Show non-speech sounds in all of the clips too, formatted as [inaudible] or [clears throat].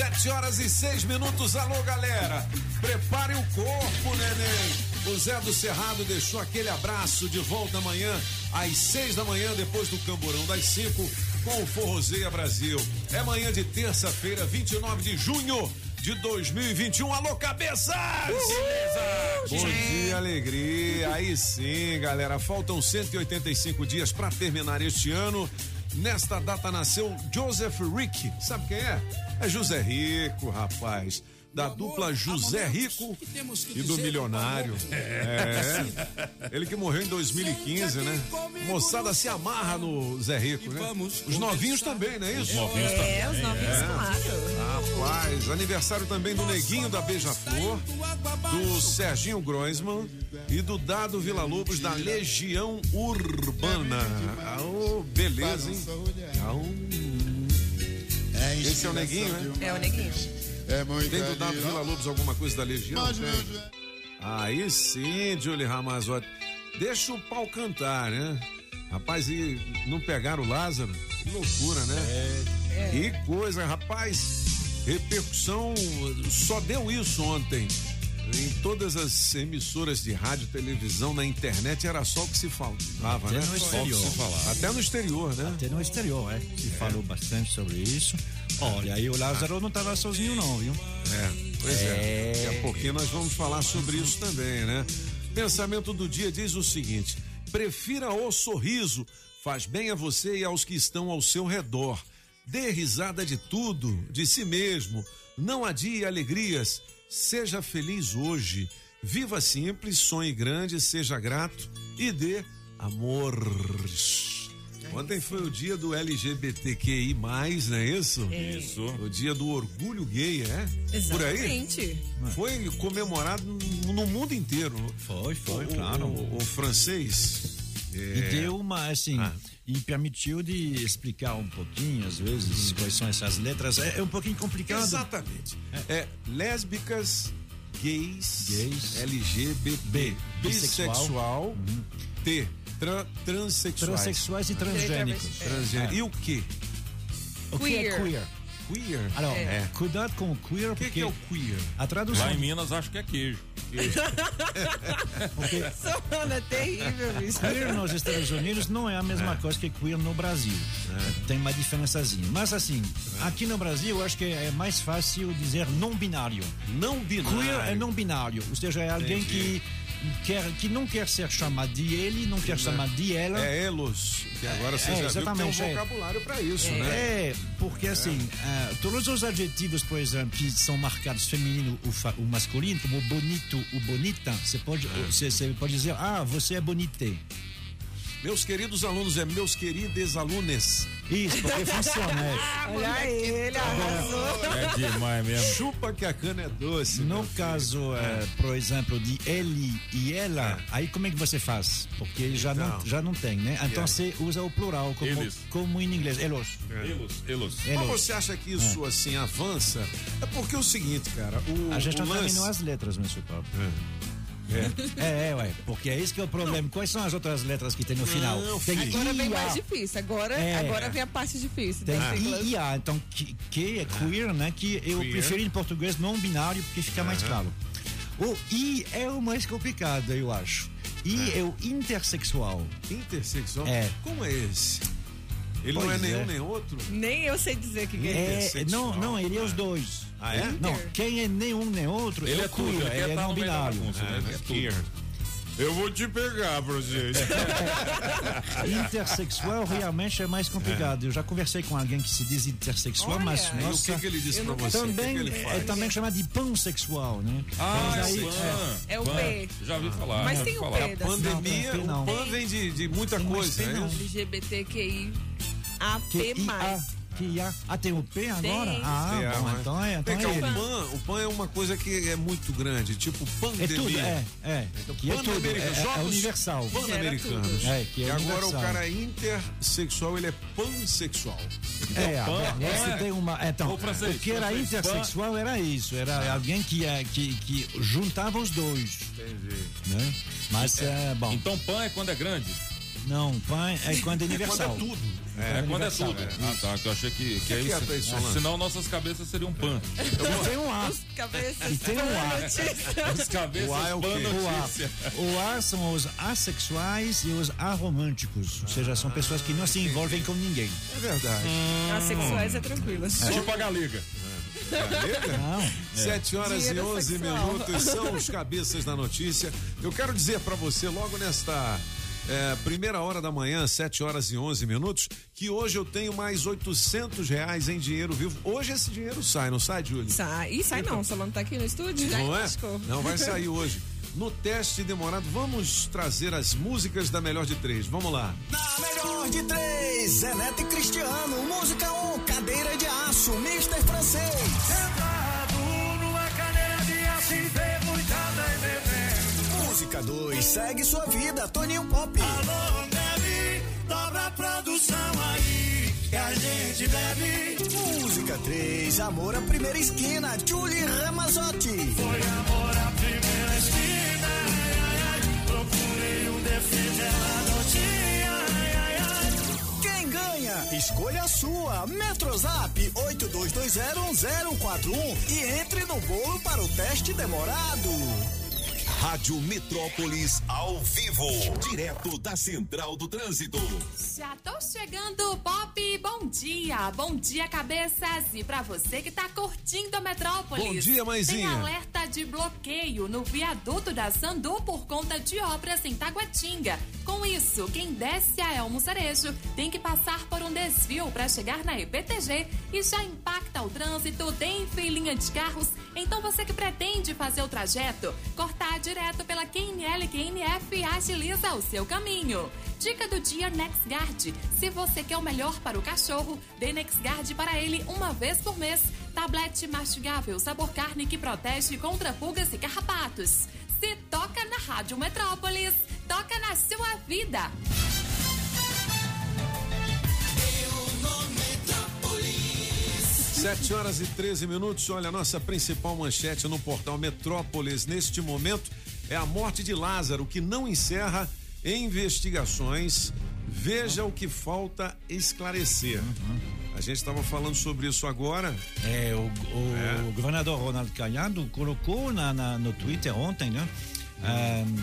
Sete horas e seis minutos. Alô, galera. Prepare o corpo, neném. O Zé do Cerrado deixou aquele abraço de volta amanhã, às seis da manhã, depois do Camburão das cinco, com o Forrozeia Brasil. É manhã de terça-feira, 29 de junho de 2021. Alô, cabeças! Bom dia, alegria. Aí sim, galera. Faltam 185 dias para terminar este ano. Nesta data nasceu Joseph Rick. Sabe quem é? É José Rico, rapaz. Da dupla José Rico e do Milionário. É. Ele que morreu em 2015, né? Moçada se amarra no Zé Rico, né? Os novinhos também, não é isso? Novinhos É, os novinhos, claro. Rapaz, aniversário também do Neguinho da Beija-Flor, do Serginho Groisman e do Dado Vila Lobos da Legião Urbana. Aô, beleza, hein? Aô. Esse é o Neguinho, né? É o neguinho. É muito Tem do Dado Vila Lobos alguma coisa da Legião? Tem. Aí sim, Julie Ramazotti. Deixa o pau cantar, né? Rapaz, e não pegaram o Lázaro? Que loucura, né? Que coisa, rapaz. Repercussão só deu isso ontem. Em todas as emissoras de rádio, televisão, na internet, era só o que se falava, Até né? no Só o que exterior. se falava. Até no exterior, né? Até no exterior, é. Se falou bastante sobre isso. Olha, aí o Lázaro não estava sozinho, não, viu? É, pois é. Daqui a pouquinho nós vamos falar sobre isso também, né? Pensamento do dia diz o seguinte: prefira o sorriso, faz bem a você e aos que estão ao seu redor. Dê risada de tudo, de si mesmo. Não adie alegrias. Seja feliz hoje. Viva simples, sonhe grande, seja grato e dê amor. Ontem foi o dia do LGBTQI, não é isso? Isso. O dia do orgulho gay, é? Por aí? Exatamente. Foi comemorado no mundo inteiro. Foi, foi, O- claro. O, o francês. E deu uma, assim, Ah. e permitiu de explicar um pouquinho, às vezes, quais são essas letras. É, é um pouquinho complicado. Exatamente. É lésbicas, gays, Gays. LGBT, B, bissexual, bissexual. T, tran, transexuais. Transexuais e transgênicos. Transgênero. É. E o que? O que é Queer. queer? Queer. Alors, É. cuidado com o queer, O que, porque que é o queer? a tradução. Lá em Minas acho que é queijo. Sono [laughs] é terrível isso. Queer nos Estados Unidos não é a mesma coisa que queer no Brasil. Tem uma diferençazinha. Mas assim, aqui no Brasil eu acho que é mais fácil dizer não binário. Não binário. Queer é não binário, ou seja, é alguém Entendi. que quer que não quer ser chamado de ele, não quer chamar de ela. É elos, que agora você É, já tem um é. vocabulário para isso, né? É, porque assim, ah, todos os adjetivos, por exemplo, que são marcados feminino ou, masculino, como bonito ou bonita, você pode, É. você, você pode dizer, ah, você é bonité. Meus queridos alunos, é meus queridos alunos. Isso, porque funciona. é. [laughs] Olha ele, arrasou. É demais mesmo. Chupa que a cana é doce. No caso, eh, por exemplo, de ele e ela, aí como é que você faz? Porque já, não, Então. já não tem, né? Então Yeah. você usa o plural, como, Eles. como em inglês. Elos. Elos, elos. Mas você acha que isso assim avança? É porque é o seguinte, cara, o, A gente o não lance... terminou as letras, meu Paulo. É, é, ué, porque é isso que é o problema. Quais são as outras letras que tem no final? Não, tem Agora vem mais difícil. Agora, É. agora vem a parte difícil. Tem siglas. IA, então que, que é queer, né? Que eu Queer. prefiro em português não binário porque fica mais claro. O I é o mais complicado, eu acho. I é o intersexual. Intersexual? É. Como é esse? Ele não é Pois nenhum é. nem outro? Nem eu sei dizer o que, que é. É, Intersexual. não, não, ele é os dois. Ah, é? Não, quem é nenhum nem outro Ele é é o tudo, ele é tá não binário. bagunça, né? Ele é tudo. Queer. Eu vou te pegar, Brosete. [laughs] Intersexual realmente é mais complicado. Eu já conversei com alguém que se diz intersexual, Olha. mas E o nossa, que, que ele disse nunca- você? também o que, que ele é também chamado de pansexual, né? Ah, Mas é aí- o pan. É o Pan. P. Já ouvi falar. Mas tem o falar. P da Pandemia, Não, o não. PAN vem de, de muita Tem coisa, é isso? LGBTQI. AP+. QIA. Ah, tem o P agora? Tem. Ah, É, bom, mas- então é, então é ele. o PAN, o PAN é uma coisa que é muito grande, tipo É pandemia. tudo, é, é. Que é tudo, é, é Jogos universal. Pan-americanos. É, que é e agora universal. o cara é intersexual, ele é pansexual. É, pan, agora você é. tem uma. Então, francês, o que era francês, intersexual era isso, era alguém que, é, que, que juntava os dois. Entendi. Né? Mas, é, bom, Então pan é quando é grande? não, pan é quando é universal. [laughs] Quando é tudo. É, quando é tudo. é. Ah, tá. Que eu achei que, que é que é, isso. Thaís Solano? Senão nossas cabeças seriam pan. E tem um A. Cabeças. E tem um A. [laughs] As cabeças O A é o pan quê? O A. O A são os assexuais e os aromânticos. Ou seja, são pessoas que não se envolvem com ninguém. É verdade. As sexuais é tranquila. Tipo a galega. Não. 7 horas e Dinheiro 11 sexual. minutos são os cabeças da notícia. Eu quero dizer pra você, logo nesta é, primeira hora da manhã, 7 horas e 11 minutos, que hoje eu tenho mais 800 reais em dinheiro vivo. Hoje esse dinheiro sai, não sai, Júlio? Sai. Ih, sai não. Solano tá aqui no estúdio. Já Não é? Não vai sair [laughs] hoje. No teste demorado, vamos trazer as músicas da melhor de três. Vamos lá. Na melhor de três, Zé Neto e Cristiano, música 1, um, cadeira de aço, Mister Francês. Sentado numa cadeira de aço e. Música 2, segue sua vida, Toninho Pop. Alô, bebe, dobra a produção aí, que a gente bebe. Música 3, amor à primeira esquina, Julie Ramazotti. Foi amor à primeira esquina, ai, ai, ai. Procurei um defeito, ela não tinha, ai, ai, ai. Quem ganha? Escolha a sua. Metrozap 82201041 e entre no bolo para o teste demorado. Rádio Metrópolis ao vivo, direto da Central do Trânsito. Já tô chegando, Pop. Bom dia. Bom dia, cabeças. E pra você que tá curtindo a Metrópolis. Bom dia, mãezinha. Tem alerta de bloqueio no viaduto da Sandu por conta de obras em Taguatinga. Com isso, quem desce a Elmo Cerejo tem que passar por um desvio para chegar na EPTG e já impacta o trânsito, tem filinha de carros. Então você que pretende fazer o trajeto, cortar direto pela QNL QNF agiliza o seu caminho. Dica do dia NexGuard. Se você quer o melhor para o cachorro, dê NexGuard para ele uma vez por mês. Tablete mastigável, sabor carne que protege contra pulgas e carrapatos. Se toca na Rádio Metrópolis, toca na sua vida. Sete horas e 13 minutos. Olha, a nossa principal manchete no portal Metrópolis neste momento é a morte de Lázaro, que não encerra investigações. Veja o que falta esclarecer. A gente estava falando sobre isso agora. É, o, o governador Ronaldo Caiado colocou na, na- no Twitter ontem, né? Ahm,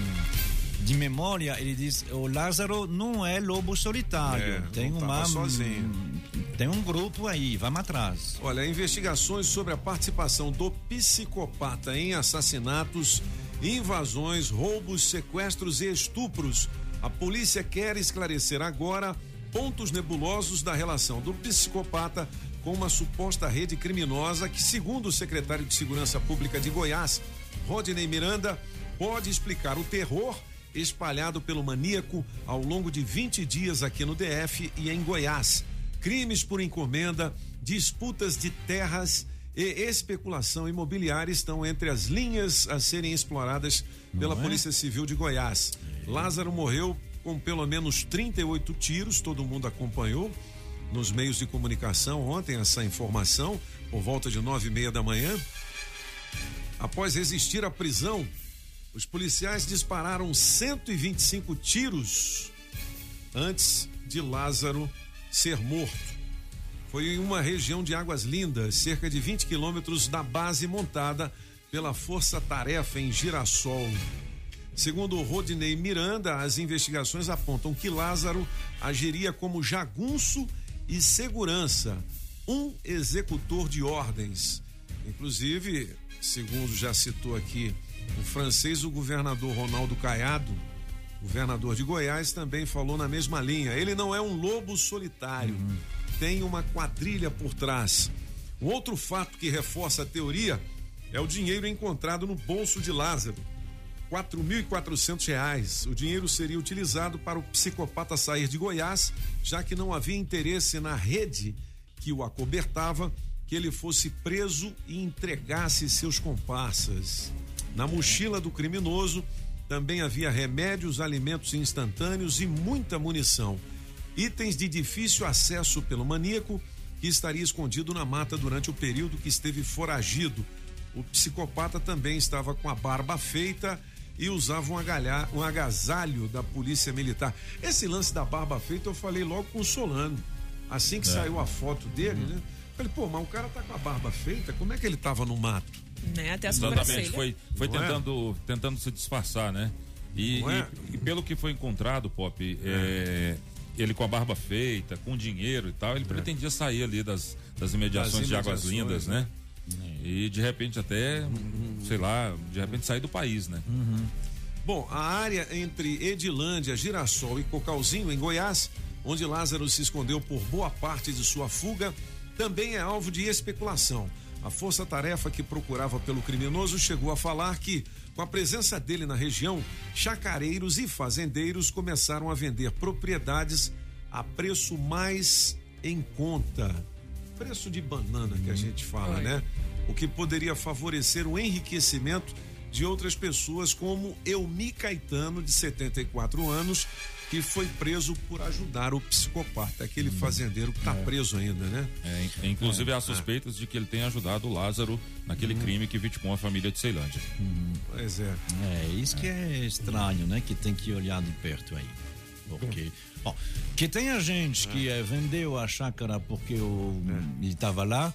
de memória, ele diz: o Lázaro não é lobo solitário. É, tem uma. sozinho. Tem um grupo aí, vamos atrás. Olha, investigações sobre a participação do psicopata em assassinatos, invasões, roubos, sequestros e estupros. A polícia quer esclarecer agora pontos nebulosos da relação do psicopata com uma suposta rede criminosa que, segundo o secretário de Segurança Pública de Goiás, Rodney Miranda, pode explicar o terror espalhado pelo maníaco ao longo de 20 dias aqui no DF e em Goiás. Crimes por encomenda, disputas de terras e especulação imobiliária estão entre as linhas a serem exploradas pela é? Polícia Civil de Goiás. Lázaro morreu com pelo menos 38 tiros, todo mundo acompanhou nos meios de comunicação ontem essa informação, por volta de nove e meia da manhã. Após resistir à prisão, os policiais dispararam 125 tiros antes de Lázaro ser morto. Foi em uma região de Águas Lindas, cerca de 20 quilômetros da base montada pela Força Tarefa em Girassol. Segundo Rodney Miranda, as investigações apontam que Lázaro agiria como jagunço e segurança, um executor de ordens. Inclusive, segundo já citou aqui o francês, o governador Ronaldo Caiado, governador de Goiás, também falou na mesma linha. Ele não é um lobo solitário, tem uma quadrilha por trás. Um outro fato que reforça a teoria é o dinheiro encontrado no bolso de Lázaro. 4.400 reais. O dinheiro seria utilizado para o psicopata sair de Goiás, já que não havia interesse na rede que o acobertava que ele fosse preso e entregasse seus comparsas. Na mochila do criminoso também havia remédios, alimentos instantâneos e muita munição. Itens de difícil acesso pelo maníaco que estaria escondido na mata durante o período que esteve foragido. O psicopata também estava com a barba feita e usava um, agalha, um agasalho da polícia militar. Esse lance da barba feita eu falei logo com o Solano. Assim que saiu a foto dele, né? Falei, pô, mas o cara tá com a barba feita, como é que ele tava no mato? Né? Até a Exatamente, foi, foi Não é? tentando, tentando se disfarçar, né? E, é? e- e pelo que foi encontrado, Pop, é, ele com a barba feita, com dinheiro e tal, ele pretendia sair ali das, das imediações É. Das de Águas Lindas, né? E de repente até, sei lá, de repente sair do país, né? Bom, a área entre Edilândia, Girassol e Cocalzinho, em Goiás, onde Lázaro se escondeu por boa parte de sua fuga, também é alvo de especulação. A força-tarefa que procurava pelo criminoso chegou a falar que, com a presença dele na região, chacareiros e fazendeiros começaram a vender propriedades a preço mais em conta. Preço de banana que a gente fala, né? O que poderia favorecer o enriquecimento de outras pessoas, como Elmi Caetano, de 74 anos, que foi preso por ajudar o psicopata, aquele fazendeiro que está preso ainda, né? É, in- inclusive há suspeitas de que ele tenha ajudado o Lázaro naquele Uhum. crime que vitimou a família de Ceilândia. Pois é. É, isso que é estranho, né? Que tem que olhar de perto aí. Porque, bom, que tenha gente que eh, vendeu a chácara porque o, ele estava lá.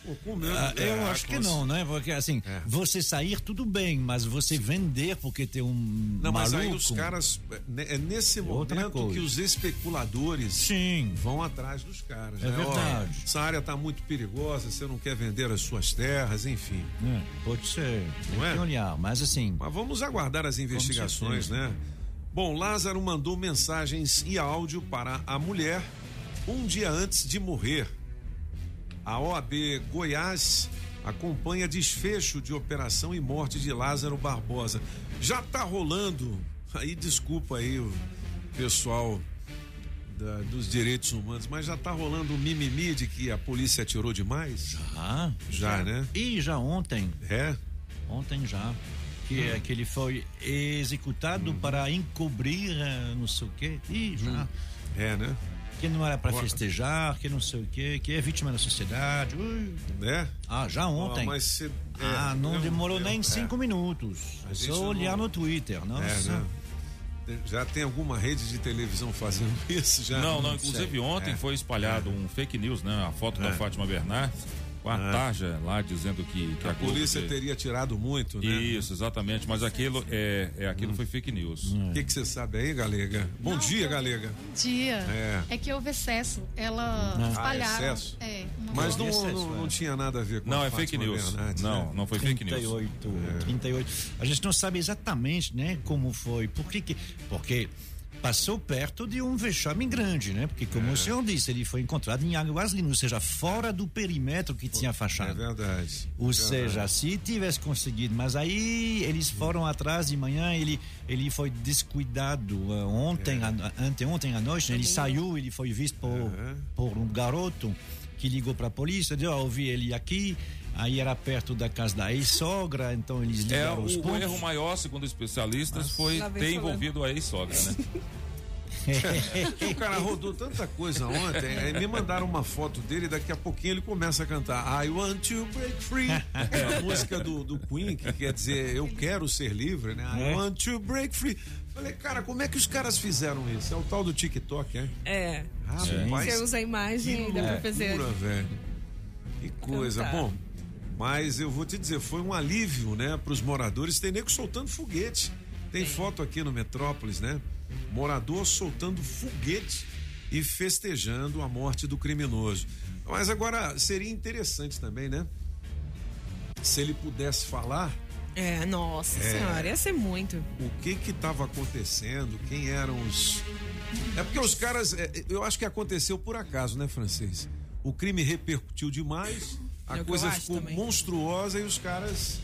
Ah, é, eu acho que não, né? Porque assim, É. você sair tudo bem, mas você vender porque tem um Não, mas maluco. aí os caras. É é nesse momento coisa. que os especuladores Sim. vão atrás dos caras. É né? Ó, verdade. essa área está muito perigosa, você não quer vender as suas terras, enfim. É, pode ser. Tem Não é? que olhar, mas assim. Mas vamos aguardar as investigações, né? Bom, Lázaro mandou mensagens e áudio para a mulher um dia antes de morrer. A OAB Goiás acompanha desfecho de operação e morte de Lázaro Barbosa. Já tá rolando, aí desculpa aí o pessoal da- dos direitos humanos, mas já tá rolando um mimimi de que a polícia atirou demais? Ah, Já, né? E já ontem, É? ontem já, que, é que ele foi executado para encobrir eh, não sei o quê. E já. É, né? Que não era para festejar, que não sei o quê, que é vítima da sociedade. Ui. É? Ah, já ontem. Ah, mas cê- ah, é, não eu- demorou eu- nem é. cinco minutos. É só olhar não- no Twitter. Nossa. É, né? Já tem alguma rede de televisão fazendo [laughs] isso já? Não, não, inclusive ontem É. foi espalhado um fake news, né? A foto da Fátima Bernardes com a tarja lá dizendo que, que A Globo polícia te- teria tirado muito, né? Isso, exatamente, mas aquilo é, é aquilo foi fake news. O que que você sabe aí, Galega? Bom dia, Galega. dia. É. É. que houve excesso. Ela Ah, espalharam. excesso? É, Mas não, excesso, não, é. não tinha nada a ver com Não, a é fake Fátima news. Bernardes, Não, né? não foi fake news. 38, É. 38. A gente não sabe exatamente, né, como foi. Por que que- Porque passou perto de um vexame grande, né? Porque, como É. o senhor disse, ele foi encontrado em Águas Lindas, ou seja, fora do perímetro que tinha É fachada. verdade. Ou É seja, verdade. se tivesse conseguido, mas aí eles foram atrás de manhã, ele, ele foi descuidado uh, ontem, É. a- anteontem à noite, né? ele saiu, ele foi visto por, É. por um garoto que ligou para a polícia, disse, ó, eu vi ele aqui, aí era perto da casa da ex-sogra, então eles É, ligaram o, os o pontos. erro maior, segundo especialistas, foi Lá vem ter falando. envolvido a ex-sogra, né? [laughs] O cara rodou tanta coisa ontem, aí me mandaram uma foto dele, daqui a pouquinho ele começa a cantar I want to break free. É a música do, do Queen, que quer dizer eu quero ser livre, né? I É. want to break free. Falei, cara, como é que os caras fizeram isso? É o tal do TikTok, é? É. Rapaz, Você usa a imagem e dá pra fazer. loucura, velho. Que coisa. Cantar. Bom, mas eu vou te dizer, foi um alívio, né, para os moradores. Tem nego soltando foguete. Tem foto aqui no Metrópolis, né? Morador soltando foguete e festejando a morte do criminoso. Mas agora seria interessante também, né? Se ele pudesse falar É, nossa senhora, ia ser muito. o que que estava acontecendo, quem eram os. É porque os caras, é, eu acho que aconteceu por acaso, né, francês? O crime repercutiu demais, a É coisa ficou também. monstruosa e os caras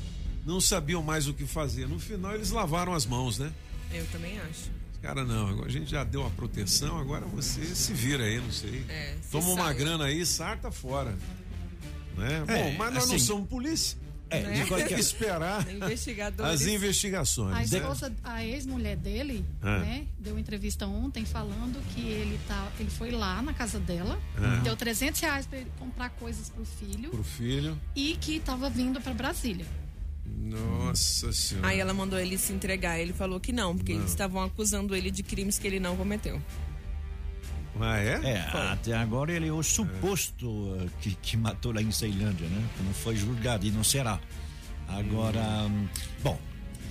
não sabiam mais o que fazer. No final eles lavaram as mãos, né? Eu também acho. Cara, não, agora a gente já deu a proteção, agora você se vira aí, não sei. É, Toma uma sai. grana aí, sarta fora. Né? É, Bom, mas nós não assim, somos polícia. É, Né? de Tem que [laughs] esperar [laughs] as A investigações. né? esposa, a ex-mulher dele, É. né, deu uma entrevista ontem falando que ele tá, ele foi lá na casa dela, É. deu 300 reais para ele comprar coisas pro filho Pro filho. e que estava vindo para Brasília. Nossa senhora. Aí ela mandou ele se entregar. Ele falou que não, porque eles estavam acusando ele de crimes que ele não cometeu. Ah, é? é, até agora ele é o suposto eh, que, que matou lá em Ceilândia, né? Não foi julgado e não será. Agora, hum, bom,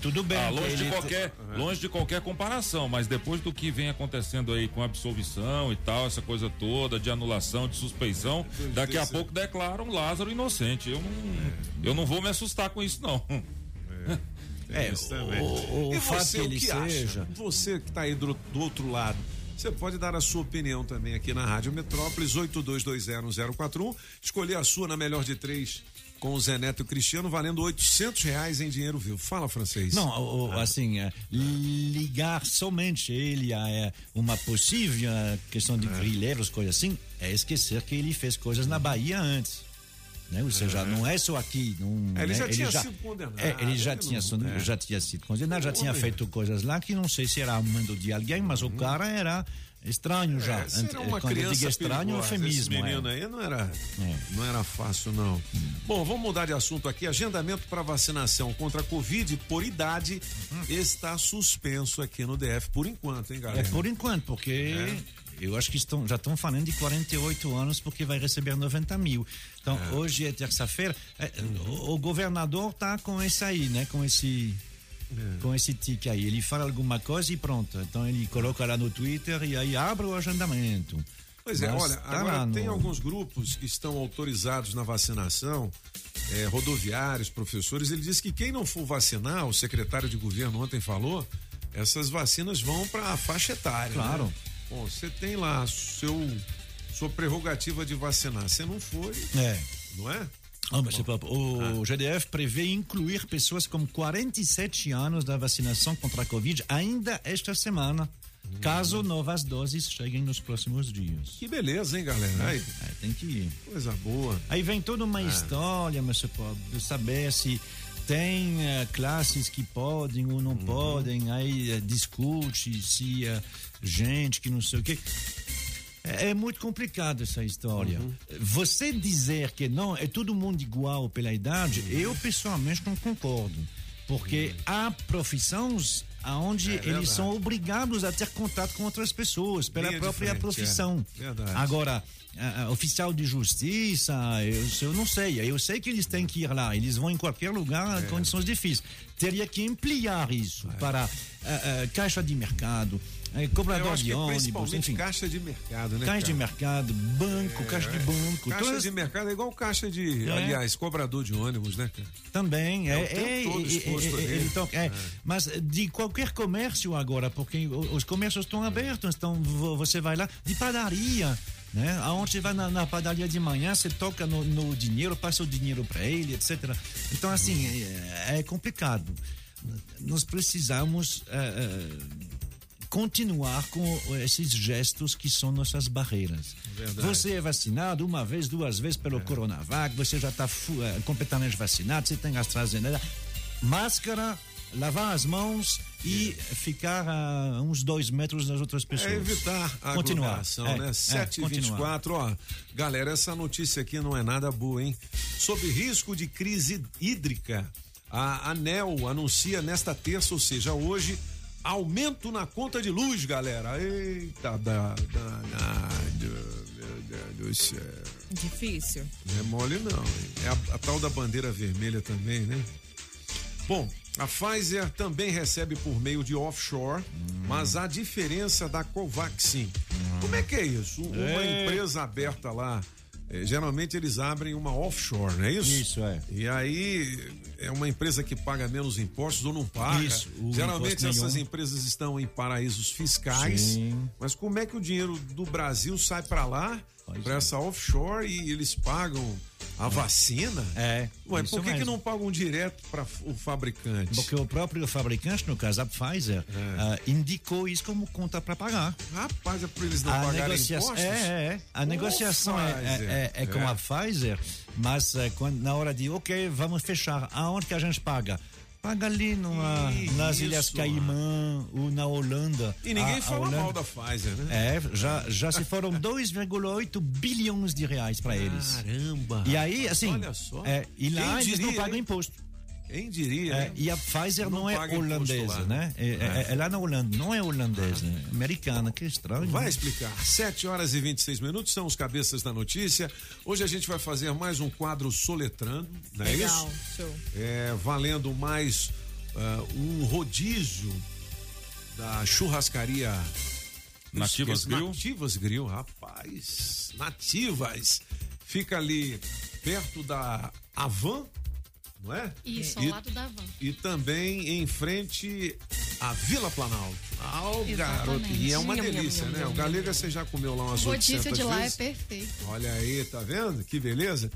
tudo bem. Ah, longe, de qualquer, longe de qualquer comparação, mas depois do que vem acontecendo aí com absolvição e tal, essa coisa toda de anulação, de suspeição, daqui a desse- pouco declaram Lázaro inocente. Eu não, eu não vou me assustar com isso, não. É, Isso também. o, o e fato você, que o ele que seja. acha? Você que está aí do, do outro lado, você pode dar a sua opinião também aqui na Rádio Metrópolis 82201041. Escolher a sua na melhor de três com o Zé Neto e Cristiano, valendo 800 reais em dinheiro vivo. Fala, francês. Não, assim, é, ligar somente ele a é, uma possível é, questão de grileiros, coisa assim, é esquecer que ele fez coisas na Bahia antes. Né? Ou seja, não é só aqui. Não, É, ele né? já tinha sido condenado, É, ele já ele tinha, sido- é. já tinha sido condenado, já tinha Homem. feito coisas lá que não sei se era mando de alguém, mas o cara era estranho já. Uhum. É, será uma Quando eu criança digo estranho, é perigosa. eufemismo. Esse é. menino aí não era, É. não era fácil, não. Bom, vamos mudar de assunto aqui. Agendamento para vacinação contra a Covid por idade está suspenso aqui no DF, por enquanto, hein, É galera? por enquanto, porque eu acho que estão, já estão falando de 48 anos porque vai receber 90 mil. Então, hoje é terça-feira. é, o, governador tá com esse aí, né? Com esse. Com esse tique aí. Ele fala alguma coisa e pronto. Então ele coloca lá no Twitter e aí abre o agendamento. Pois é, Mas olha, tá agora lá tem no- alguns grupos que estão autorizados na vacinação, eh, rodoviários, professores. Ele disse que quem não for vacinar, o secretário de governo ontem falou, essas vacinas vão para a faixa etária. Claro. né? Bom, você tem lá seu, sua prerrogativa de vacinar. Você não foi, É. não é? Ah, é próprio. O GDF prevê incluir pessoas com 47 anos da vacinação contra a Covid ainda esta semana, caso novas doses cheguem nos próximos dias. Que beleza, hein, galera? Aí, É, tem que ir. coisa boa. Aí vem toda uma É. história, mas você pode saber se tem eh, classes que podem ou Uhum. não podem, aí eh, discute se eh, gente que não sei o quê. É, é muito complicado essa história. Uhum. Você dizer que não, é todo mundo igual pela idade, Uhum. eu pessoalmente não concordo. Porque há profissões onde eles É verdade. são obrigados a ter contato com outras pessoas, pela própria é. profissão. Verdade. Agora, ah, oficial de justiça, eu, eu não sei. Eu sei que eles têm que ir lá, eles vão em qualquer lugar, É. condições difíceis. Teria que ampliar isso para ah, ah, caixa de mercado, Eu cobrador de ônibus, principalmente enfim. caixa de mercado, né? Caixa de cara? mercado, banco, caixa de banco. Caixa todas- de mercado é igual caixa de, É. aliás, cobrador de ônibus, né, cara? Também, É é, é, todo é, exposto é, é, então, é. mas de qualquer comércio agora, porque os comércios estão abertos, então vo- você vai lá, de padaria, né? Aonde você vai na, na padaria de manhã, você toca no, no dinheiro, passa o dinheiro para ele, etc. Então, assim, é, é complicado. Nós precisamos é, é, continuar com esses gestos que são nossas barreiras. Verdade. Você é vacinado uma vez, duas vezes pelo Coronavac, você já está completamente vacinado, você tem AstraZeneca. Máscara, lavar as mãos e ficar a uns dois metros das outras pessoas. É evitar a Continuar. É, né? é, 7 e continuar. 24 ó. Galera, essa notícia aqui não é nada boa, hein? Sob risco de crise hídrica, a ANEL anuncia nesta terça, ou seja, hoje, aumento na conta de luz, galera. Eita, da, danado, meu Deus do céu. Difícil. Não é mole não, hein? É a, a tal da bandeira vermelha também, né? Bom, a Pfizer também recebe por meio de offshore, mas a diferença da Covaxin. Como é que é isso? Uma É. empresa aberta lá, geralmente eles abrem uma offshore, não é isso? Isso, é. E aí é uma empresa que paga menos impostos ou não paga. Isso, Geralmente essas nenhum. empresas estão em paraísos fiscais. Sim. Mas como é que o dinheiro do Brasil sai para lá, para essa offshore e eles pagam A vacina? É. Ué, por que, que não pagam direto para o fabricante? Porque o próprio fabricante, no caso a Pfizer, ah, indicou isso como conta para pagar. Rapaz, é para eles não a pagarem negociação impostos? é, é, é. a negociação é, é, é, é com É. a Pfizer, mas é, quando, na hora de ok, vamos fechar, aonde que a gente paga? Paga ali numa, Ih, nas isso, Ilhas Caimã ou na Holanda. E ninguém A- a fala Holanda- mal da Pfizer, né? É, já, já se foram [laughs] 2,8 bilhões de reais para eles. Caramba. E aí, assim, Olha só. é, e lá Quem eles não diria, pagam hein? imposto. Quem diria? É, e a Pfizer Não não, é holandesa, lá, né? É, é- é lá na Holanda, não é holandesa, é americana, que estranho. Vai né? explicar. 7 horas e 26 minutos são os cabeças da notícia. Hoje a gente vai fazer mais um quadro soletrando, não é Legal, isso? show. É, valendo mais ah, um rodízio da churrascaria Nativas Esqueci- Grill? Nativas Grill, rapaz. Nativas. Fica ali perto da Avan, não é? Isso, E- ao lado da van. e também em frente à Vila Planalto. Ah, o garoto. E é uma delícia, nham, né? nham, O Galega você já comeu lá umas O rodízio 800 de lá é vezes. perfeito. Olha aí, tá vendo? Que beleza.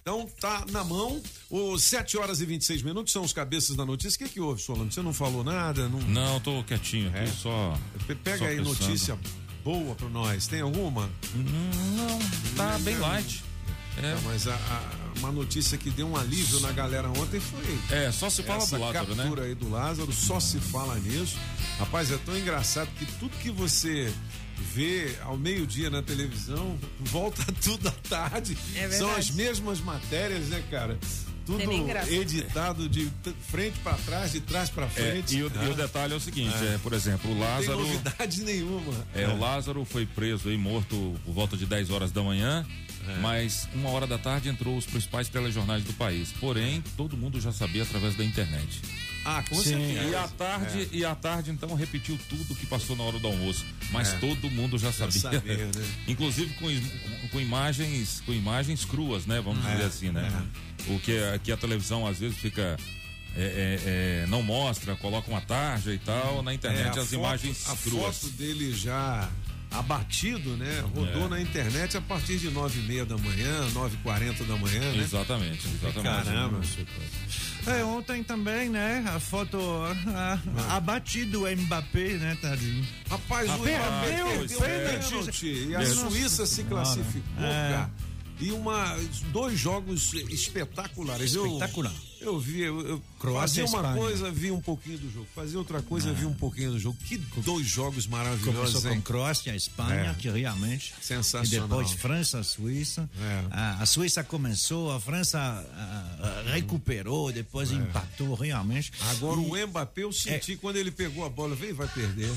Então tá na mão. Os 7 horas e 26 minutos são os cabeças da notícia. O que, que houve, Solano? Você não falou nada? Não... Não, tô quietinho aqui, É? só. Pe- Pega só aí pensando. notícia boa pra nós. Tem alguma? Não, tá bem light. É, Ah, mas a- a- uma notícia que deu um alívio na galera ontem foi. é só se fala essa do Lázaro, né? captura aí do Lázaro, só se fala nisso. Rapaz, é tão engraçado que tudo que você vê ao meio-dia na televisão, [laughs] volta tudo à tarde. É São as mesmas matérias, né, cara? Tudo editado de frente pra trás, de trás pra É, frente. e, o, e o detalhe é o seguinte, é, por exemplo, o Não tem Lázaro. novidade nenhuma. É, o Lázaro foi preso e morto por volta de 10 horas da manhã, É. mas uma hora da tarde entrou os principais telejornais do país. Porém, todo mundo já sabia através da internet. Ah, com Sim. certeza. E à tarde, e à tarde então repetiu tudo que passou na hora do almoço, mas É. todo mundo já sabia. sabia, né? Inclusive com, com- imagens, com imagens cruas, né? Vamos É, dizer assim, né? O que, a- que a televisão às vezes fica é, é, é, não mostra, coloca uma tarja e tal, na internet É, a as foto- imagens A cruas. foto dele já abatido, né? Rodou É. na internet a partir de nove e meia da manhã, nove e quarenta da manhã, né? Exatamente, exatamente. Caramba. É, ontem também, né? A foto ah, abatido o Mbappé, né, tadinho. Rapaz, o Mbappé perdeu perdeu. pênalti e a Nossa Suíça se classificou, É. cara. E uma, dois jogos espetaculares. Espetacular. Eu, vi, eu, eu Croácia fazia uma Espanha. coisa, vi um pouquinho do jogo. Fazia outra coisa, vi um pouquinho do jogo. Que dois jogos maravilhosos, Começou com hein? Croácia, Espanha, É. que realmente. Sensacional. E depois França, Suíça. É. A, a Suíça começou, a França ah, ah, recuperou, depois empatou realmente. É. Agora E o Mbappé, eu É. senti quando ele pegou a bola, veio, vai perder.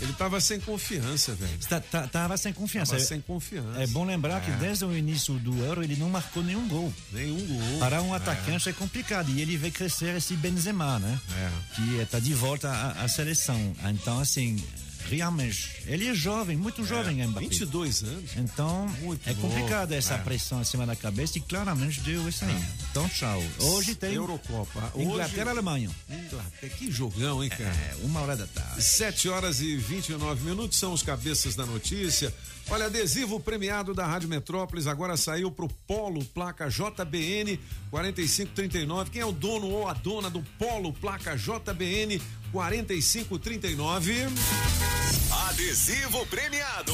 Ele tava sem confiança, velho. tá- tá- Tava sem confiança. Tava sem confiança. É bom lembrar que desde o início do Euro ele não marcou nenhum gol. Nenhum gol. Para um atacante é complicado e ele vê crescer esse Benzema, né? É. Que está de volta à, à seleção. Então, assim, realmente, ele é jovem, muito jovem, Mbappé. 22 anos. Então, Muito é complicado novo, essa é. pressão acima da cabeça e claramente deu isso aí. Então, tchau. Hoje tem Eurocopa. Inglaterra e Alemanha. Inglaterra. Que jogão, hein, cara? É, uma hora da tarde. 7 horas e 29 minutos são os cabeças da notícia. Olha, adesivo premiado da Rádio Metrópolis agora saiu pro Polo, placa JBN 4539. Quem é o dono ou a dona do Polo, placa JBN 4539? Adesivo premiado.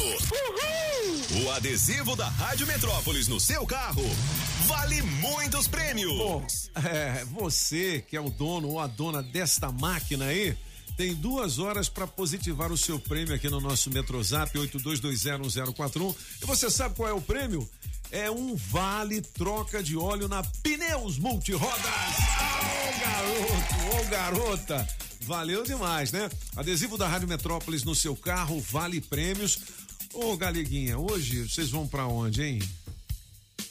O adesivo da Rádio Metrópolis no seu carro vale muitos prêmios. É, você que é o dono ou a dona desta máquina aí, tem duas horas para positivar o seu prêmio aqui no nosso Metrozap 82201041. E você sabe qual é o prêmio? É um vale troca de óleo na Pneus Multirodas. Ô garoto, ô garota. Valeu demais, né? Adesivo da Rádio Metrópolis no seu carro, vale prêmios. Ô Galeguinha, hoje vocês vão para onde, hein?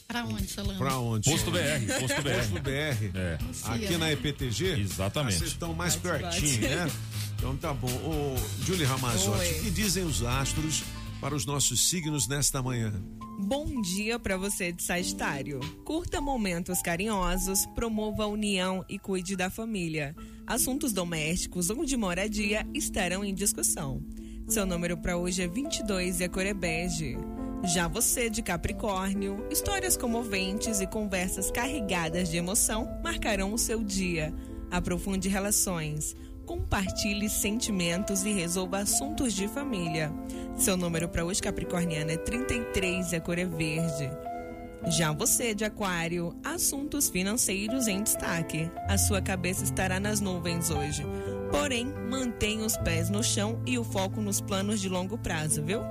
Pra onde, Solano? Pra onde? Posto BR, posto BR. Posto BR. É. Aqui na EPTG? Exatamente. Vocês estão mais Bate, pertinho, bate. né? [laughs] Então tá bom. Ô, Julie Ramazotti, o que dizem os astros para os nossos signos nesta manhã? Bom dia para você de Sagitário. Curta momentos carinhosos, promova a união e cuide da família. Assuntos domésticos ou de moradia estarão em discussão. Seu número para hoje é 22 e a cor é bege. Já você de Capricórnio, histórias comoventes e conversas carregadas de emoção marcarão o seu dia. Aprofunde relações, compartilhe sentimentos e resolva assuntos de família. Seu número para hoje capricorniano é 33 e a cor é verde. Já você de Aquário, assuntos financeiros em destaque. A sua cabeça estará nas nuvens hoje. Porém, mantenha os pés no chão e o foco nos planos de longo prazo, viu?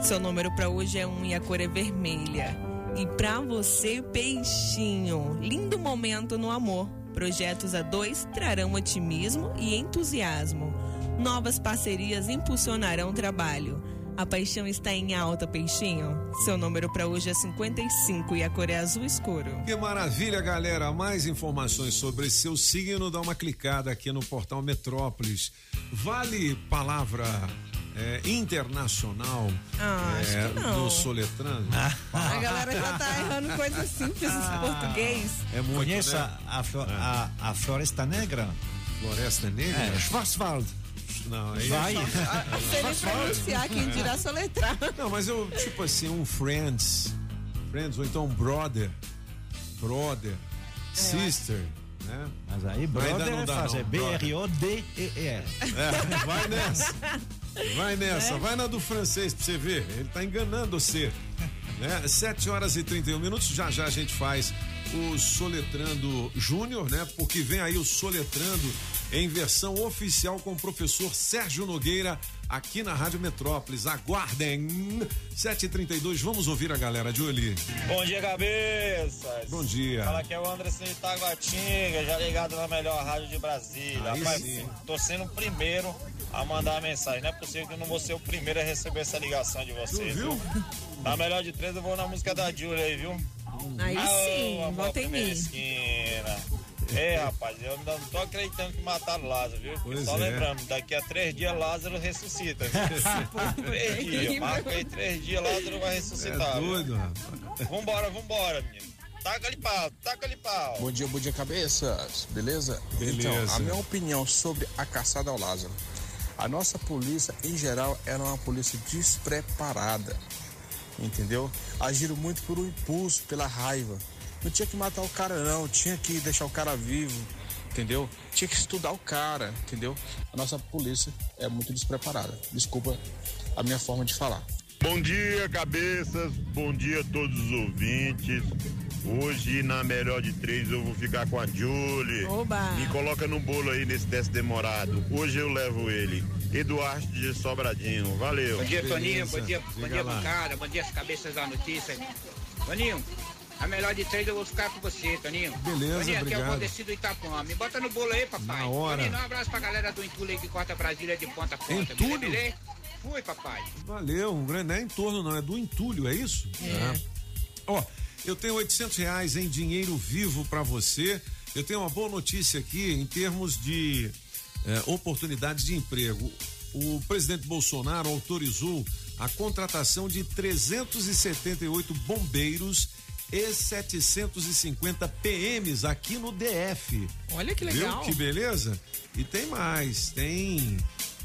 Seu número para hoje é um e a cor é vermelha. E para você, peixinho, lindo momento no amor. Projetos a dois trarão otimismo e entusiasmo. Novas parcerias impulsionarão o trabalho. A paixão está em alta, peixinho. Seu número para hoje é 55 e a cor é azul escuro. Que maravilha, galera. Mais informações sobre seu signo, dá uma clicada aqui no portal Metrópolis. Vale palavra é, internacional Ah, acho é, que não. no soletrando? A galera já tá errando coisas simples em português. É muito, Conheça né? a, flo- a, a Floresta Negra? Floresta Negra? É, Schwarzwald. Não, aí Vai. Se ele pronunciar, quem dirá soletrar. Não, mas eu, tipo assim, um Friends. Friends, ou então um Brother. Brother. Sister. Né? Mas aí, Mas ainda brother não é dá. É não, brother. B-R-O-D-E-R. É, vai nessa. [laughs] Vai nessa, vai na do francês pra você ver. Ele tá enganando você. Né? 7 horas e 31 minutos, já já a gente faz o Soletrando Júnior, né? Porque vem aí o Soletrando em versão oficial com o professor Sérgio Nogueira aqui na Rádio Metrópolis. Aguardem. 7h32, vamos ouvir a galera, Julie. Bom dia, cabeças. Bom dia. Fala que é o Anderson de Itaguatinga, já ligado na melhor rádio de Brasília. Aí Rapaz, sim. tô sendo o primeiro a mandar a mensagem. Não é possível que eu não vou ser o primeiro a receber essa ligação de vocês, viu? viu? Na melhor de três, eu vou na música da Julia aí, viu? Aí Aô, sim, volta em mim. esquina. Ei, rapaz, eu ainda não tô acreditando que mataram Lázaro, viu? Pois Só é. lembrando, daqui a três dias Lázaro ressuscita. viu? [laughs] três dias, marca aí três dias, Lázaro vai É ressuscitar. viu? doido, rapaz. Vambora, vambora, menino. Taca ali pau, taca ali pau. Bom dia, bom dia, cabeças. Beleza? Beleza. Então, a minha opinião sobre a caçada ao Lázaro. A nossa polícia, em geral, era uma polícia despreparada. Entendeu? Agiram muito por um impulso, pela raiva. Não tinha que matar o cara, não. Tinha que deixar o cara vivo. Entendeu? Tinha que estudar o cara. Entendeu? A nossa polícia é muito despreparada. Desculpa a minha forma de falar. Bom dia, cabeças. Bom dia a todos os ouvintes. Hoje, na melhor de três, eu vou ficar com a Julie. Oba! Me coloca no bolo aí nesse teste demorado. Hoje eu levo ele. Eduardo de Sobradinho. Valeu. Bom dia, Toninho. Bom dia, bom dia, bancada. Bom dia, as cabeças da notícia. Toninho, a melhor de três eu vou ficar com você, Toninho. Beleza, Toninho, aqui é o obrigado. Valdeci do Itapuã. Me bota no bolo aí, papai. Na hora. Toninho, um abraço pra galera do Entulho aí que corta Brasília de ponta a ponta. Entulho? Beleza? Fui, papai. Valeu, um grande, não é em torno não, é do entulho, é isso? É. Ó, eu tenho 800 reais em dinheiro vivo para você. Eu tenho uma boa notícia aqui em termos de eh, oportunidades de emprego. O presidente Bolsonaro autorizou a contratação de 378 bombeiros e 750 PMs aqui no DF. Olha que legal. Viu que beleza? E tem mais, tem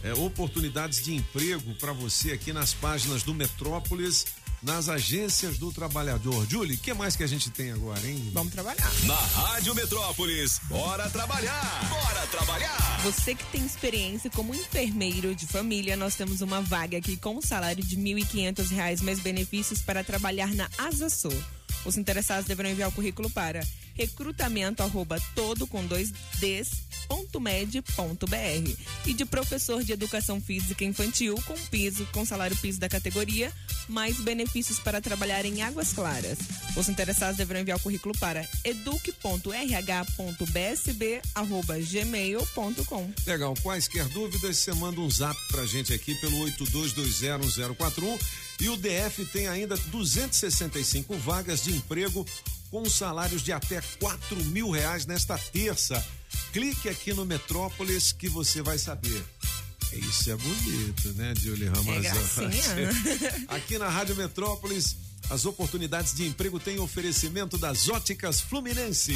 é, oportunidades de emprego para você aqui nas páginas do Metrópolis, nas agências do trabalhador. Julie, o que mais que a gente tem agora, hein? Vamos trabalhar. Na Rádio Metrópolis, bora trabalhar! Bora trabalhar! Você que tem experiência como enfermeiro de família, nós temos uma vaga aqui com um salário de 1.500 reais mais benefícios para trabalhar na Asa Sul. Os interessados deverão enviar o currículo para recrutamento arroba todo com dois Ds. E de professor de educação física infantil com piso, com salário piso da categoria, mais benefícios para trabalhar em Águas Claras. Os interessados deverão enviar o currículo para educ.rh.bsb arroba gmail.com. Legal, quaisquer dúvidas, você manda um zap pra gente aqui pelo 82201041 e o DF tem ainda 265 vagas de emprego com salários de até 4 mil reais nesta terça. Clique aqui no Metrópolis que você vai saber. Isso é bonito, né, Julie Ramazan? gracinha. [laughs] Aqui na Rádio Metrópolis, as oportunidades de emprego têm oferecimento das óticas Fluminense.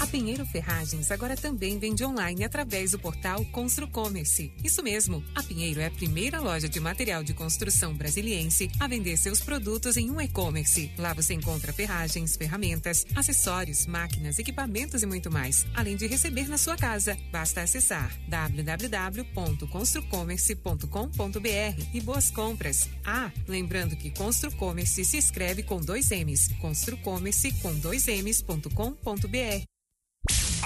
A Pinheiro Ferragens agora também vende online através do portal Construcommerce. Isso mesmo, a Pinheiro é a primeira loja de material de construção brasiliense a vender seus produtos em um e-commerce. Lá você encontra ferragens, ferramentas, acessórios, máquinas, equipamentos e muito mais, além de receber na sua casa. Basta acessar www.construcommerce.com.br e boas compras. Ah, lembrando que Construcommerce se escreve com dois M's. Construcommerce com dois M's.com.br.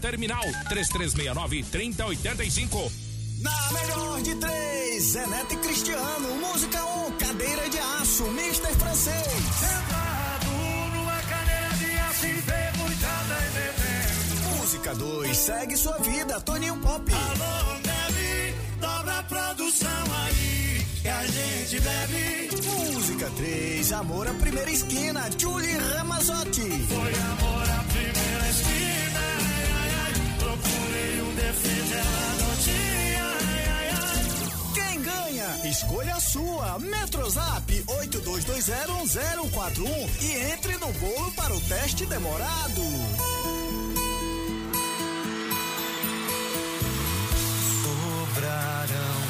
terminal 3369 3085. Na melhor de três, Zé Neto e Cristiano, música 1, um, cadeira de aço, Mister Francês. Sentado numa cadeira de aço enferrujada e bebendo. Música 2, segue sua vida, Toninho Pop. Alô, bebe, dobra a produção aí, que a gente bebe. Música 3, amor à primeira esquina, Julie Ramazotti. Foi amor à Quem ganha? Escolha a sua. Metrozap 82201041 e entre no bolo para o teste demorado. sobrarão.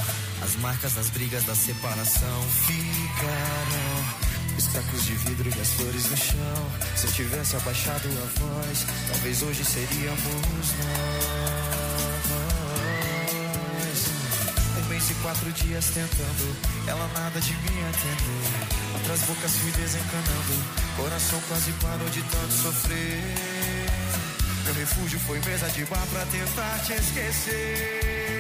As marcas das brigas da separação ficarão. Os tacos de vidro e as flores no chão. Se eu tivesse abaixado a voz, talvez hoje seríamos nós. Um mês e quatro dias tentando, ela nada de me atender. Outras bocas fui desencanando, coração quase parou de tanto sofrer. Meu refúgio foi mesa de bar pra tentar te esquecer.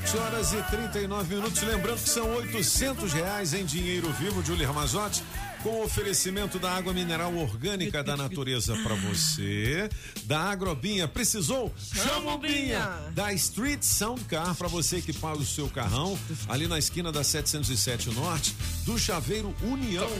7 horas e 39 minutos. Lembrando que são 800 reais em dinheiro vivo, Julie Ramazotti, com oferecimento da água mineral orgânica da natureza para você. Da Agrobinha, precisou? Chama o Binha! Da Street Sound Car para você que paga o seu carrão, ali na esquina da 707 Norte. Do Chaveiro União,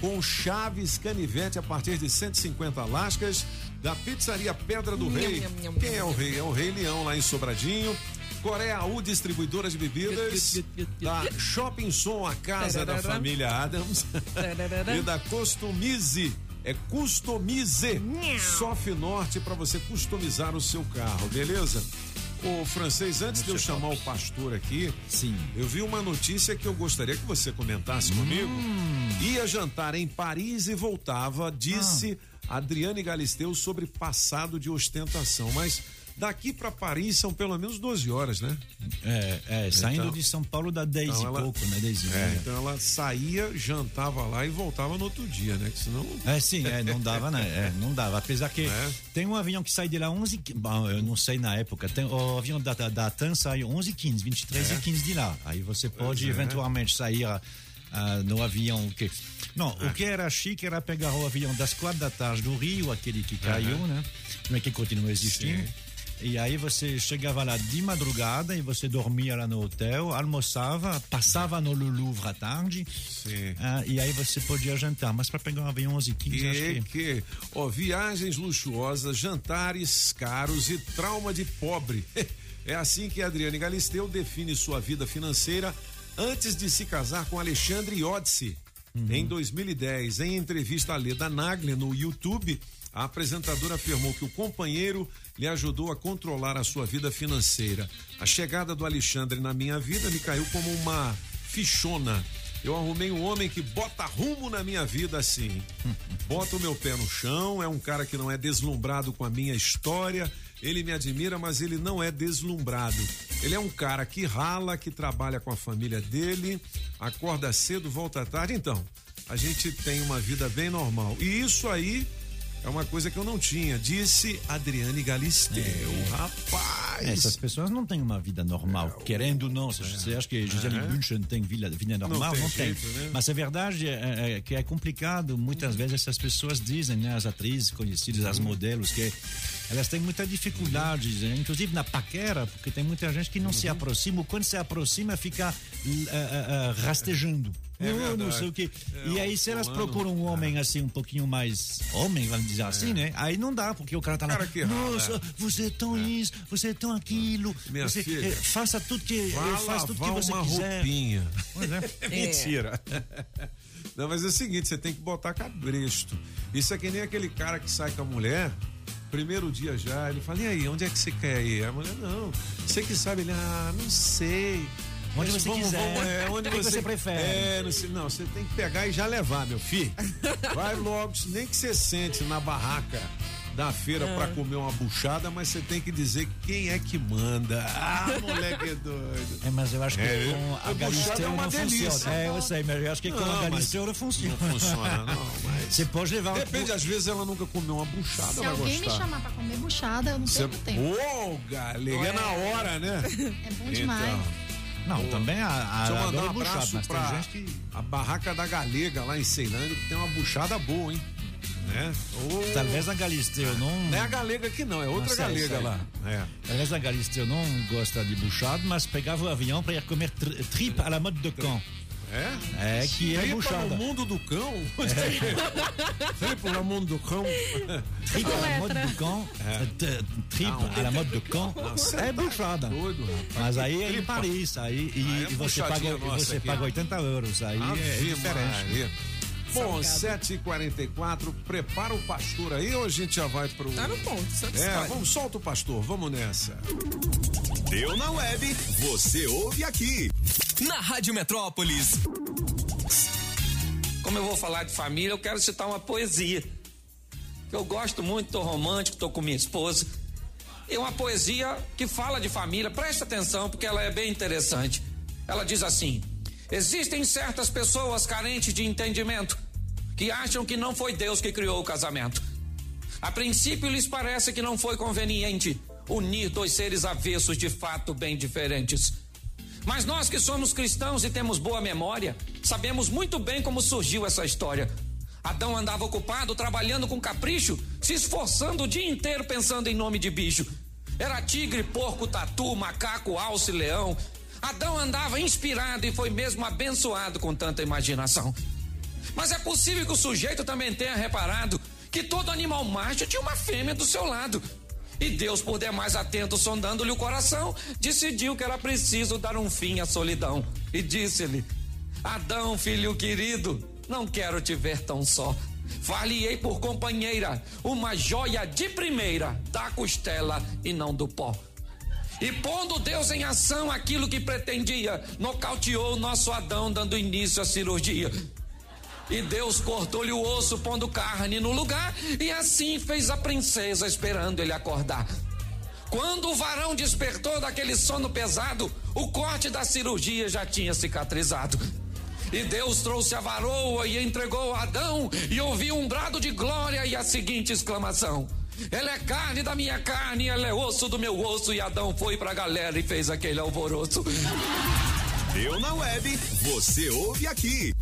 com chaves canivete a partir de 150 lascas. Da Pizzaria Pedra do Rei. Quem é o rei? É o Rei Leão lá em Sobradinho. Coreia U Distribuidora de Bebidas, da Shopping Som, a casa da família Adams [laughs] e da Customize. É Customize Sof Norte para você customizar o seu carro, beleza? Ô, francês, antes de eu chamar o pastor aqui, sim. eu vi uma notícia que eu gostaria que você comentasse comigo. Ia jantar em Paris e voltava, disse Adriane Galisteu sobre passado de ostentação. Mas daqui para Paris são pelo menos 12 horas, né? É, é saindo Então- de São Paulo dá 10 Então e ela- pouco, né? 10 e É, meia. então ela saía, jantava lá e voltava no outro dia, né? Que senão. É, sim, é, não dava, né? É, não dava. Apesar que É. tem um avião que sai de lá 11 e- Bom, eu não sei na época. Tem, o avião da, da, da TAM sai 11 e 15, 23 É. e 15 de lá. Aí você pode é. eventualmente sair ah, ah, no avião que... Não, É. o que era chique era pegar o avião das quatro da tarde do Rio, aquele que caiu, Aham. né? Mas que continua existindo. Sim. E aí você chegava lá de madrugada e você dormia lá no hotel, almoçava, passava no Louvre à tarde. Sim. ah, e aí você podia jantar. Mas para pegar um avião 11 e 15, acho Que, que... que, ó, viagens luxuosas, jantares caros e trauma de pobre. [laughs] É assim que Adriane Galisteu define sua vida financeira antes de se casar com Alexandre Iodice. Em 2010, em entrevista à Leda Nagli no YouTube, a apresentadora afirmou que o companheiro lhe ajudou a controlar a sua vida financeira. A chegada do Alexandre na minha vida me caiu como uma fichona. Eu arrumei um homem que bota rumo na minha vida assim. [laughs] Bota o meu pé no chão, é um cara que não é deslumbrado com a minha história. Ele me admira, mas ele não é deslumbrado. Ele é um cara que rala, que trabalha com a família dele, acorda cedo, volta à tarde. Então, a gente tem uma vida bem normal. E isso aí é uma coisa que eu não tinha, disse Adriane Galisteu. Rapaz! Essas pessoas não têm uma vida normal, querendo ou não. Você você acha que Gisele É. Bündchen tem vida, vida normal? tem Não tem. jeito, né? Mas a verdade é, é que é complicado. Muitas vezes essas pessoas dizem, né, as atrizes conhecidas, as modelos, que elas têm muita dificuldade, né, inclusive na paquera, porque tem muita gente que não se aproxima, ou quando se aproxima fica eh, eh, eh, rastejando. É não, sei o quê. É, e aí, se elas procuram um homem assim, um pouquinho mais homem, vamos dizer assim, né? Aí não dá, porque o cara tá lá. É. Cara que rala, Nossa, é. você é tão isso, você é tão aquilo. Minha você, filha, faça tudo que, faça tudo que você uma quiser. roupinha. Pois é. [laughs] É mentira. [laughs] Não, mas é o seguinte, você tem que botar cabresto. Isso é que nem aquele cara que sai com a mulher, primeiro dia já, ele fala, e aí, onde é que você quer ir? A mulher, não, você que sabe, ele, ah, não sei. Onde Mas você vamos, quiser. vamos, é, [laughs] onde você, você prefere? É, não, sei, não, você tem que pegar e já levar, meu filho. [laughs] Vai logo, nem que você sente na barraca da feira Ah. pra comer uma buchada, mas você tem que dizer quem é que manda. Ah, moleque é doido. É, mas eu acho que É, com a a Galisteu é uma não delícia. funciona. É, eu sei, mas eu acho que com Não, a mas Galisteu não funciona. Não funciona, não, mas. Você pode levar um Depende, às vezes ela nunca comeu uma buchada, Se vai alguém me gostar. chamar pra comer buchada, eu não Você... perco tempo. Ô, galega, é na hora, né? É bom demais. Não, Pô. também a, a Deixa eu mandar um abraço pra gente que- a barraca da Galega lá em Ceilândia, que tem uma buchada boa, hein? Né? Ô, Talvez a Galisteu não. Não é a Galega aqui não, é outra Galega lá. É. Talvez a Galisteu não gosta de buchado, mas pegava o avião para ir comer tri- tripe à la mode de cão. É? É, que é buchada. no mundo do cão? Tripa no mundo do cão? Tripe à la mode de cão. É. Tripe à la mode de cão. você É tá buchada. Doido. Mas aí é em. Paris, aí, e, Aí é e você, paga, você paga ó. 80 euros. Aí é diferente. Maria. Bom, 7h44, prepara o pastor aí ou a gente já vai pro. Tá no ponto, É, vamos, solta o pastor, vamos nessa. Deu na web, você ouve aqui. Na Rádio Metrópolis. Como eu vou falar de família, eu quero citar uma poesia. Eu gosto muito, tô romântico, tô com minha esposa. É uma poesia que fala de família, presta atenção porque ela é bem interessante. Ela diz assim: Existem certas pessoas carentes de entendimento que acham que não foi Deus que criou o casamento. A princípio lhes parece que não foi conveniente unir dois seres avessos de fato bem diferentes. Mas nós que somos cristãos e temos boa memória, sabemos muito bem como surgiu essa história. Adão andava ocupado, trabalhando com capricho, se esforçando o dia inteiro pensando em nome de bicho. Era tigre, porco, tatu, macaco, alce, leão. Adão andava inspirado e foi mesmo abençoado com tanta imaginação. Mas é possível que o sujeito também tenha reparado que todo animal macho tinha uma fêmea do seu lado. E Deus, por demais atento, sondando-lhe o coração, decidiu que era preciso dar um fim à solidão. E disse-lhe: Adão, filho querido, não quero te ver tão só. Far-lhe-ei por companheira uma joia de primeira da costela e não do pó. E pondo Deus em ação aquilo que pretendia, nocauteou o nosso Adão, dando início à cirurgia. E Deus cortou-lhe o osso, pondo carne no lugar, e assim fez a princesa, esperando ele acordar. Quando o varão despertou daquele sono pesado, o corte da cirurgia já tinha cicatrizado. E Deus trouxe a varoa e entregou a Adão, e ouviu um brado de glória e a seguinte exclamação: Ela é carne da minha carne, ela é osso do meu osso. E Adão foi pra galera e fez aquele alvoroço. Deu na web, você ouve aqui.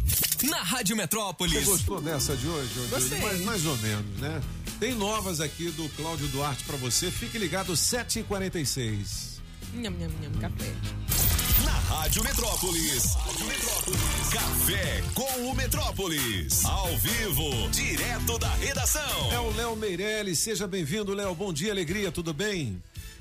Na Rádio Metrópolis. Você gostou dessa de hoje? Gostei. Mais, mais ou menos, né? Tem novas aqui do Cláudio Duarte pra você. Fique ligado, 7h46. Nham, nham, nham, café. Na Rádio Metrópolis. Rádio Metrópolis. Café com o Metrópolis. Ao vivo, direto da redação. É o Léo Meirelles, seja bem-vindo, Léo. Bom dia, alegria, tudo bem?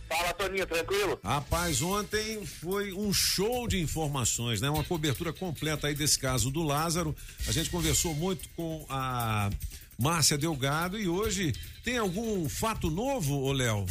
Fala, Toninho, tranquilo? Rapaz, ontem foi um show de informações, né? Uma cobertura completa aí desse caso do Lázaro. A gente conversou muito com a Márcia Delgado e hoje tem algum fato novo, ô Léo?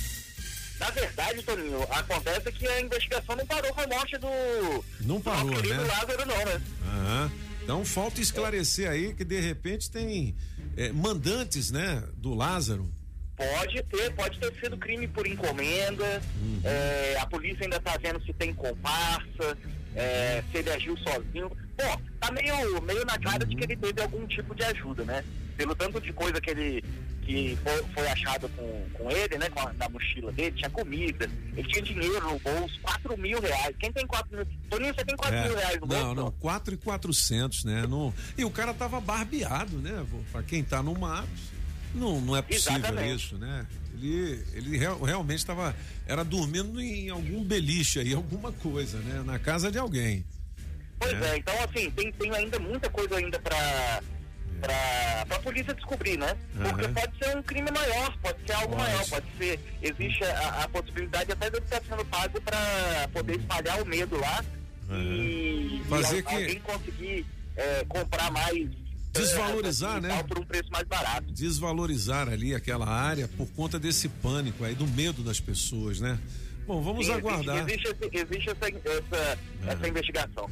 Na verdade, Toninho, acontece que a investigação não parou com a morte do. Não parou, do né? Lázaro, não, né? Aham. Então falta esclarecer aí que de repente tem eh, mandantes, né, do Lázaro. Pode ter, pode ter sido crime por encomenda. Uhum. é, a polícia ainda tá vendo se tem comparsa, é, se ele agiu sozinho. Bom, tá meio, meio na cara de que ele teve algum tipo de ajuda, né? Pelo tanto de coisa que ele que foi, foi achado com, com ele, né? Com a, na mochila dele, tinha comida, ele tinha dinheiro no bolso, 4 mil reais. Quem tem 4 mil? Toninho, você tem 4 É, mil reais no bolso? não, não, 4 e 400, né? Não, e o cara tava barbeado, né? Pra quem tá no mato, não, não é possível Exatamente. isso, né? Ele, ele real- realmente estava, era dormindo em algum beliche aí, [laughs] alguma coisa, né? Na casa de alguém. Pois é, então assim, tem, tem ainda muita coisa ainda pra, pra, pra polícia descobrir, né? Porque Aham. pode ser um crime maior, pode ser algo Pode. maior, pode ser. Existe a, a possibilidade até dele estar sendo pago pra poder espalhar o medo lá e, Fazer e al- que- alguém conseguir é, comprar mais. Desvalorizar, é, né? Por um preço mais barato. Desvalorizar ali aquela área por conta desse pânico aí, do medo das pessoas, né? Bom, vamos Sim, aguardar. Existe, existe, essa, essa, essa investigação.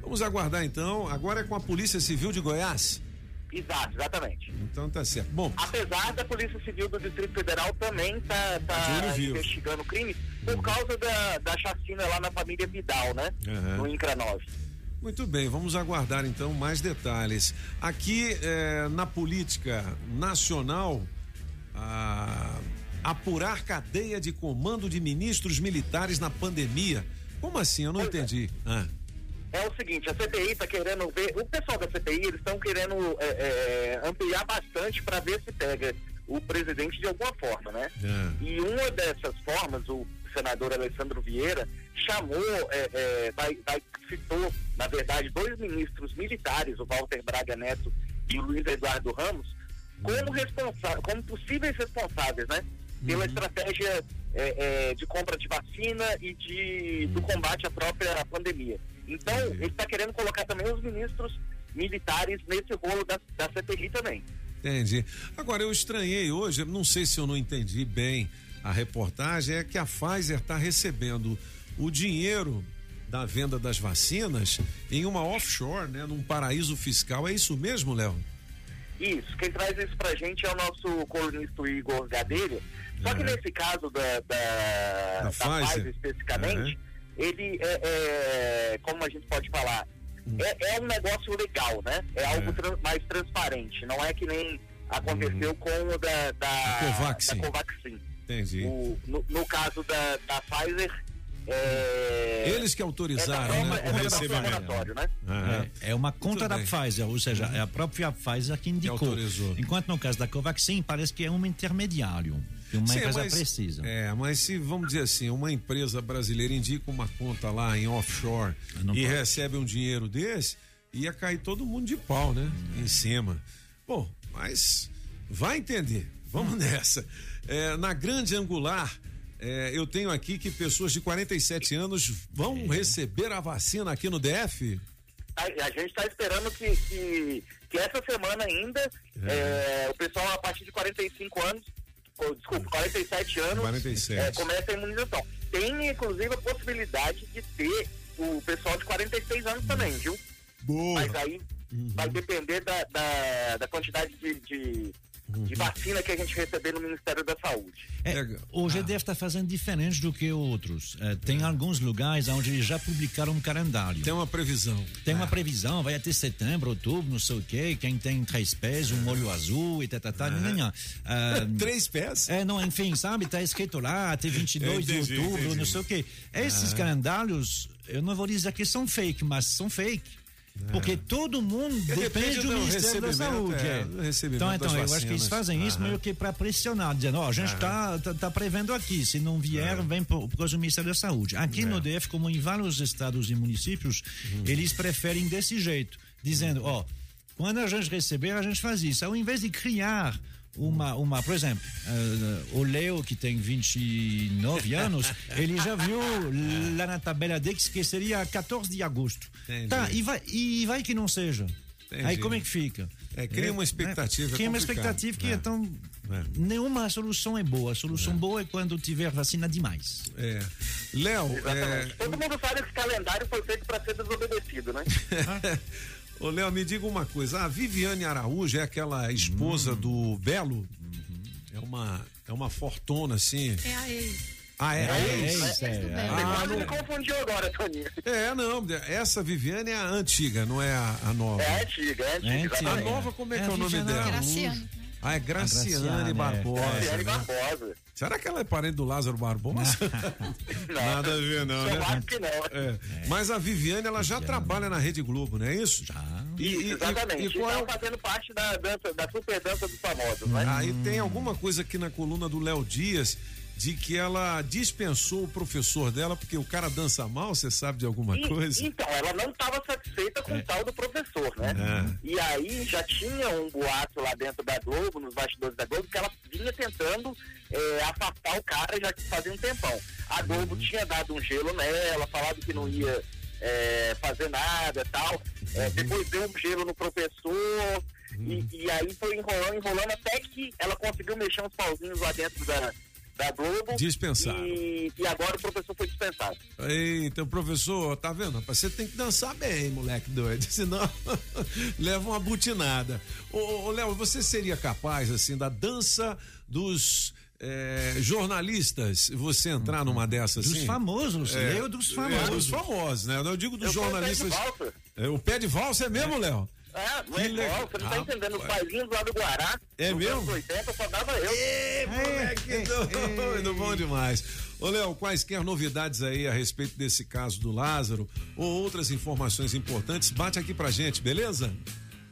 Vamos aguardar então. Agora é com a Polícia Civil de Goiás. Exato, exatamente. Então tá certo. Bom, Apesar da Polícia Civil do Distrito Federal também tá, Tá investigando o crime por causa da, da chacina lá na família Vidal, né? Aham. No INCRA 9. Muito bem, vamos aguardar então mais detalhes. Aqui eh, na política nacional, a- apurar cadeia de comando de ministros militares na pandemia. Como assim? Eu não entendi. Ah, É o seguinte, a CPI está querendo ver, o pessoal da CPI, eles estão querendo é, é, ampliar bastante para ver se pega o presidente de alguma forma, né? É. E uma dessas formas, o senador Alessandro Vieira chamou, é, é, vai, vai- citou, na verdade, dois ministros militares, o Walter Braga Neto e o Luiz Eduardo Ramos, como, responsa como possíveis responsáveis, né? Pela estratégia é, é, de compra de vacina e de, do combate à própria pandemia. Então, ele está querendo colocar também os ministros militares nesse rolo da, da CPI também. entendi. Agora, eu estranhei hoje, não sei se eu não entendi bem a reportagem, é que a Pfizer está recebendo o dinheiro da venda das vacinas em uma offshore, né? Num paraíso fiscal. É isso mesmo, Léo? Isso, quem traz isso pra gente é o nosso colunista Igor Gadelha. Só que nesse caso da, da, da Pfizer. Pfizer especificamente, ele é, é, como a gente pode falar, Hum. é, é um negócio legal, né? É algo tran- mais transparente, não é que nem aconteceu com o da, da. Covaxin. da Covaxin. Entendi. O- no, no caso da, da Pfizer, é, Eles que autorizaram, é né, o é recebimento. né? É, é uma conta da bem. Pfizer, ou seja, é a própria Pfizer que indicou. autorizou. Enquanto no caso da Covaxin, parece que é um intermediário que uma Sim, empresa mas- precisa. É, mas se, vamos dizer assim, uma empresa brasileira indica uma conta lá em offshore e recebe um dinheiro desse, ia cair todo mundo de pau, né? Em cima. Bom, mas vai entender. Vamos nessa. É, na grande angular, é, eu tenho aqui que pessoas de 47 anos vão receber a vacina aqui no DF. A, a gente está esperando que, que, que essa semana ainda é, o pessoal a partir de 45 anos, ou, desculpa, 47 anos, 47. é, começa a imunização. Tem inclusive a possibilidade de ter o pessoal de 46 anos também, viu? Boa. Mas aí vai depender da, da, da quantidade de, de, de vacina que a gente receber no Ministério da Saúde. É, hoje deve estar fazendo diferente do que outros. É, tem alguns lugares onde eles já publicaram um calendário. Tem uma previsão. Tem uma previsão, vai até setembro, outubro, não sei o quê. Quem tem três pés, um olho azul e tal, tal, tal. Não, não. Ah, [laughs] Três pés? É, não, enfim, sabe? Tá escrito lá, até 22 de Entendi, outubro, entendi. não sei o quê. Esses Ah. calendários, eu não vou dizer que são fake, mas são fake. Porque todo mundo É. Depende do do Ministério da recebimento, Saúde. é, é. Então, então eu acho que eles fazem isso meio que para pressionar, dizendo, ó, a gente está tá, tá prevendo aqui, se não vier, vem por, por causa do Ministério da Saúde. Aqui no DF, como em vários estados e municípios, eles preferem desse jeito, dizendo, ó, quando a gente receber, a gente faz isso. Ao invés de criar uma, uma por exemplo, eh, o Leo, que tem 29 [laughs] anos, ele já viu lá na tabela dele que seria 14 de agosto. Entendi. Tá, e vai, e vai que não seja. Entendi. Aí como é que fica? É, cria uma expectativa, é Cria uma expectativa que É. então nenhuma solução é boa. A solução boa é quando tiver vacina demais. É. Léo, é, Todo mundo sabe que esse calendário foi feito para ser desobedecido, né? [laughs] Ô, Léo, me diga uma coisa. A Viviane Araújo é aquela esposa do Belo? É uma, é uma fortuna, assim. É a ex. Ah, é? É, a é, ex? é, é. Você Ah, não- me confundiu agora, Toninho. É, não. Essa Viviane é a antiga, não é a, a nova. É antiga, é antiga. A nova, como é, É que é a o nome Viviane dela? Graciane. Ah, é Graciane, Graciane, é. Barbosa. Graciane né? Barbosa. Será que ela é parente do Lázaro Barbosa? [laughs] Nada a ver, não, Eu né? acho que não. É. Mas a Viviane, ela já trabalha na Rede Globo, não é isso? Já. E, e- Exatamente. e- e qual é Tá fazendo parte da dança, da super dança dos famosos, né? Ah, e tem alguma coisa aqui na coluna do Léo Dias de que ela dispensou o professor dela porque o cara dança mal, você sabe de alguma E- coisa? Então, ela não estava satisfeita com É. o tal do professor, né? É. E aí já tinha um boato lá dentro da Globo, nos bastidores da Globo, que ela vinha tentando é, afastar o cara já fazia um tempão. A Globo Uhum. tinha dado um gelo nela, falado que não ia é, fazer nada e tal. Uhum. É, depois deu um gelo no professor. E, e aí foi enrolando, enrolando, até que ela conseguiu mexer uns pauzinhos lá dentro da, da Globo. Dispensaram. E, e agora o professor foi dispensado. Eita, professor, tá vendo? rapaz? Você tem que dançar bem, moleque doido, [laughs] senão [laughs] leva uma butinada. Ô, ô, Léo, você seria capaz, assim, da dança dos eh, jornalistas, você entrar numa dessas Dos assim? famosos, Léo dos famosos. É, dos famosos, né? Eu digo dos Eu jornalistas. pé de valsa. É, o pé de valsa é mesmo, Léo? É, não Que é legal. igual, você não tá Ah, entendendo. Os rapaz. bailinhos lá do Guará, É nos mesmo? anos 80, só dava eu. moleque doido, [laughs] bom demais. Ô, Léo, quaisquer novidades aí a respeito desse caso do Lázaro ou outras informações importantes, bate aqui pra gente, beleza?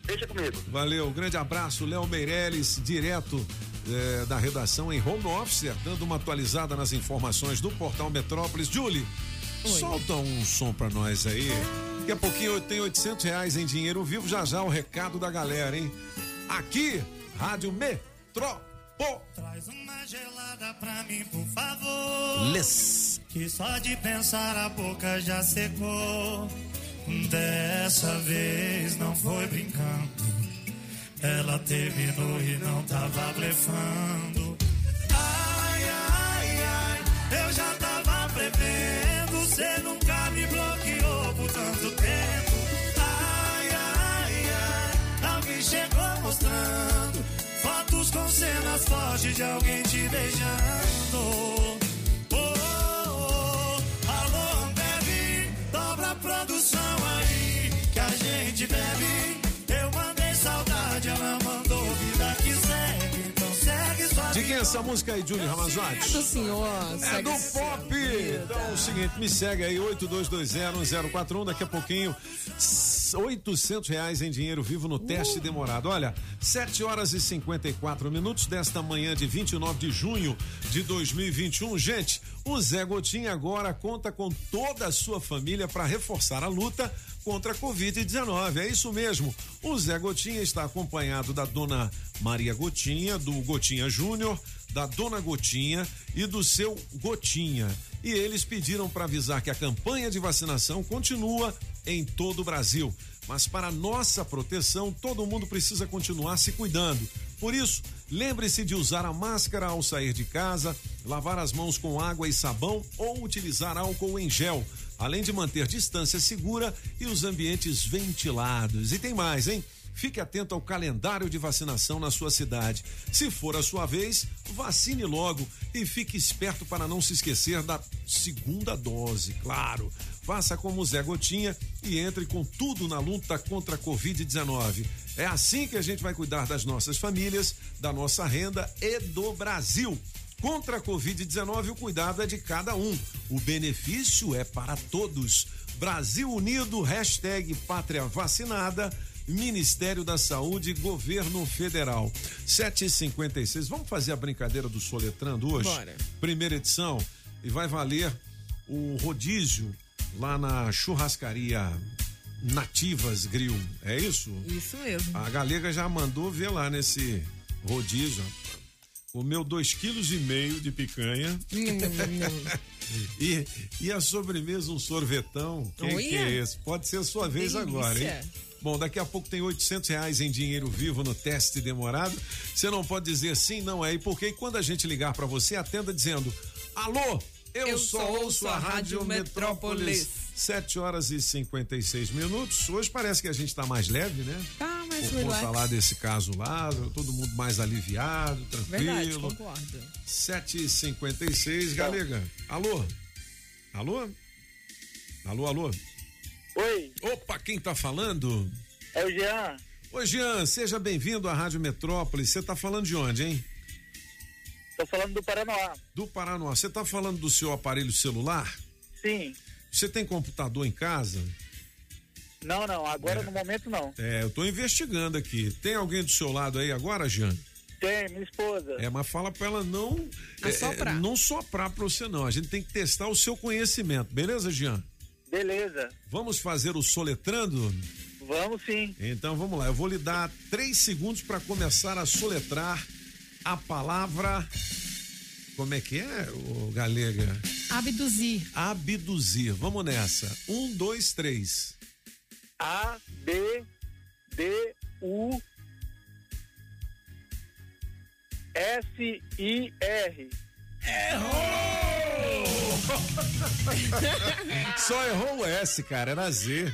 Deixa comigo. Valeu, grande abraço, Léo Meirelles, direto eh, da redação em home office, dando uma atualizada nas informações do portal Metrópolis. Julie, solta um som pra nós aí. Daqui a pouquinho tem 800 reais em dinheiro vivo, já já o recado da galera, hein? Aqui, Rádio Metrópolis. Traz uma gelada pra mim, por favor. Les. Que só de pensar a boca já secou. Dessa vez não foi brincando. Ela terminou e não tava blefando. Ai, ai, ai, eu já tava prevendo. Cê nunca me bloqueou por tanto tempo. Ai, ai, ai, alguém chegou mostrando fotos com cenas fortes de alguém te beijando. Essa música aí, Julie Ramazotti? É do senhor. É do Pop! Então é o seguinte, me segue aí, 82201041, daqui a pouquinho. s- 800 reais em dinheiro vivo no teste demorado. Olha, 7 horas e 54 minutos desta manhã de 29 de junho de 2021. Gente, o Zé Gotinha agora conta com toda a sua família para reforçar a luta contra a Covid-19. É isso mesmo. O Zé Gotinha está acompanhado da dona Maria Gotinha, do Gotinha Júnior, da dona Gotinha e do seu Gotinha. E eles pediram para avisar que a campanha de vacinação continua em todo o Brasil. Mas para nossa proteção, todo mundo precisa continuar se cuidando. Por isso, lembre-se de usar a máscara ao sair de casa, lavar as mãos com água e sabão ou utilizar álcool em gel, além de manter distância segura e os ambientes ventilados. E tem mais, hein? Fique atento ao calendário de vacinação na sua cidade. Se for a sua vez, vacine logo e fique esperto para não se esquecer da segunda dose, claro. Faça como Zé Gotinha e entre com tudo na luta contra a Covid-19. É assim que a gente vai cuidar das nossas famílias, da nossa renda e do Brasil. Contra a Covid-19, o cuidado é de cada um. O benefício é para todos. Brasil Unido, hashtag Pátria Vacinada. Ministério da Saúde, Governo Federal. 7h56. Vamos fazer a brincadeira do Soletrando hoje? Bora. Primeira edição. E vai valer o rodízio lá na churrascaria Nativas Grill. É isso? Isso mesmo. A galega já mandou ver lá nesse rodízio. Comeu dois quilos e meio de picanha. [laughs] e, e a sobremesa, um sorvetão. Quem Olha. que é esse? Pode ser a sua vez Delícia. agora, hein? Bom, daqui a pouco tem 800 reais em dinheiro vivo no teste demorado. Você não pode dizer sim, não é. E porque quando a gente ligar para você, atenda dizendo: Alô, eu, Eu só ouço a Rádio Metrópolis. Metrópolis. 7 horas e 56 minutos. Hoje parece que a gente tá mais leve, né? Tá, mas Por conta relax. lá desse caso lá, todo mundo mais aliviado, Verdade, tranquilo. concordo. 7h56, Galega. Alô? Alô? Alô, alô? Oi. Opa, quem tá falando? É o Jean. Oi, Jean, seja bem-vindo à Rádio Metrópolis. Você tá falando de onde, hein? Tô falando do Paranoá. Do Paraná. Você tá falando do seu aparelho celular? Sim. Você tem computador em casa? Não, não. Agora É. no momento não. É, eu tô investigando aqui. Tem alguém do seu lado aí agora, Jean? Tem, minha esposa. É, mas fala pra ela não é, Assoprar. é, não soprar pra você não. A gente tem que testar o seu conhecimento, beleza, Jean? Beleza. Vamos fazer o soletrando? Vamos sim. Então vamos lá, eu vou lhe dar três segundos para começar a soletrar a palavra. Como é que é, o Galega? Abduzir. Abduzir. Vamos nessa. Um, dois, três. A, B, D, U, S, I, R. [laughs] Só errou o S, cara, era Z.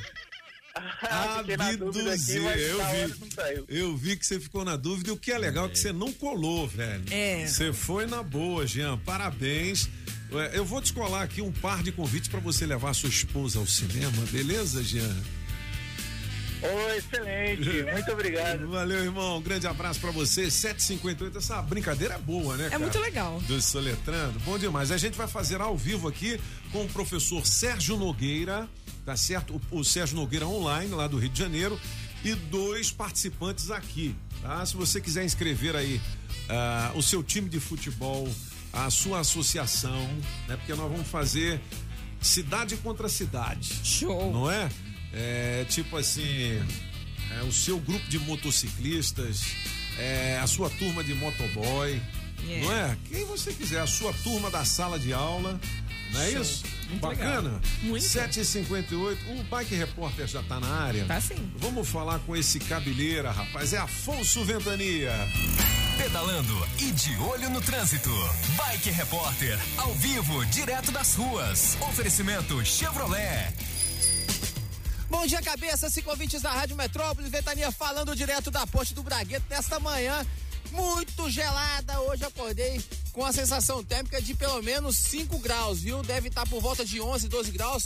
Aqui, Abduzir, mas eu hora vi. Eu vi que você ficou na dúvida e o que é legal é que você não colou, velho. É. Você foi na boa, Jean. Parabéns. É, Eu vou descolar aqui um par de convites para você levar sua esposa ao cinema, beleza, Jean? Ô, excelente. [laughs] Muito obrigado. Valeu, irmão. Um grande abraço pra você. 758. Essa brincadeira é boa, né? É cara? muito legal. Do Soletrando. Bom demais. A gente vai fazer ao vivo aqui com o professor Sérgio Nogueira, tá certo? O, o Sérgio Nogueira online, lá do Rio de Janeiro, e dois participantes aqui, tá? Se você quiser inscrever aí ah, o seu time de futebol, a sua associação, né? Porque nós vamos fazer cidade contra cidade. Show. Não é? É tipo assim, é, o seu grupo de motociclistas, é, a sua turma de motoboy, Yeah. não é? Quem você quiser, a sua turma da sala de aula, não é Show. isso? Muito Bacana? Muito. 7h58, o Bike Repórter já tá na área. Tá sim. Vamos falar com esse cabeleira, rapaz, é Afonso Ventania. Pedalando e de olho no trânsito. Bike Repórter, ao vivo, direto das ruas. Oferecimento Chevrolet. Bom dia, cabeça, cinco ouvintes da Rádio Metrópole, Ventania falando direto da Ponte do Bragueto nesta manhã muito gelada. Hoje acordei com a sensação térmica de pelo menos 5 graus, viu? Deve estar por volta de 11, 12 graus.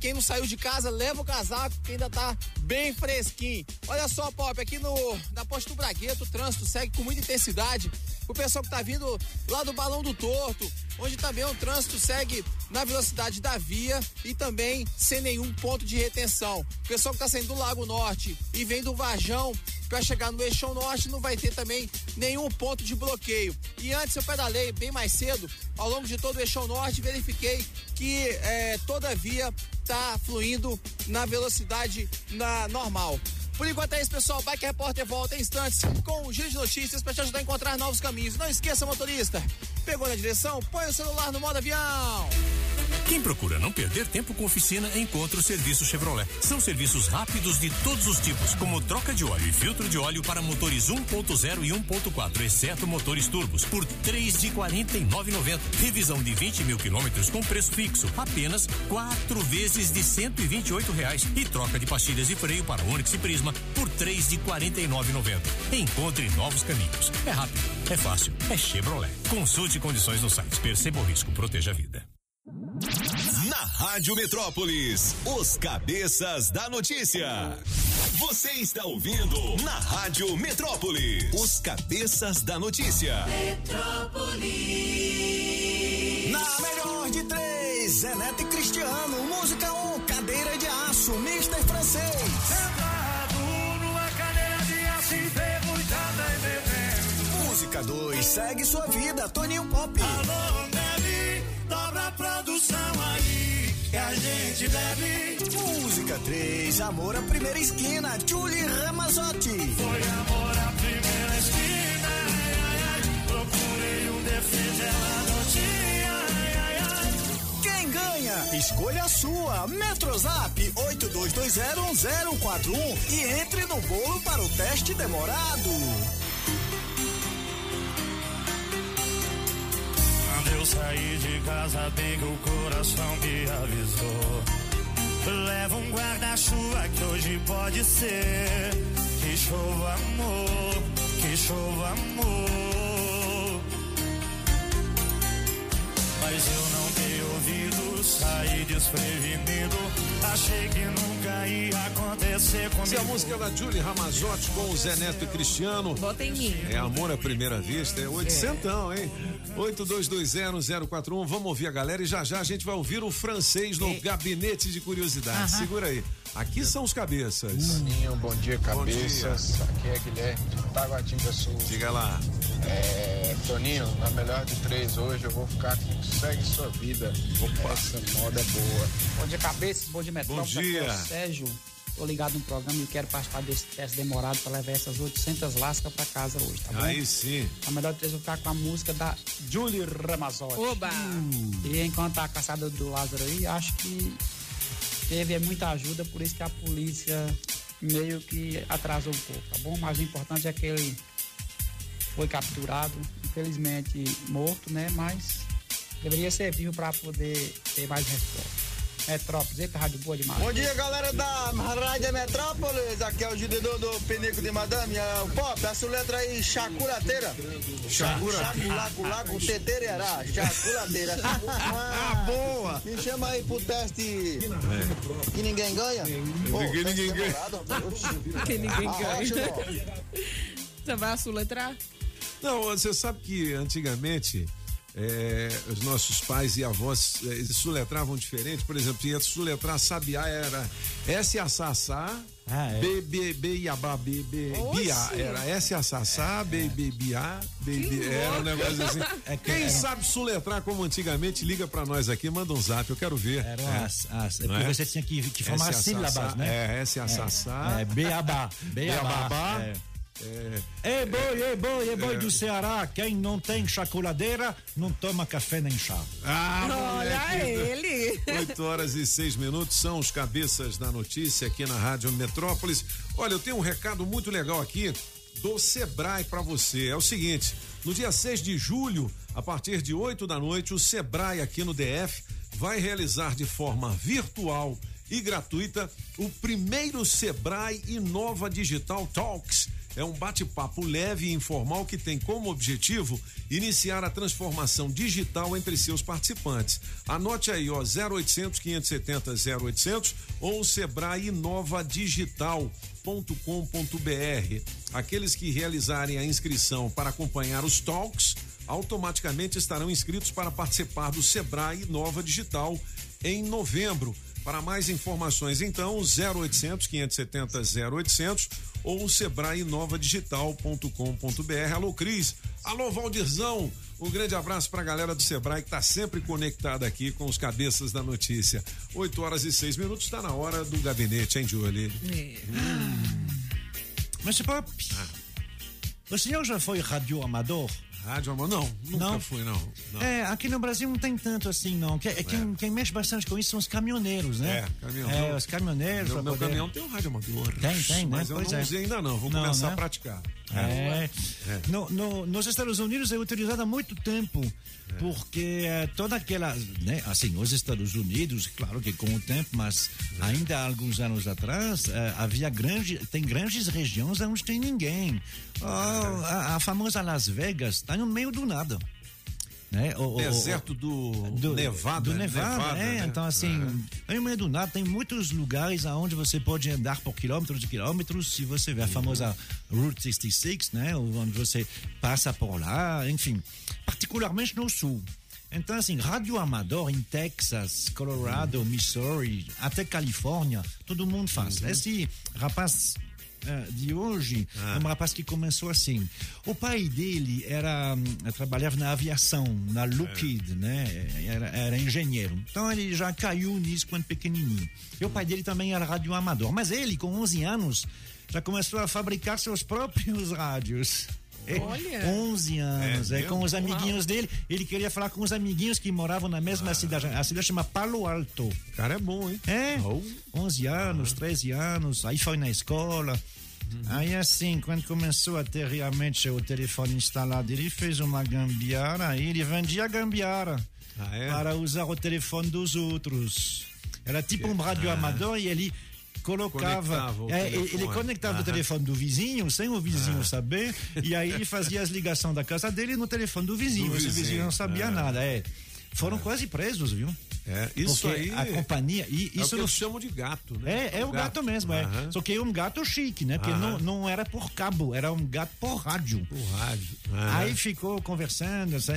Quem não saiu de casa, leva o casaco, que ainda tá bem fresquinho. Olha só, Pop, aqui no na Ponte do Bragueto, o trânsito segue com muita intensidade. O pessoal que tá vindo lá do Balão do Torto, onde também o trânsito segue na velocidade da via e também sem nenhum ponto de retenção. O pessoal que está saindo do Lago Norte e vem do Varjão para chegar no Eixão Norte não vai ter também nenhum ponto de bloqueio. E antes eu pedalei bem mais cedo, ao longo de todo o Eixão Norte, verifiquei que é, toda via está fluindo na velocidade na normal. Por enquanto é isso, pessoal. Bike Repórter volta em instantes com o giro de notícias para te ajudar a encontrar novos caminhos. Não esqueça, motorista, pegou na direção, põe o celular no modo avião. Quem procura não perder tempo com oficina, encontra o serviço Chevrolet. São serviços rápidos de todos os tipos, como troca de óleo e filtro de óleo para motores 1.0 e 1.4, exceto motores turbos, por três de quarenta e Revisão de 20 mil quilômetros com preço fixo, apenas quatro vezes de cento e vinte e reais. E troca de pastilhas de freio para Onix e Prisma por três de quarenta e Encontre novos caminhos. É rápido, é fácil, é Chevrolet. Consulte condições no site. Perceba o risco, proteja a vida. Na Rádio Metrópolis, os cabeças da notícia. Você está ouvindo na Rádio Metrópolis, os cabeças da notícia. Metrópolis. Na melhor de três, Zenete e Cristiano, música 1, um, cadeira de aço, Mister Francês. Música 2, segue sua vida, Toninho Pop. Alô, bebe, dobra a produção aí, que a gente bebe. Música 3, Amor à Primeira Esquina, Julie Ramazotti. Foi amor à primeira esquina, ai, ai, ai. Procurei um defeito, ela não tinha, ai, ai, ai. Quem ganha? Escolha a sua. Metrozap 82201041 e entre no bolo para o teste demorado. Saí de casa, bem que o coração me avisou. Leva um guarda-chuva que hoje pode ser. Que chova amor, que chova amor. Mas eu ouvido, saí desprevenido. Achei que nunca ia acontecer comigo. Essa é a música da Julie Ramazotti com o Zé Neto e Cristiano. Bota em mim. É amor à primeira vista, é oitocentão, hein? 82201041. Vamos ouvir a galera e já já a gente vai ouvir o francês no gabinete de curiosidade. Aham. Segura aí. Aqui são os cabeças. Toninho, bom dia, Bom cabeças. Aqui é Guilherme de Taguatinga Sul. Diga lá. É, Toninho, na melhor de três hoje eu vou ficar com Segue Sua Vida. Opa. Essa moda é boa. Bom dia, cabeças. Bom dia, Metrópole. Bom dia. É o Sérgio. Tô ligado no programa e quero participar desse teste demorado para levar essas 800 lascas para casa hoje, tá bom? Aí sim. A melhor de três eu vou ficar com a música da Julie Ramazotti. Oba! E enquanto a caçada do Lázaro aí, acho que teve muita ajuda, por isso que a polícia meio que atrasou um pouco, tá bom? Mas o importante é que ele foi capturado, infelizmente morto, né? Mas deveria ser vivo para poder ter mais resposta. Metrópolis, eita, rádio boa demais. Bom dia, galera da Rádio Metrópolis. Aqui é o Judidor do Penico de Madame. É o Pop, a sua letra aí, chacurateira. Chacura- Chaculaco, teteirerá, chaculateira. [laughs] Ah, boa! Me chama aí pro teste que ninguém ganha. Pô, Que teste ninguém ganha. Que ninguém Ah, ganha. Você vai assoletrar? Não, você sabe que antigamente é, os nossos pais e avós é, diferente. Por exemplo, ia suletrar sabiá era S a Ah, é. B, B, B, Iabá, B, B, Biá. Oxi. Era S a sassá, B, B, Biá, B, B. Era um negócio assim. É que Quem era- sabe suletrar como antigamente, liga pra nós aqui, manda um zap, eu quero ver. Eram É. as, as, é porque é? você tinha que, que formar as S a sílabas, né? É, S a sassá. É, Beabá. Beabá. Beabá. É. É, É boi, é boi, é boi É. do Ceará. Quem não tem chocoladeira, não toma café nem chá. Ah, Olha moleque. ele. 8 horas e 6 minutos são os cabeças da notícia aqui na Rádio Metrópolis. Olha, eu tenho um recado muito legal aqui do Sebrae para você. É o seguinte: no dia 6 de julho, a partir de 8 da noite, o Sebrae aqui no DF vai realizar de forma virtual e gratuita o primeiro Sebrae Inova Digital Talks. É um bate-papo leve e informal que tem como objetivo iniciar a transformação digital entre seus participantes. Anote aí, ó, 0800 570 0800 ou Sebrae Inova Digital .com.br. Aqueles que realizarem a inscrição para acompanhar os talks automaticamente estarão inscritos para participar do Sebrae Nova Digital em novembro. Para mais informações, então, 0800 570 0800 ou sebraenovadigital.com.br. Alô, Cris. Alô, Valdirzão. Um grande abraço para a galera do Sebrae que está sempre conectada aqui com os cabeças da notícia. 8 horas e 6 minutos, está na hora do gabinete, hein, Julie? Mas, Pop, o senhor já foi radioamador? Rádio amador? Não, nunca Não? fui, não. não. É, aqui no Brasil não tem tanto assim, não. Que- é, Quem, quem mexe bastante com isso são os caminhoneiros, né? É. É, os caminhoneiros. Meu, meu poder- caminhão tem um rádio amador. Tem, tem, né? Mas eu Pois não é. usei ainda não, vou Não, começar né? a praticar. É. É. No, no- nos Estados Unidos é utilizado há muito tempo, É. porque eh, toda aquela, né, assim, os Estados Unidos, claro que com o tempo, mas É. ainda há alguns anos atrás, eh, havia grande, tem grandes regiões onde tem ninguém. Oh, a, a famosa Las Vegas está no meio do nada. Né? O- Deserto do, Nevada. do Nevada, Nevada, é. né? Então, assim, no meio do nada, tem muitos lugares onde você pode andar por quilômetros e quilômetros. Se você vê a famosa Route 66, né? Onde você passa por lá, enfim. Particularmente no sul. Então, assim, rádio amador em Texas, Colorado, Missouri, até Califórnia, todo mundo faz. Esse rapaz eh, de hoje é um rapaz que começou assim. O pai dele era hum, trabalhava na aviação, na Lockheed, né? Era, era engenheiro. Então ele já caiu nisso quando pequenininho. E o pai dele também era radioamador. Mas ele, com 11 anos, já começou a fabricar seus próprios [laughs] rádios. Olha. 11 anos, É é, com os amiguinhos dele. Ele queria falar com os amiguinhos que moravam na mesma cidade. A cidade chama Palo Alto. O cara é bom, hein? É, Oh. 11 anos, 13 anos, aí foi na escola. Aí assim, quando começou a ter realmente o telefone instalado, ele fez uma gambiarra, aí ele vendia gambiarra Ah, é? para usar o telefone dos outros. Era tipo um rádio amador e ele colocava, Conectava o é, ele- conectava o Aham. telefone do vizinho, sem o vizinho saber, e aí ele [laughs] fazia as ligações da casa dele no telefone do vizinho. Do Esse vizinho. vizinho não sabia Ah. nada, é. Foram quase presos, viu? É, isso Porque aí. a companhia e é o isso que não chamam de gato, né? é, é o gato, mesmo, é. Só que é um gato chique, né? Porque Aham. não, não era por cabo, era um gato por rádio. Por rádio. Aham. Aí ficou conversando, assim.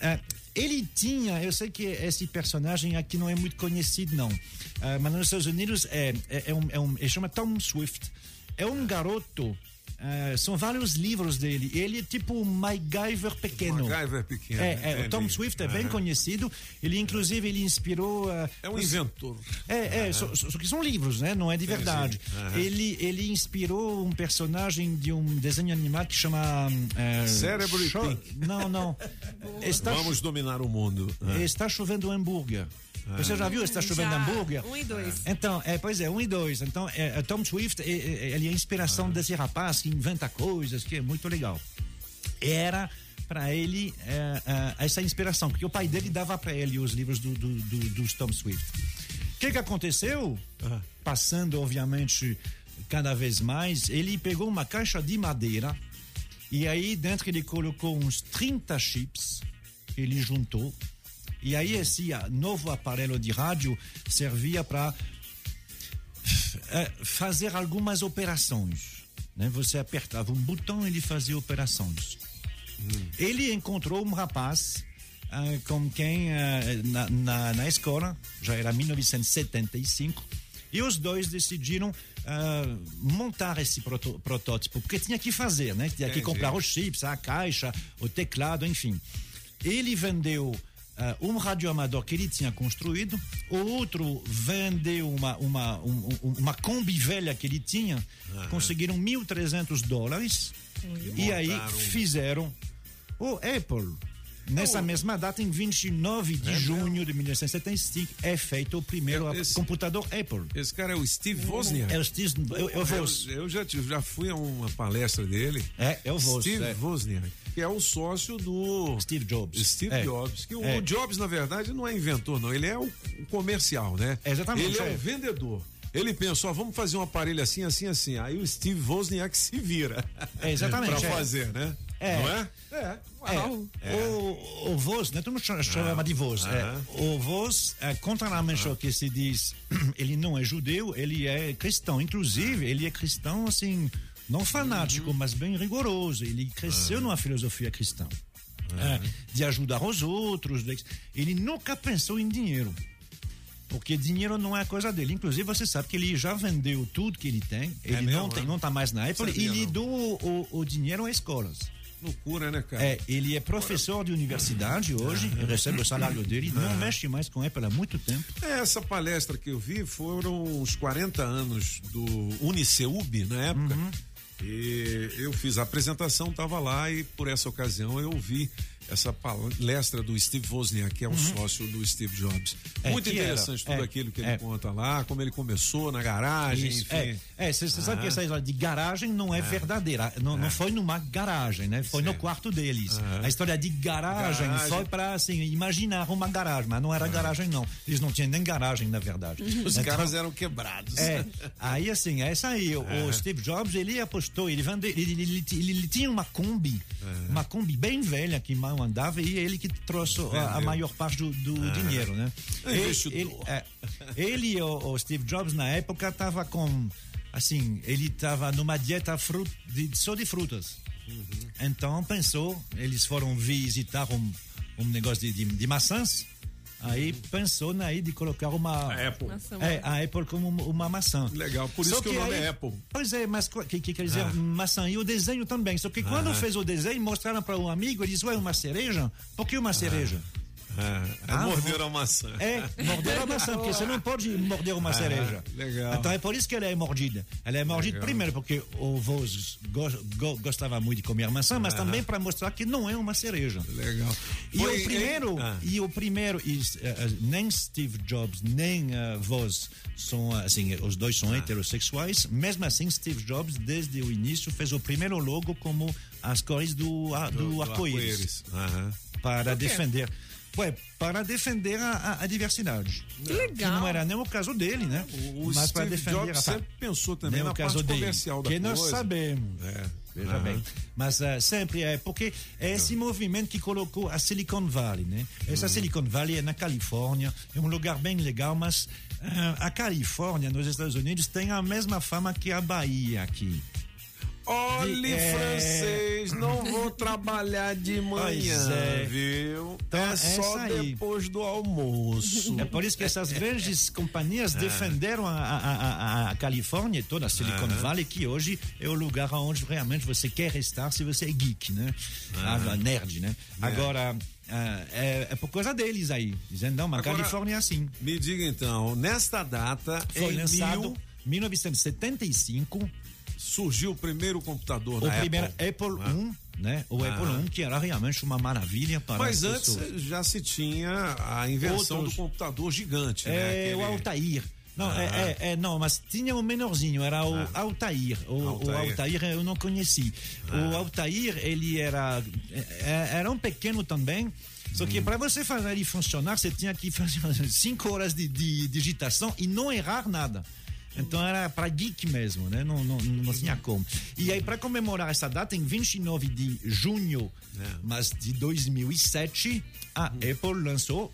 é, ele tinha, eu sei que esse personagem aqui não é muito conhecido, não. É, mas nos Estados Unidos é, é, é um, é um, ele chama Tom Swift. É um garoto. É, são vários livros dele. Ele é tipo MacGyver pequeno. MacGyver pequeno, É, é, o. Tom Swift é bem conhecido. Ele, inclusive, ele inspirou. ah, É um os- inventor. é, é, só, que são livros, né? Não é de verdade. Ele, ele inspirou um personagem de um desenho animado que chama. É, Cérebro Cho-. Não, não. [laughs] Está, Vamos dominar o mundo. Está chovendo hambúrguer. Você já viu Está chovendo Já, hambúrguer? um e dois. Então, é, pois é, um e dois. Então, é, é, Tom Swift, é, é, ele é a inspiração desse rapaz que inventa coisas, que é muito legal. Era para ele é, é, essa inspiração, porque o pai dele dava para ele os livros do, do, do, dos Tom Swift. O que, que aconteceu? Passando, obviamente, cada vez mais, ele pegou uma caixa de madeira e aí dentro ele colocou uns 30 chips que ele juntou. E aí esse ah, novo aparelho de rádio servia para eh, fazer algumas operações. Né? Você apertava um botão e ele fazia operações. Ele encontrou um rapaz ah, com quem ah, na, na, na escola, já era 1975, e os dois decidiram ah, montar esse proto- protótipo, porque tinha que fazer, né? Tinha que Entendi. comprar os chips, a caixa, o teclado, enfim. Ele vendeu ah, um radioamador que ele tinha construído, o outro vendeu uma, uma, um- um- uma Kombi velha que ele tinha, conseguiram 1.300 dólares, e aí montaram um- fizeram o Apple. Nessa mesma data, em 29 de É junho de 1975, é feito o primeiro Esse- computador Apple. Esse cara é o Steve Wozniak. É o Steve, eu, eu. Eu, eu já, já fui a uma palestra dele. É, eu vou. Steve é. Que é o sócio do Steve Jobs. Steve É. Jobs. Que o, É. o Jobs, na verdade, não é inventor, não. Ele é o, comercial, né? Exatamente, Ele é, é. o vendedor. Ele pensou, ó, vamos fazer um aparelho assim, assim, assim. Aí o Steve Wozniak [laughs] se vira. É, exatamente, pra é. fazer, né? É. Não é? É. É, O, o Voz, né? Todo mundo chama, de Voz. é. Aham. O Voz, é, contrariamente ao que se diz, [clears throat] ele não é judeu, ele é cristão. Inclusive, ele é cristão, assim, não fanático, Uhum. mas bem rigoroso. Ele cresceu numa filosofia cristã. é, de ajudar os outros. Ele nunca pensou em dinheiro. Porque dinheiro não é coisa dele. Inclusive, você sabe que ele já vendeu tudo que ele tem. Ele mesmo, não, tem, né? não tá mais na Apple Sabia e não. deu o, o dinheiro a escolas. Loucura, né, cara? É, ele é professor de universidade hoje, recebe o salário [laughs] dele, não mexe mais com Apple há muito tempo. É, Essa palestra que eu vi foram os 40 anos do Uniceub na época. Uhum. E eu fiz a apresentação, estava lá e por essa ocasião eu vi essa palestra do Steve Wozniak, que é um sócio do Steve Jobs. É, Muito que era, interessante tudo é, aquilo que ele é. conta lá, como ele começou na garagem, Isso, enfim. É, você sabe que Ah. essa história de garagem não é, verdadeira. Não, não foi numa garagem, né? Foi no quarto deles. A história de garagem, Garagem. foi para assim, imaginar uma garagem, mas não era garagem, não. Eles não tinham nem garagem, na verdade. Os Então, caras eram quebrados. É, aí assim, é isso aí. O, É. Steve Jobs, ele apostou, ele, vende, ele, ele, ele, ele- tinha uma Kombi, É. uma Kombi bem velha que mal andava e ele que trouxe a, a Vendeu. maior parte do, do É. dinheiro, né? É Ele, ele, é, ele o, o Steve Jobs, na época, tava com, assim, ele tava numa dieta frut, de, só de frutas. Uhum. Então pensou, eles foram visitar um, um negócio de, de, de maçãs. Aí pensou naí de colocar uma A Apple. Maçã. é, a Apple como uma, maçã. Legal, por isso Só que, o nome é Apple. Pois é, mas o que, que quer dizer Ah. maçã? E o desenho também. Só que quando Ah. fez o desenho, mostraram para um amigo, ele disse, ué, uma cereja? Por que uma cereja? É, Ah, morderam a maçã. É, morder a maçã, porque você não pode morder uma Ah, cereja. legal. Então é por isso que ela é mordida. Ela é mordida Legal. primeiro porque o vô go, go- gostava muito de comer maçã, mas Ah. também para mostrar que não é uma cereja. Legal. E Foi, o primeiro? Ah. e o primeiro, e, eh, nem Steve Jobs, nem uh, Voz são, assim, os dois Ah. são heterossexuais. Mesmo assim, Steve Jobs, desde o início, fez o primeiro logo como as cores do, do, Do- do arco-íris. Aham. Para defender. Ué, para defender a, a- a diversidade. Que legal. não era nem o caso dele, né? O Mas para defender Jobs a- sempre pensou também na o caso parte dele, comercial da que nós coisa. sabemos. É. Veja Aham. bem. Mas eh, sempre é porque é esse movimento que colocou a Silicon Valley, né? Essa Silicon Valley é na Califórnia, é um lugar bem legal, mas eh, a Califórnia, nos Estados Unidos, tem a mesma fama que a Bahia aqui. Olhe, É. francês, não vou trabalhar de [laughs] manhã, é. viu? Então, é só aí. depois do almoço. [laughs] É por isso que essas grandes [laughs] companhias Ah. defenderam a, a, a, a Califórnia, toda a Silicon Ah. Valley, que hoje é o lugar onde realmente você quer estar se você é geek, né? Ah. Ah, nerd, né? É. Agora, ah, é, é por causa deles aí, dizendo, não, mas Agora, Califórnia é assim. Me diga então, nesta data, Foi em lançado mil, 1975, surgiu o primeiro computador o da primeiro Apple. Apple, Ah. I, né? O Ah. Apple I, que era realmente uma maravilha para Mas as antes pessoas. já se tinha a invenção Outros- do computador gigante, né? É, Aquele- o Altair. Não, Ah. é, é, é, não, mas tinha o menorzinho, era o Altair. O o Altair. Altair. eu não conheci. O Altair, ele era, é, era um pequeno também. Só que para você fazer ele funcionar, você tinha que fazer [laughs] cinco horas de, de digitação e não errar nada. Então era para geek mesmo, né? Não, não, não tinha como. E aí, para comemorar essa data, em 29 de junho, mas de 2007, a Apple lançou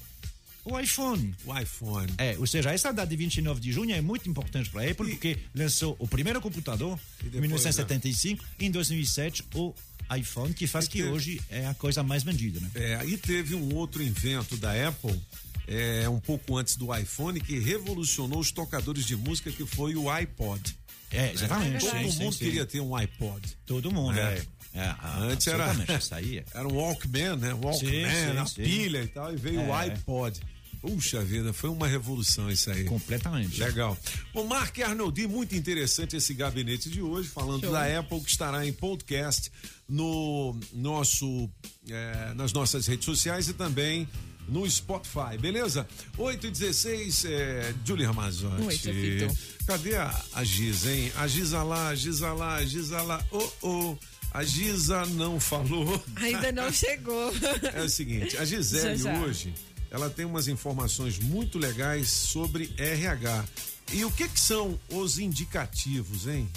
o iPhone. O iPhone. É, ou seja, essa data de 29 de junho é muito importante para a Apple porque lançou o primeiro computador E em depois, 1975, em 2007 o iPhone, que faz E que teve- hoje é a coisa mais vendida, né? É, e teve um outro invento da Apple, é, um pouco antes do iPhone, que revolucionou os tocadores de música, que foi o iPod. É, exatamente. Todo Sim, mundo sim. queria ter um iPod. Todo mundo, É. é. É, Antes era, absolutamente, isso aí é. [laughs] era um Walkman, né? Walkman, a pilha e tal, e veio o É. iPod. Puxa vida, foi uma revolução isso aí. Completamente. Legal. Bom, Mark Arnoldi, muito interessante esse gabinete de hoje, falando Show. da Apple, que estará em podcast no nosso, é, nas nossas redes sociais e também no Spotify, beleza? 8 e 16, é, Julie Ramazotti. Oi. Cadê a, a Giza, hein? A Giza lá, a Giza lá, a Giza lá. Oh, oh. A Giza não falou. Ainda não [laughs] chegou. É o seguinte, a Gisele Já, já. hoje, ela tem umas informações muito legais sobre RH. E o que que são os indicativos, hein?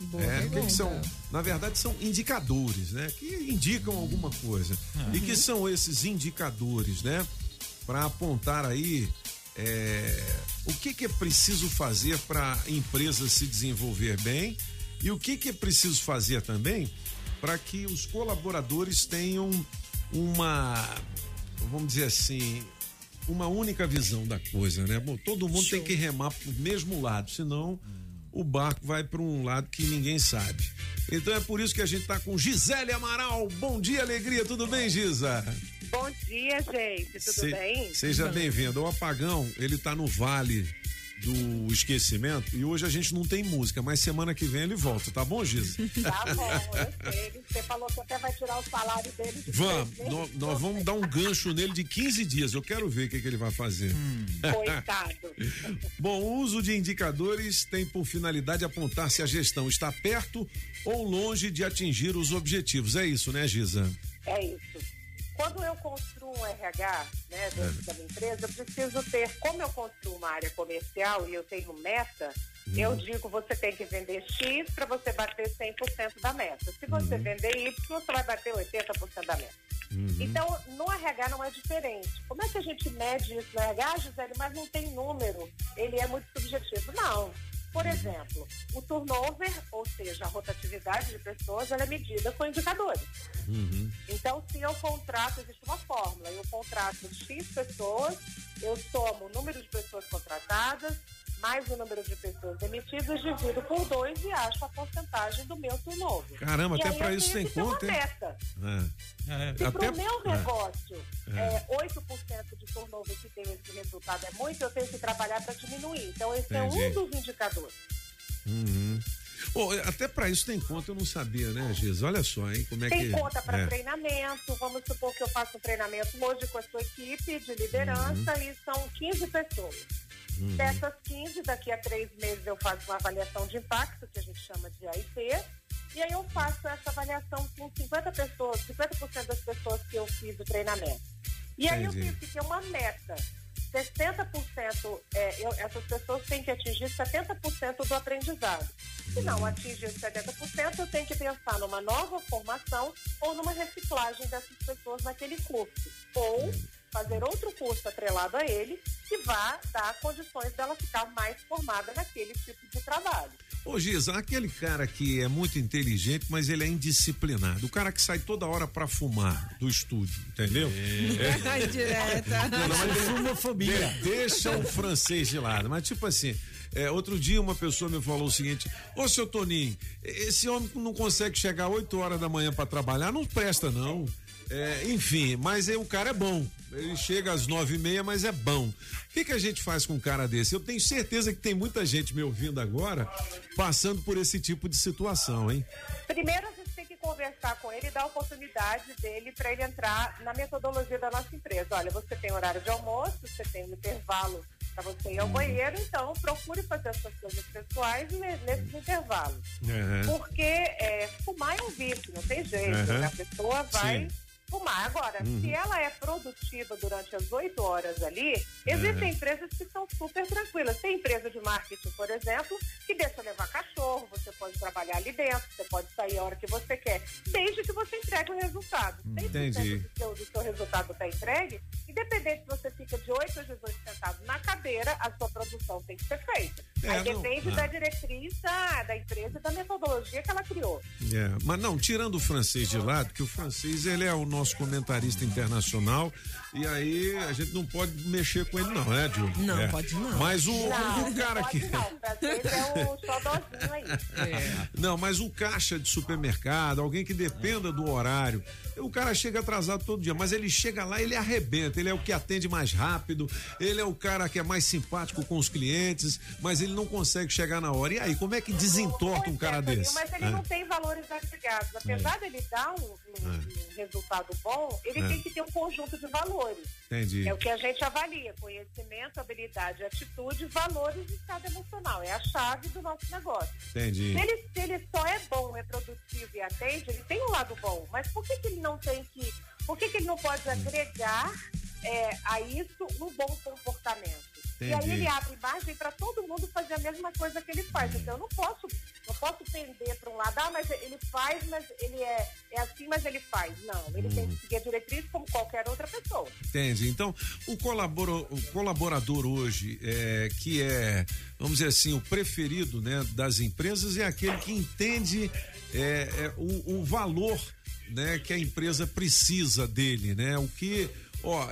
Boa É, o que são? Na verdade, são indicadores, né? Que indicam alguma coisa. E que são esses indicadores, né? Para apontar aí é, o que, que é preciso fazer para a empresa se desenvolver bem e o que, que é preciso fazer também para que os colaboradores tenham uma, vamos dizer assim, uma única visão da coisa, né? Bom, todo mundo tem que remar pro mesmo lado, senão o barco vai para um lado que ninguém sabe. Então é por isso que a gente tá com Gisele Amaral. Bom dia, alegria, tudo bem, Gisa? Bom dia, gente. Tudo Se- bem? Seja bem-vindo. O apagão, ele tá no vale do esquecimento e hoje a gente não tem música, mas semana que vem ele volta, tá bom, Gisa? Tá bom, eu sei. Você falou que até vai tirar o salário dele. de Vamos, três meses. nó- nós, vamos dar um gancho nele de 15 dias. Eu quero ver o que, que ele vai fazer. Coitado. [laughs] Bom, o uso de indicadores tem por finalidade apontar se a gestão está perto ou longe de atingir os objetivos. É isso, né, Gisa? É isso. Quando eu construo um RH né, dentro da minha empresa, eu preciso ter, como eu construo uma área comercial e eu tenho meta, eu digo você tem que vender X para você bater 100% da meta. Se você vender Y, você vai bater 80% da meta. Então, no RH não é diferente. Como é que a gente mede isso no RH, Gisele? Mas não tem número. Ele é muito subjetivo. Não. Por exemplo, o turnover, ou seja, a rotatividade de pessoas, ela é medida com indicadores. Então, se eu contrato, existe uma fórmula. Eu contrato X pessoas, eu somo o número de pessoas contratadas, mais o número de pessoas demitidas, divido por dois e acho a porcentagem do meu turnover. Caramba, E até eu isso tem uma conta, hein? meta. É. Se Até- para o meu é. negócio É. é, 8% de turnover que tem esse resultado é muito, eu tenho que trabalhar para diminuir. Então, esse é Entendi. um dos indicadores. Uhum. Ô, até pra isso tem conta, eu não sabia, né, Gisa? Olha só, hein? Como é Tem que. conta para é. treinamento. Vamos supor que eu faço um treinamento hoje com a sua equipe de liderança e são 15 pessoas. Uhum. Dessas 15, daqui a três meses eu faço uma avaliação de impacto, que a gente chama de AIP, e aí eu faço essa avaliação com 50 pessoas, 50% das pessoas que eu fiz o treinamento. E aí eu Entendi. tenho que ter uma meta. 60%, é, eu- essas pessoas têm que atingir 70% do aprendizado. Se não atingir os 70%, eu tenho que pensar numa nova formação ou numa reciclagem dessas pessoas naquele curso. Ou fazer outro curso atrelado a ele que vá dar condições dela ficar mais formada naquele tipo de trabalho. Ô, Giza, aquele cara que é muito inteligente, mas ele é indisciplinado. O cara que sai toda hora pra fumar do estúdio, entendeu? É. Direta. Não, não, mas Fumofobia. de- deixa o francês de lado. Mas, tipo assim, é, outro dia uma pessoa me falou o seguinte: Ô, seu Toninho, esse homem não consegue chegar 8 horas da manhã pra trabalhar, não presta, não. É, enfim, mas aí o cara é bom. Ele chega às nove e meia, mas é bom. O que, que a gente faz com um cara desse? Eu tenho certeza que tem muita gente me ouvindo agora passando por esse tipo de situação, hein? Primeiro, a gente tem que conversar com ele e dar a oportunidade dele para ele entrar na metodologia da nossa empresa. Olha, você tem horário de almoço, você tem um intervalo para você ir ao banheiro, então procure fazer as suas coisas pessoais ne- nesses intervalos. Uhum. Porque é, fumar é um vício, não tem jeito. Uhum. né? A pessoa vai Sim. Fumar. Agora, Uhum. se ela é produtiva durante as oito horas ali, existem Uhum. empresas que são super tranquilas. Tem empresa de marketing, por exemplo, que deixa levar cachorro, você pode trabalhar ali dentro, você pode sair a hora que você quer, desde que você entregue o resultado. 100% Entendi. do seu, do seu resultado está entregue, independente se você fica de 8 a 18 sentado na cadeira, a sua produção tem que ser feita. É, Aí não- depende ah. da diretriz da, da empresa e da metodologia que ela criou. É, mas não, tirando o francês de lado, que o francês ele é o nosso comentarista internacional e aí a gente não pode mexer com ele não, né, Diogo? Não, É. pode não. Mas o, Não, o cara pode que... não, [laughs] é o aí. Não, mas o caixa de supermercado, alguém que dependa do horário, o cara chega atrasado todo dia, mas ele chega lá, ele arrebenta, ele é o que atende mais rápido, ele é o cara que é mais simpático com os clientes, mas ele não consegue chegar na hora. E aí, como é que desentorta um cara Toninho, desse? Mas ele É. não tem valores agregados. Apesar dele dar um, um- um resultado bom, ele É. tem que ter um conjunto de valores. Entendi. É o que a gente avalia: conhecimento, habilidade, atitude, valores e estado emocional. É a chave do nosso negócio. Entendi. Se ele, se ele só é bom, é produtivo e atende, ele tem um lado bom. Mas por que, que ele não tem que. Por que, que ele não pode agregar é, a isso um bom comportamento? E aí Entendi. ele abre margem para todo mundo fazer a mesma coisa que ele faz. Então eu não posso, não posso pender para um lado, ah, mas ele faz, mas ele é, é assim, mas ele faz. Não, ele tem que seguir a diretriz como qualquer outra pessoa. Entende? Então, o, colaboro- o colaborador hoje, é, que é, vamos dizer assim, o preferido né, das empresas, é aquele que entende é, é, o, o valor né, que a empresa precisa dele, né? O que, ó,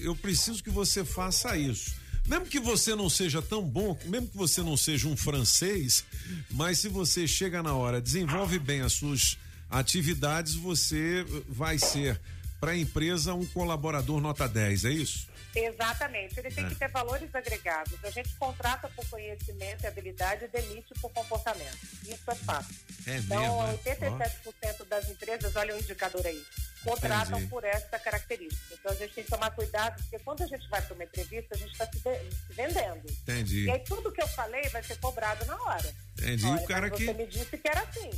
eu preciso que você faça isso. Mesmo que você não seja tão bom, mesmo que você não seja um francês, mas se você chega na hora, desenvolve bem as suas atividades, você vai ser para a empresa um colaborador nota 10, é isso? Exatamente. Ele tem É. que ter valores agregados. A gente contrata por conhecimento e habilidade e demite por comportamento. Isso é fácil. É então, mesmo, é? 87% das empresas, olha o indicador aí, contratam Entendi. por essa característica. Então, a gente tem que tomar cuidado, porque quando a gente vai para uma entrevista, a gente está se, se vendendo. Entendi. E aí, tudo que eu falei vai ser cobrado na hora. Entendi. Olha, o cara que Você me disse que era assim.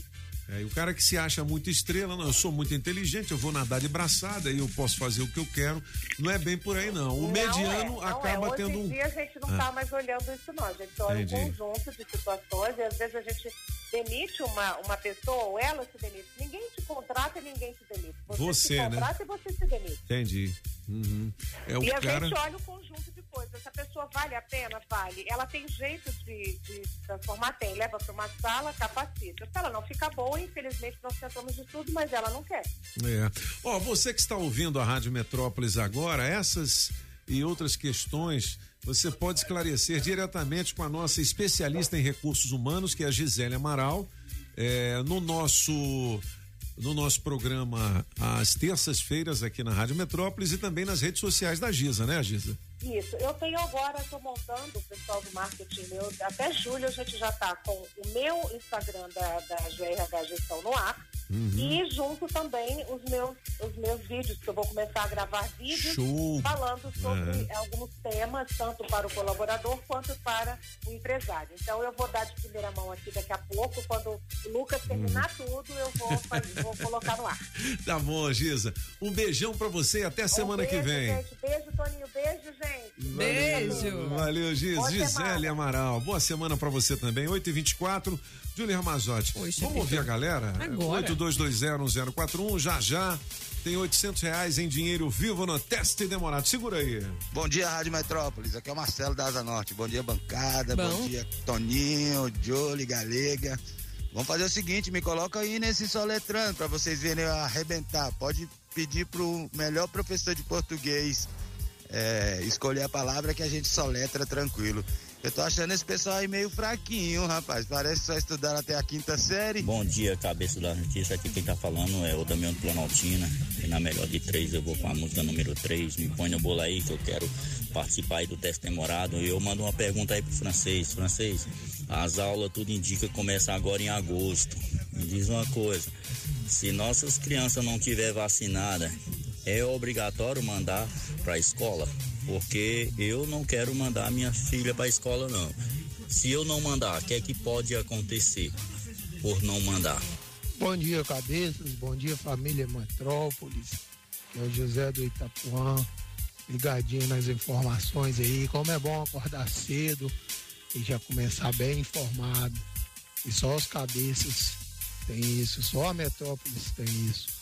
É, e o cara que se acha muito estrela, não, eu sou muito inteligente, eu vou nadar de braçada e eu posso fazer o que eu quero. Não é bem por aí, não. O Não mediano é, não acaba é. Hoje tendo em um. dia a gente não Ah. está mais olhando isso, não. A gente olha Entendi. um conjunto de situações e às vezes a gente demite uma, uma pessoa ou ela se demite. Ninguém te contrata e ninguém te demite. Você, Você, se né? contrata e você se demite. Entendi. Uhum. É o e a cara. gente olha o conjunto de coisas. Essa pessoa vale a pena? Vale. Ela tem jeito de, de se transformar? Tem. Leva para uma sala, capacita. Se ela não fica boa, infelizmente nós tentamos de tudo, mas ela não quer. É. Ó, você que está ouvindo a Rádio Metrópolis agora, essas e outras questões você pode esclarecer diretamente com a nossa especialista em recursos humanos, que é a Gisele Amaral, é, no nosso no nosso programa às terças-feiras aqui na Rádio Metrópolis e também nas redes sociais da Gisa, né, Gisa? Isso. Eu tenho agora, estou montando o pessoal do marketing meu. Até julho a gente já está com o meu Instagram da, da GRH Gestão no ar. Uhum. E junto também os meus, os meus vídeos, que eu vou começar a gravar vídeos Show. falando sobre É. alguns temas, tanto para o colaborador quanto para o empresário. Então eu vou dar de primeira mão aqui daqui a pouco, quando o Lucas terminar tudo, eu vou, fazer, vou colocar no ar. [laughs] Tá bom, Gisa. Um beijão pra você e até semana um que beijo, vem. Gente. Beijo, Toninho. Beijo, gente. Beijo. Valeu, Gis. Boa Gisele semana. Amaral. Boa semana pra você também. 8h24. Júlia Ramazotti. Vamos ouvir a galera? Agora. 82201041. Já já tem 800 reais em dinheiro vivo no teste demorado. Segura aí. Bom dia, Rádio Metrópolis. Aqui é o Marcelo da Asa Norte. Bom dia, bancada. Bom, Bom. dia, Toninho, Jolie, Galega. Vamos fazer o seguinte, me coloca aí nesse soletrando para vocês verem eu arrebentar. Pode pedir pro melhor professor de português é, escolher a palavra que a gente soletra tranquilo. Eu tô achando esse pessoal aí meio fraquinho, rapaz. Parece que só estudaram até a quinta série. Bom dia, cabeça da notícia. Aqui quem tá falando é o Damião do Planaltina. E na melhor de três eu vou com a música número 3. Me põe no bolo aí que eu quero participar aí do teste demorado. E eu mando uma pergunta aí pro francês. Francês, as aulas tudo indica começa agora em agosto. Me diz uma coisa. Se nossas crianças não tiver vacinada, é obrigatório mandar para a escola? Porque eu não quero mandar minha filha para a escola não. Se eu não mandar, o que é que pode acontecer por não mandar? Bom dia, cabeças. Bom dia, família Metrópolis. Que é o José do Itapuã. Ligadinho nas informações aí. Como é bom acordar cedo e já começar bem informado. E só os cabeças tem isso. Só a Metrópolis tem isso.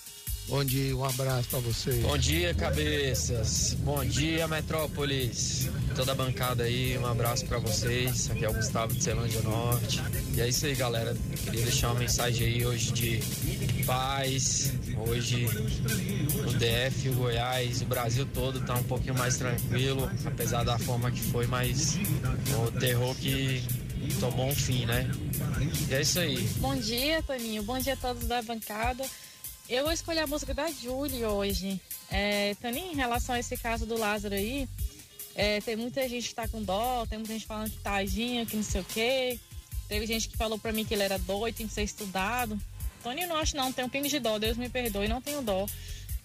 Bom dia, um abraço pra vocês. Bom dia, cabeças. Bom dia, Metrópolis. Toda a bancada aí, um abraço pra vocês. Aqui é o Gustavo de Celândia Norte. E é isso aí, galera. Queria deixar uma mensagem aí hoje de paz. Hoje o DF, o Goiás, o Brasil todo tá um pouquinho mais tranquilo, apesar da forma que foi, mas o terror que tomou um fim, né? E é isso aí. Bom dia, Toninho. Bom dia a todos da bancada. Eu vou escolher a música da Julie hoje. É, em relação a esse caso do Lázaro aí, é, tem muita gente que tá com dó, tem muita gente falando que tadinho, que não sei o quê. Teve gente que falou pra mim que ele era doido, tem que ser estudado. Toninho, não acho não, tem um pingo de dó, Deus me perdoe, não tenho dó.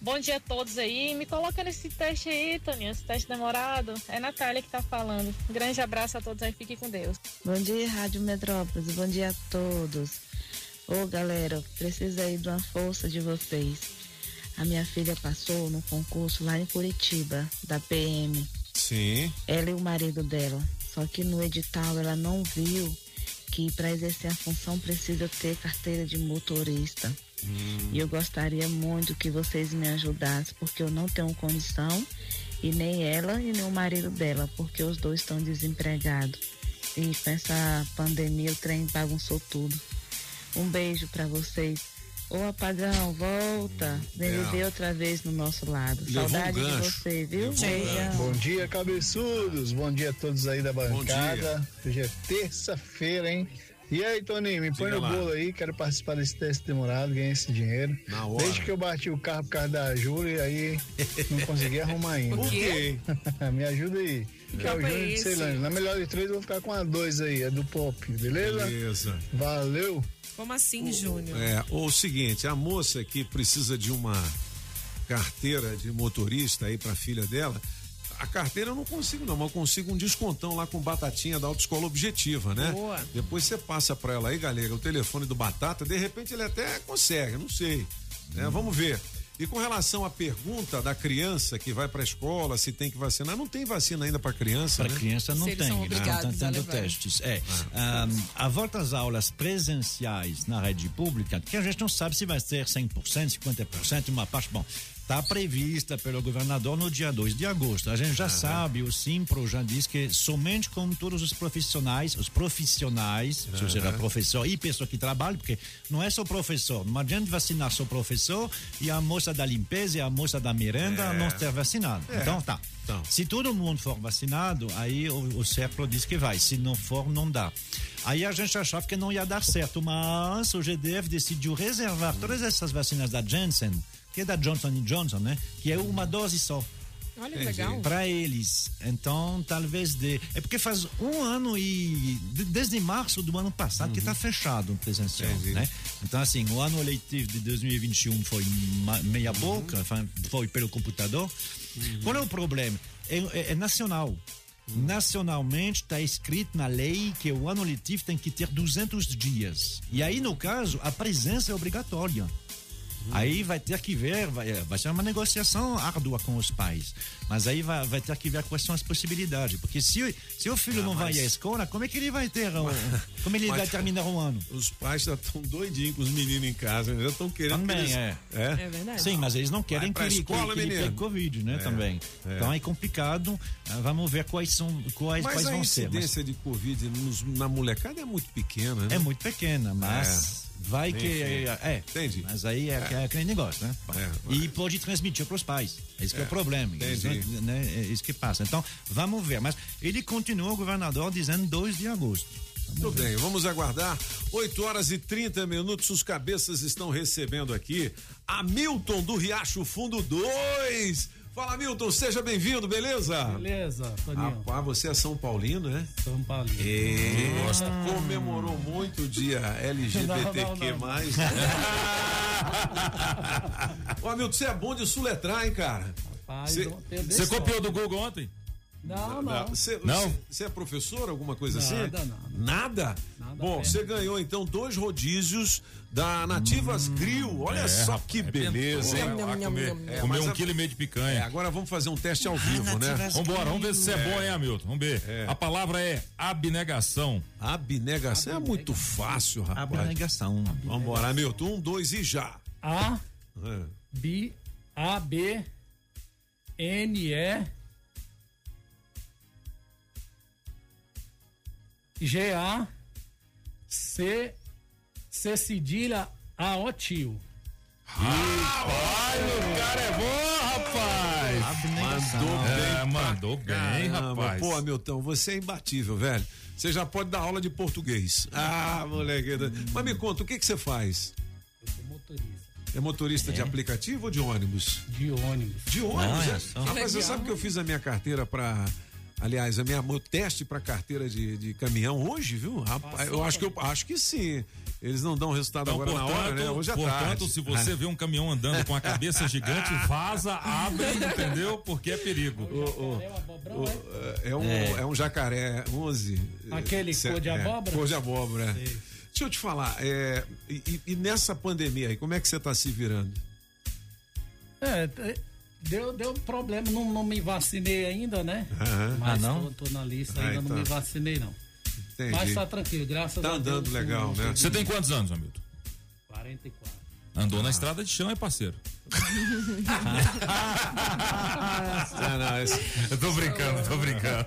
Bom dia a todos aí. Me coloca nesse teste aí, Toninho, esse teste demorado. É Natália que tá falando. Um grande abraço a todos aí, fique com Deus. Bom dia, Rádio Metrópolis. Bom dia a todos. Ô, galera, preciso aí de uma força de vocês. A minha filha passou no concurso lá em Curitiba, da PM. Sim. Ela e o marido dela. Só que no edital ela não viu que para exercer a função precisa ter carteira de motorista. E eu gostaria muito que vocês me ajudassem, porque eu não tenho condição, e nem ela e nem o marido dela, porque os dois estão desempregados. E com essa pandemia o trem bagunçou tudo. Um beijo para vocês. Ô apagão, volta. Vem É. viver outra vez no nosso lado. Levou um Saudade de gancho. você, viu? Beijão. Bom dia, cabeçudos. Bom dia a todos aí da bancada. Hoje é terça-feira, hein? E aí, Toninho, me põe Diga no lá. bolo aí. Quero participar desse teste demorado, ganhar esse dinheiro. Na hora. Desde que eu bati o carro por causa da Júlia, aí não consegui arrumar ainda. Por quê? [laughs] me ajuda aí. Que é o é Júnior de? Ceilândia. Na melhor de três, eu vou ficar com a dois aí. É do pop, beleza? Beleza. Valeu. Como assim, Júnior? É, ou o seguinte, a moça que precisa de uma carteira de motorista aí pra filha dela, a carteira eu não consigo não, mas eu consigo um descontão lá com batatinha da autoescola objetiva, né? Boa. Depois você passa pra ela aí, galera, o telefone do Batata, de repente ele até consegue, não sei, né? Vamos ver. E com relação à pergunta da criança que vai pra escola, se tem que vacinar, não tem vacina ainda pra criança, Para né? criança não Se eles tem, obrigados estão a tendo testes. É. Ahm, a volta às aulas presenciais na rede pública, que a gente não sabe se vai ser 100%, 50%, uma parte. Bom, está prevista pelo governador no dia 2 de agosto. A gente já sabe, o Simpro já diz que somente com todos os profissionais, os profissionais, ou seja, professor e pessoa que trabalha, porque não é só professor, não adianta vacinar só professor e a moça da limpeza e a moça da merenda É. não ter vacinado. É. Então tá. Então. Se todo mundo for vacinado, aí o, o CEPRO diz que vai. Se não for, não dá. Aí a gente achava que não ia dar certo, mas o GDF decidiu reservar todas essas vacinas da Janssen, que é da Johnson Johnson, né? Que é uma dose só. Olha que legal. Para eles. Então, talvez dê. É porque faz um ano e. de- Desde março do ano passado que está fechado o presencial, Entendi. né? Então, assim, o ano letivo de 2021 foi meia boca, foi- foi pelo computador. Qual é o problema? É, é- é nacional. Nacionalmente está escrito na lei que o ano letivo tem que ter 200 dias. E aí, no caso, a presença é obrigatória. Aí vai ter que ver, vai, vai ser uma negociação árdua com os pais. Mas aí vai, vai ter que ver quais são as possibilidades. Porque se, se o filho Ah, não mas- vai à escola, como é que ele vai ter. como ele Mas- vai terminar o ano? Os pais já estão doidinhos com os meninos em casa, já estão querendo Também, que eles... é. É verdade. Sim, mas eles não querem que ele, escola, que, ele menino. pegue Covid, né? É, Também. é. Então é complicado. Ah, Vamos ver quais são quais, Mas quais a vão ser. Mas incidência de Covid nos- na molecada é muito pequena, né? é muito pequena, mas vai que. Enfim. É, Entendi. Mas aí é, é. aquele negócio, né? É, E pode transmitir para os pais. Esse que é É, o problema. entendi. Isso, né, é isso que passa. Então, vamos ver. Mas ele continua, o governador, dizendo 2 de agosto. Tudo bem, vamos aguardar. 8 horas e 30 minutos, os cabeças estão recebendo aqui Hamilton do Riacho Fundo 2. Fala, Milton, seja bem-vindo, beleza? Beleza, Toninho. Rapaz, você é São Paulino, né? São Paulino. E gosta. Comemorou muito o dia LGBTQ+. Não, não, [laughs] Ô, Hamilton, você é bom de suletrar, hein, cara? Rapaz, Cê- eu tenho Você copiou do Google ontem? Não, não. Você, Não? você- Você é professor, alguma coisa Nada, assim? nada. Nada? Bom, você ganhou então dois rodízios da Nativas Grill. Olha É, só que é beleza, hein? É, comer um a- quilo e meio de picanha. É, agora vamos fazer um teste ao vivo, né? Vambora, vamos ver se você é, bom, hein, Hamilton? Vamos ver. A palavra é abnegação. Abnegação é muito fácil, rapaz. Abnegação. Vambora, Hamilton. Um, dois e já. A, É. B, A, B, N, E, G, A, C, C, cedilha, A, O, tio. Rapaz, o cara é bom, rapaz. Mandou É, bem. pra mandou bem, caramba. rapaz. Pô, Hamilton, você é imbatível, velho. Você já pode dar aula de português. Ah, moleque. Mas me conta, o que que você faz? Eu sou motorista É motorista de aplicativo ou de ônibus? de ônibus. De ônibus, Olha é? só. Rapaz, você sabe que eu fiz a minha carteira pra. Aliás, a minha, meu teste pra carteira de, de caminhão hoje, viu? Rapaz, eu acho que eu acho que sim. Eles não dão resultado Então, agora na hora, né? Hoje à portanto, tarde. se você vê um caminhão andando com a cabeça gigante, [laughs] vaza, abre, entendeu? Porque é perigo. O- é, um, é. um jacaré 11. Aquele Cê- cor de é, abóbora? cor de abóbora. é. Deixa eu te falar, é, e, e- nessa pandemia aí, como é que você tá se virando? É, t- deu, deu problema, não, não me vacinei ainda, né? Aham. Mas Ah, não? Tô, tô na lista, Ah, ainda então. não me vacinei, não. Entendi. Mas tá tranquilo, graças Tá a Deus. andando legal, né? Você tem quantos anos, Hamilton? 44. Andou na estrada de chão, é parceiro. [laughs] Ah, não, esse- Eu tô brincando, tô brincando.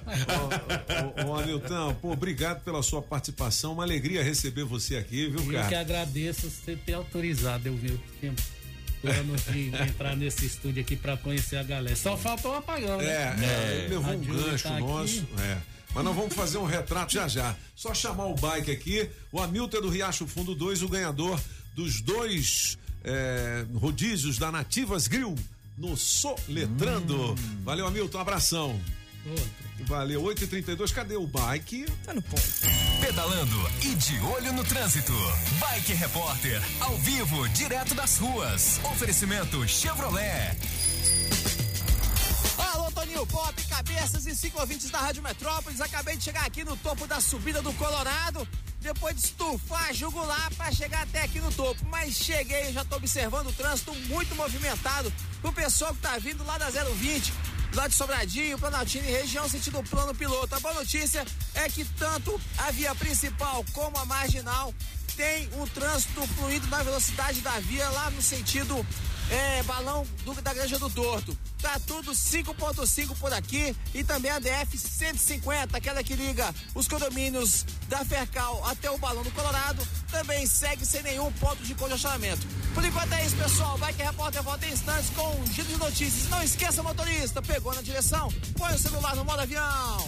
Ô, ô, ô, Hamilton, pô, obrigado pela sua participação. Uma alegria receber você aqui, viu, Eu que cara? agradeço você ter autorizado eu vir o tempo plano de [laughs] entrar nesse estúdio aqui pra conhecer a galera. Só faltou o apagão, né? É, é, ele levou um gancho tá aqui. nosso. É. Mas nós vamos fazer um retrato já já. Só chamar o bike aqui. O Hamilton é do Riacho Fundo 2, o ganhador dos dois é, rodízios da Nativas Grill no Soletrando. Hum. Valeu, Hamilton. Um abração. Valeu, 8h32. Cadê o bike? Tá no ponto. Pedalando e de olho no trânsito. Bike Repórter, ao vivo, direto das ruas. Oferecimento Chevrolet. Toninho Pop, cabeças e ciclovintes da Rádio Metrópolis. Acabei de chegar aqui no topo da subida do Colorado. Depois de estufar, jugular para chegar até aqui no topo. Mas cheguei, já tô observando o trânsito muito movimentado. O pessoal que tá vindo lá da 020, lá de Sobradinho, Planaltina e região, sentido plano piloto. A boa notícia é que tanto a via principal como a marginal tem um trânsito fluindo na velocidade da via lá no sentido é, balão do- da Granja do Torto. Tá tudo 5.5 por aqui e também a DF 150, aquela que liga os condomínios da Fercal até o balão do Colorado, também segue sem nenhum ponto de congestionamento. Por enquanto é isso, pessoal. Bike Repórter volta em instantes com um giro de notícias. Não esqueça, motorista, pegou na direção, põe o celular no modo avião.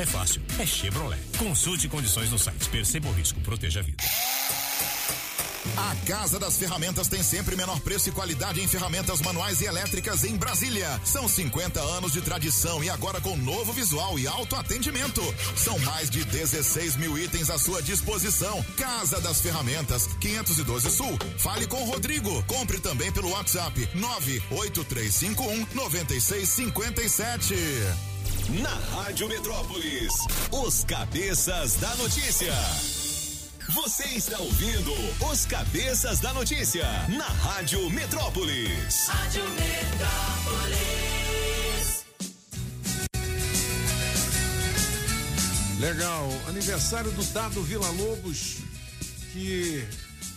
é fácil, é Chevrolet. Consulte condições no site. Perceba o risco, proteja a vida. A Casa das Ferramentas tem sempre menor preço e qualidade em ferramentas manuais e elétricas em Brasília. São 50 anos de tradição e agora com novo visual e alto atendimento. São mais de 16 mil itens à sua disposição. Casa das Ferramentas, 512 Sul. Fale com o Rodrigo. Compre também pelo WhatsApp 98351 9657. Na Rádio Metrópolis, os cabeças da notícia. Você está ouvindo os cabeças da notícia na Rádio Metrópolis. Rádio Metrópolis. Legal. Aniversário do Dado Vila Lobos, que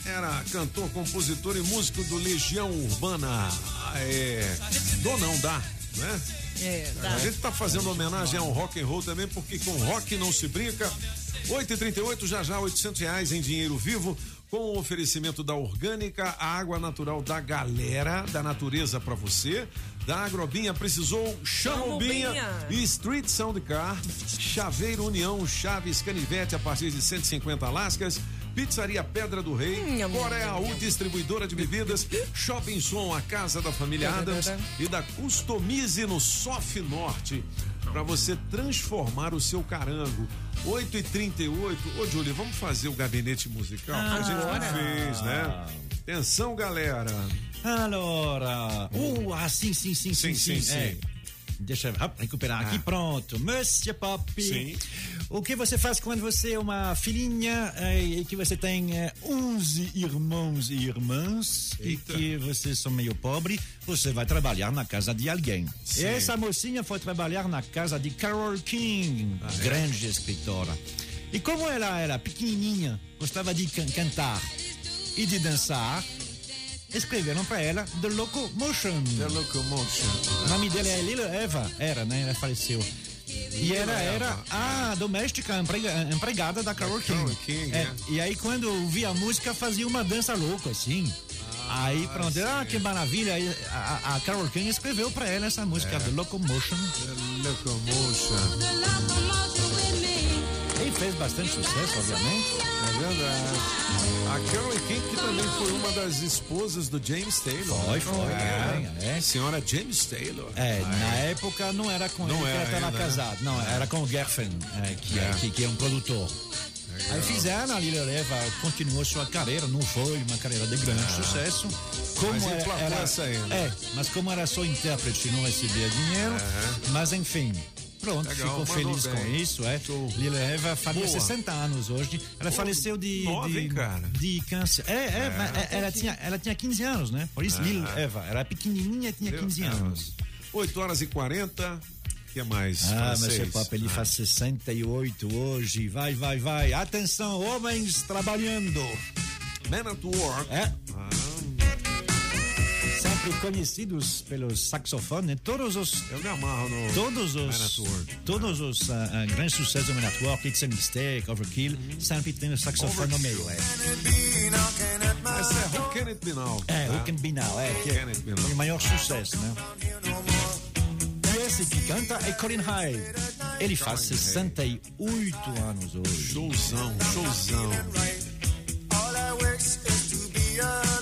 era cantor, compositor e músico do Legião Urbana. Ah, É. Do não dá, né? É, A gente tá fazendo homenagem ao rock and roll também, porque com rock não se brinca. 8h38, já já 800 reais em dinheiro vivo, com o oferecimento da Orgânica, a água natural da galera, da natureza pra você. Da Agrobinha precisou, chama o. Binha. E Street Sound Car, Chaveiro União, Chaves Canivete a partir de 150 lascas. Pizzaria Pedra do Rei, Hum, Coreia U, distribuidora de bebidas, Shopping Som, a casa da família Adams e da Customize no Sof Norte, para você transformar o seu carango. 8 e 38 Ô, Júlia, vamos fazer o gabinete musical? que a gente não Agora. fez, né? Atenção, galera. Allora, uh, ah, sim, sim, sim, sim, Sim, sim. sim, É. Deixa eu recuperar aqui, pronto. Monsieur Pop. Sim. O que você faz quando você é uma filhinha eh, e que você tem eh, 11 irmãos e irmãs Eita. e que vocês são meio pobre? Você vai trabalhar na casa de alguém. Sim. E essa mocinha foi trabalhar na casa de Carol King, Ah, é? grande escritora. E como ela era pequenininha, gostava de can- cantar e de dançar, escreveram para ela The Locomotion. The Locomotion. O nome dela é Lila Eva, era, né? Ela faleceu. E ela era a doméstica emprega- empregada da Carol King. King, É, é. E aí, quando eu via a música, fazia uma dança louca, assim. aí, pronto, ah, que maravilha. Aí, a, a- Carol King escreveu pra ela essa música, The Locomotion. The Locomotion. E fez bastante sucesso, obviamente. É verdade. A Carol King, que também foi uma das esposas do James Taylor. Foi, foi, É. é, é. Senhora James Taylor. É, na época não era com Não ele que era ela estava né? casada. Não, era com o Geffen, é, que, é. É. que, que é um produtor. Aí fizeram, a Lila Leva continuou sua carreira, não foi uma carreira de grande sucesso. Como Mas era, era- essa ainda. É, mas como era só intérprete, não recebia dinheiro. Mas enfim, pronto, Legal, ficou feliz bem. com isso. É. Lila Eva faria Boa. 60 anos hoje. Ela Pô, faleceu de, nova, de, cara? de câncer. É, é, É. mas é- ela, tinha, ela tinha 15 anos, né? Por isso, Ah. Lila Eva. Era pequenininha e tinha 15 anos. 8 horas e 40. O que mais? Ah, mas francês? esse papo ele Ah. faz 68 hoje. Vai, vai, vai. Atenção, homens trabalhando. Man at Work. É. Sempre conhecidos pelos saxofones, todos os. Eu me amarro no. Todos os. Work. Todos os ah, ah, grandes sucessos do Man at Work, It's a Mistake, Overkill, sempre tem o saxofone no meio. É, Mas é Who Can It Be Now? é tá? Who Can Be Now, é, que Who é Can It Be Now? o maior sucesso, né? E esse que canta é Colin High. Ele faz 68 anos hoje. Showzão, showzão. All I wish is to be alone.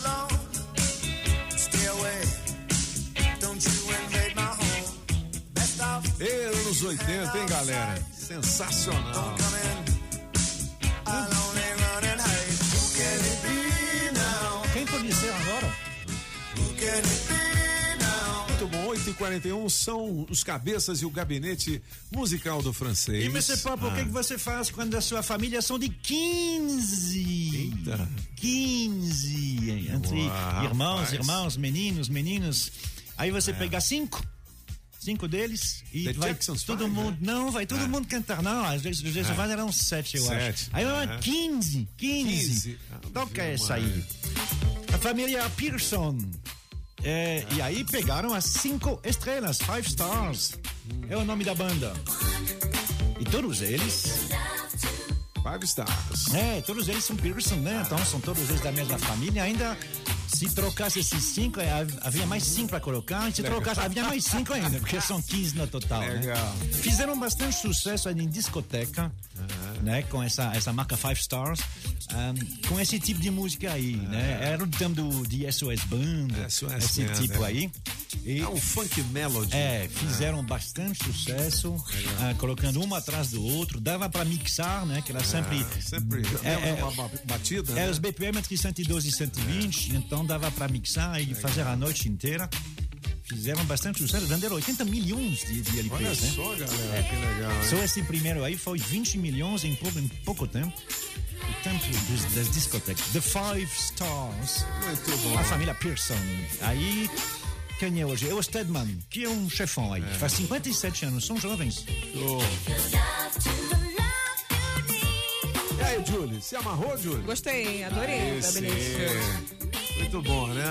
Anos 80, hein, galera? Sensacional. Quem pode ser agora? Muito bom, 8h41 são os cabeças e o gabinete musical do francês. E você, Papo, o que, Ah. que você faz quando a sua família são de 15? Eita. 15. Entre Uau, irmãos, rapaz. irmãos, meninos, meninos. Aí você pega cinco. Cinco deles e The vai Jacksons todo Five, mundo. né? Não, vai todo Ah. mundo cantar. Não, às vezes os Jackson Ah. Five eram sete, eu Sete. acho. Aí Ah. ah. 15, 15. 15. Toca essa aí. A família Pearson. É, e aí pegaram as cinco estrelas, Five Stars. É o nome da banda. E todos eles. Five Stars. É, todos eles são Pearson, né? Então são todos eles da mesma família. Ainda se trocasse esses cinco, é, hav- havia mais cinco para colocar. Se Legal. trocasse, havia mais cinco ainda, porque são 15 no total. né? Legal. Fizeram bastante sucesso em discoteca, né? Com essa, essa marca Five Stars, ahm, com esse tipo de música aí, né? Era o tempo do, de SOS Band, esse Band, tipo é. aí. E É um funk melody. é, fizeram bastante sucesso, ah, colocando um atrás do outro. Dava para mixar, né? Que era sempre. Ah, sempre É, é, uma ba- batida. é, né? os BPM entre 112 e 120, então dava para mixar e fazer a noite inteira. Fizeram bastante sucesso, venderam 80 milhões de, de LPs, Olha né? só, galera, que legal. hein? Só esse primeiro aí foi 20 milhões em pouco, em pouco tempo. O tempo dos, das discotecas. The Five Stars. Muito bom. A família Pearson. Aí, quem é hoje? É o Stedman, que é um chefão aí. Faz 57 anos, são jovens. E aí, Julie, se amarrou, Julie? Gostei, adorei Esse, gabinete. Muito bom, né?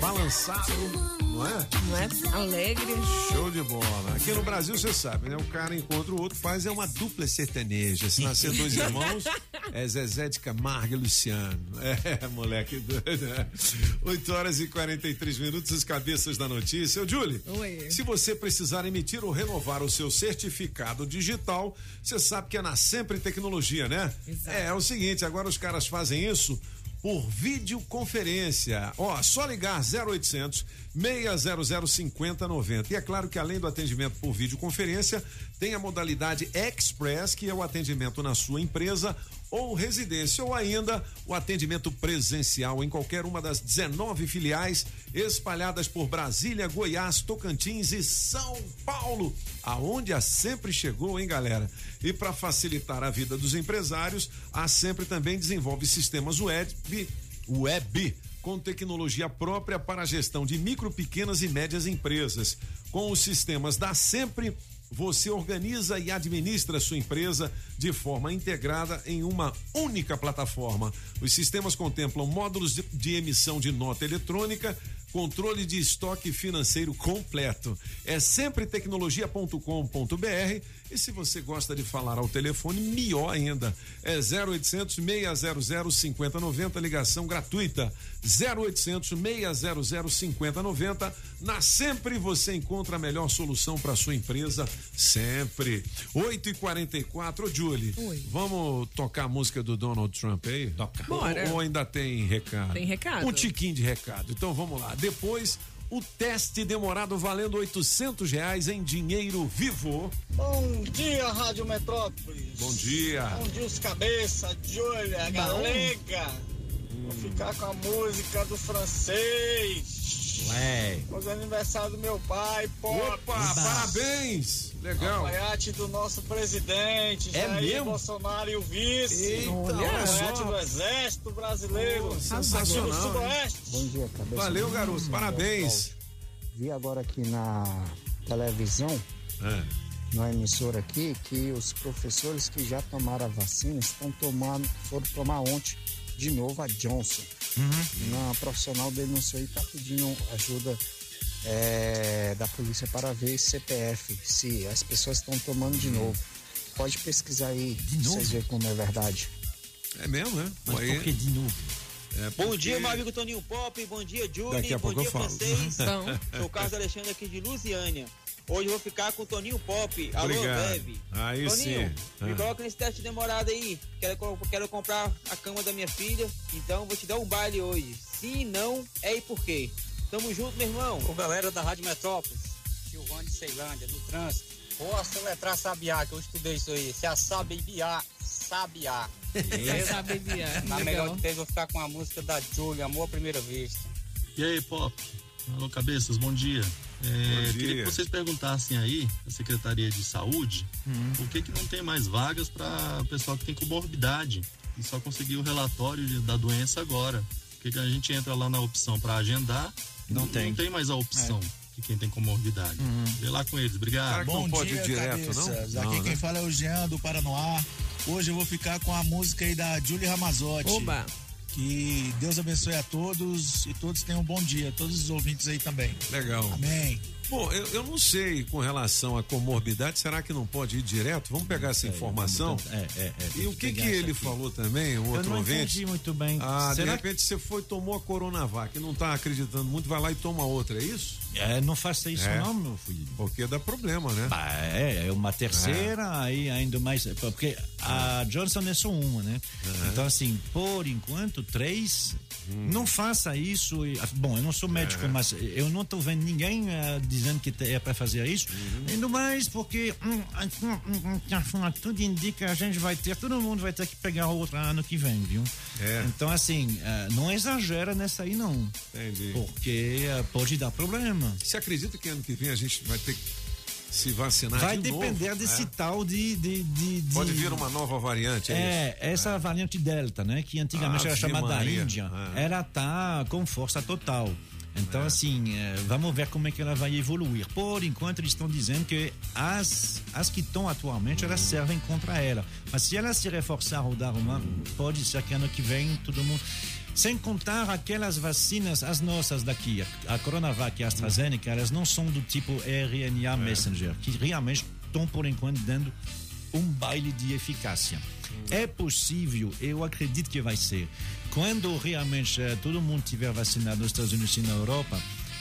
Balançado, não é? Não é? Alegre. Show de bola. Aqui no Brasil, você sabe, né? O cara encontra o outro, faz é uma dupla sertaneja. Se nascer dois [laughs] irmãos, é Zezé de Camargo e Luciano. É, moleque doido, né? 8 horas e 43 minutos, as cabeças da notícia. Ô, Julie, Oi. se você precisar emitir ou renovar o seu certificado digital, você sabe que é na Sempre Tecnologia, né? Exato. É, é o seguinte, agora os caras fazem isso por videoconferência. Ó, só ligar 0800 600 5090. E é claro que além do atendimento por videoconferência, tem a modalidade Express, que é o atendimento na sua empresa ou residência, ou ainda o atendimento presencial em qualquer uma das 19 filiais espalhadas por Brasília, Goiás, Tocantins e São Paulo, aonde a Sempre chegou, hein, galera? E para facilitar a vida dos empresários, a Sempre também desenvolve sistemas web, web com tecnologia própria para a gestão de micro, pequenas e médias empresas. Com os sistemas da Sempre, você organiza e administra sua empresa de forma integrada em uma única plataforma. Os sistemas contemplam módulos de, de emissão de nota eletrônica, controle de estoque financeiro completo. É sempre tecnologia.com.br e se você gosta de falar ao telefone, melhor ainda. É 0800 600 5090, ligação gratuita. 0800 600 5090. Na Sempre você encontra a melhor solução para sua empresa, sempre. 8 e 44 Ô, Julie, Oi. vamos tocar a música do Donald Trump aí? Toca. Bora. Ou, ou ainda tem recado? Tem recado. Um tiquinho de recado. Então vamos lá. Depois, o teste demorado valendo 800 reais em dinheiro vivo. Bom dia, Rádio Metrópolis. Bom dia. Bom dia, os cabeça, Júlia, galega. Vou ficar com a música do francês. Ué. Hoje é aniversário do meu pai, Pop. Opa, parabéns. Legal. Alfaiate do nosso presidente, É Jair mesmo? Bolsonaro e o vice. Eita. Alfaiate do Exército Brasileiro. Pô, sensacional, Do Sudoeste. Bom dia, cabeça. Valeu, garoto. Hum, Parabéns. Vi agora aqui na televisão, É. na emissora aqui, que os professores que já tomaram a vacina estão tomando, foram tomar ontem de novo a Johnson. Uma profissional denunciou e está pedindo ajuda é, da polícia para ver CPF, se as pessoas estão tomando de novo. Pode pesquisar aí, pra vocês verem como é verdade. É mesmo, né? Mas Aí- por que de novo? É Bom porque- dia, meu amigo Toninho Pop. Bom dia, a Bom pouco dia, falo. francês. [laughs] Então. Sou o Carlos Alexandre aqui de Lusiânia. Hoje eu vou ficar com o Toninho Pop. Alô, Obrigado. Bebe. Aí Toninho, sim. me Ah. coloca nesse teste demorado aí. Quero, quero comprar a cama da minha filha. Então vou te dar um baile hoje. Se não, é e por quê? Tamo junto, meu irmão. Ô galera da Rádio Metrópolis, Silvano de Ceilândia, no trânsito. Vou soletrar sabiá, que eu estudei isso aí. Se a sabiá, sabiá. [laughs] Sabiá, Na melhor de três, vou ficar com a música da Julia, Amor à Primeira Vista. E aí, Pop? Alô, cabeças, bom dia. É. Queria que vocês perguntassem aí, a Secretaria de Saúde, Hum. por que, que não tem mais vagas para pessoal que tem comorbidade e só conseguiu o relatório de- da doença agora. Porque que a gente entra lá na opção para agendar, Não tem. Não tem mais a opção de quem tem comorbidade. Vê lá com eles, obrigado. Bom dia, cabeças. Aqui quem fala é o Jean do Paranoá. Hoje eu vou ficar com a música aí da Julie Ramazotti. Oba. Que Deus abençoe a todos e todos tenham um bom dia. Todos os ouvintes aí também. Legal. Amém. Bom, eu, eu não sei com relação à comorbidade, será que não pode ir direto? Vamos pegar essa informação. É, é, é. E o que que ele aqui. falou também, o Eu outro não ouvinte? entendi muito bem. Ah, de Será repente você foi tomou a Coronavac e não tá acreditando muito, vai lá e toma outra, é isso? É, não faça isso É. não, meu filho. Porque dá problema, né? Bah, é, é uma terceira, aí ainda mais. Porque a Johnson é só uma, né? Então, assim, por enquanto, três. Não faça isso. e- Bom, eu não sou médico, É. mas eu não estou vendo ninguém eh, dizendo que é para fazer isso. Ainda mais porque hum, hum, hum, hum, tudo indica que a gente vai ter, todo mundo vai ter que pegar outra ano que vem, viu? É. Então, assim, eh, não exagera nessa aí, não. Entendi. Porque eh, pode dar problema. Você acredita que ano que vem a gente vai ter que se vacinar Vai de novo? depender desse É. tal de, de, de, de- Pode vir uma nova variante, é, É, essa variante Delta, né? Que antigamente Ave era chamada Maria. Índia, É. ela tá com força total. Então, assim, eh, vamos ver como é que ela vai evoluir. Por enquanto, eles estão dizendo que as, as que estão atualmente, elas servem contra ela. Mas se ela se reforçar ou dar uma, pode ser que ano que vem todo mundo. Sem contar aquelas vacinas, as nossas daqui, a, Coronavac e a AstraZeneca, elas não são do tipo RNA Messenger, que realmente estão, por enquanto, dando um baile de eficácia. É possível, eu acredito que vai ser. Quando realmente eh, todo mundo tiver vacinado nos Estados Unidos e na Europa,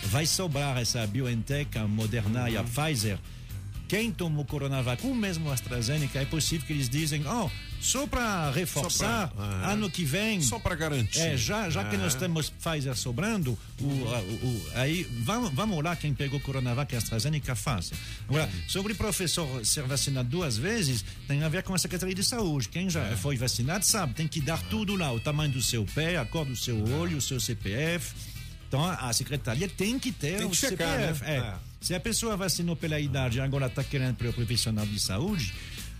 vai sobrar essa BioNTech, a Moderna e a Pfizer. Quem tomou Coronavac, ou mesmo AstraZeneca, é possível que eles dizem, oh, só para reforçar, Só pra- ah, ano que vem. Só para garantir. É, já, já que nós temos Pfizer sobrando, o, o- o- aí vamos, vamos lá, quem pegou Coronavac e AstraZeneca faça. Agora, sobre o professor ser vacinado duas vezes, tem a ver com a Secretaria de Saúde. Quem já É. foi vacinado sabe, tem que dar tudo lá, o tamanho do seu pé, a cor do seu olho, o seu CPF. Então, a secretaria tem que ter Tem o que checar, CPF. né? é. É. Se a pessoa vacinou pela idade e agora está querendo para o profissional de saúde,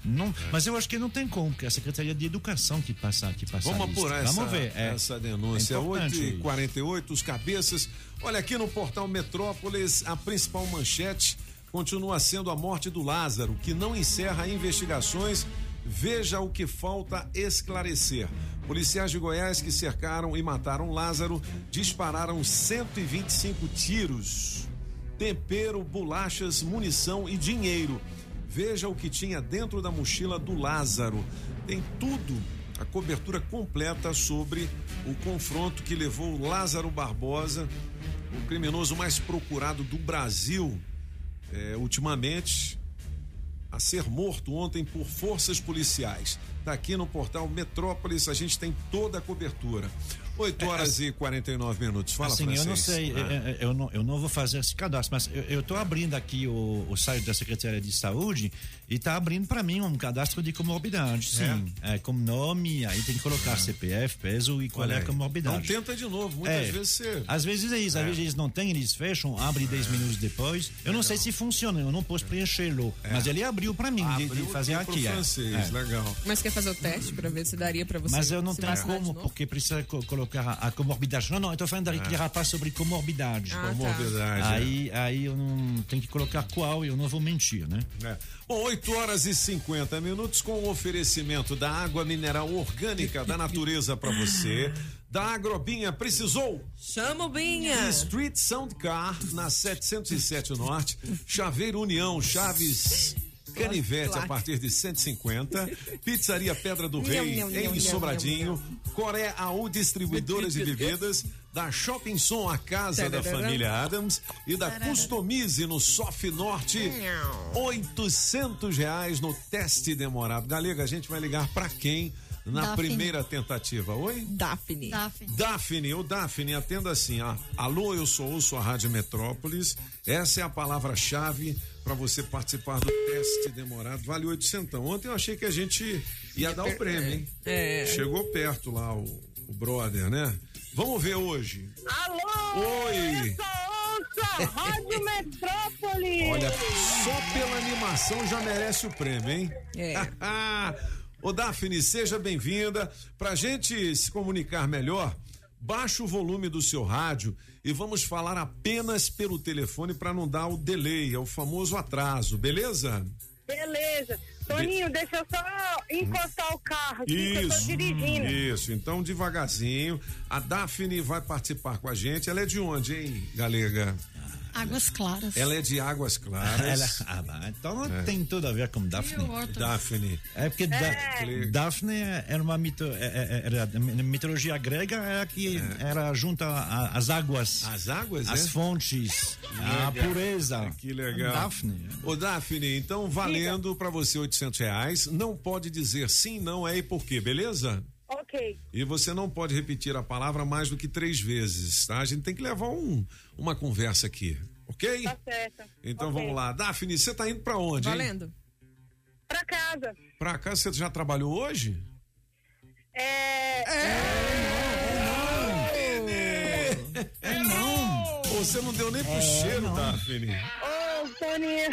não, mas eu acho que não tem como, porque é a Secretaria de Educação que passa, que passa Vamos apurar Vamos essa, ver. é. essa denúncia. É importante 8h48, os cabeças. Olha, aqui no portal Metrópolis, a principal manchete continua sendo a morte do Lázaro, que não encerra investigações. Veja o que falta esclarecer. Policiais de Goiás que cercaram e mataram Lázaro dispararam 125 tiros. Tempero, bolachas, munição e dinheiro. Veja o que tinha dentro da mochila do Lázaro. Tem tudo, a cobertura completa sobre o confronto que levou Lázaro Barbosa, o criminoso mais procurado do Brasil, eh, ultimamente, a ser morto ontem por forças policiais. tá aqui no portal Metrópolis, a gente tem toda a cobertura. 8 horas e 49 minutos. Fala, assim, francês. eu não sei, Ah. eu, eu- eu não, eu não vou fazer esse cadastro, mas eu estou abrindo aqui o, o site da Secretaria de Saúde e está abrindo para mim um cadastro de comorbidade, sim. É, com nome, aí tem que colocar CPF, peso e qual Olha é a comorbidade. Então tenta de novo, muitas É. vezes você. Às vezes é isso, É. às vezes eles não têm, eles fecham, abrem 10 minutos depois. Eu não sei se funciona, eu não posso preenchê-lo, mas ele abriu para mim de- de, Abriu fazer aqui é. francês, É. legal. Mas quer fazer o teste pra ver se daria pra você? Mas eu não tenho de como, porque precisa co- colocar a, a comorbidade. Não, não, eu tô falando da rapaz sobre comorbidade. Ah, tá. Comorbidade, é. Aí, aí eu não tenho que colocar qual e eu não vou mentir, né? É. Bom, 8 horas e 50 minutos com o oferecimento da água mineral orgânica da natureza para você. Da Agrobinha, precisou? Chama o Binha. Street Sound Car, na 707 Norte. Chaveiro União, Chaves. Canivete a partir de 150. Pizzaria Pedra do Rei em Sobradinho. Coré AU Distribuidora de Bebidas. Da Shopping Som, a casa da família Adams. E da Customize no Sof Norte. 800 reais no teste demorado. Galega, a gente vai ligar pra quem na Daphne. primeira tentativa? Oi? Daphne. Daphne, o Daphne, atenda assim, ó. Alô, eu sou ouço a Rádio Metrópolis. Essa é a palavra-chave para você participar do teste demorado. Vale 800. Ontem eu achei que a gente ia dar o prêmio, hein? É. Chegou perto lá o, o brother, né? Vamos ver hoje. Alô! Oi! Ouça, Rádio [laughs] Metrópole! Olha, só pela animação já merece o prêmio, hein? É. [laughs] Ô Daphne, seja bem-vinda. Pra gente se comunicar melhor, baixa o volume do seu rádio e vamos falar apenas pelo telefone para não dar o delay, é o famoso atraso, beleza? Beleza. Toninho, deixa eu só encostar o carro aqui que eu tô Isso, dirigindo. isso. Então, devagarzinho. A Daphne vai participar com a gente. Ela é de onde, hein, Galega? Águas Claras. Ela é de Águas Claras. Ela- ah, bah, então É. tem tudo a ver com Daphne. Daphne. É porque Da- É. Daphne era uma mito, é- é- era, mitologia grega era que era junto às águas. As águas, As é? fontes, a pureza. Que legal. Daphne. Ô, Daphne, então valendo pra você 800 reais. Não pode dizer sim, não é e por quê, beleza? Ok. E você não pode repetir a palavra mais do que três vezes, tá? A gente tem que levar um, uma conversa aqui, ok? Tá certo. Então Ok. vamos lá. Daphne, você tá indo pra onde, hein? Valendo. Pra casa. Pra cá, você já trabalhou hoje? É. É não! Você não deu nem pro cheiro, Daphne. Ô, Toninho,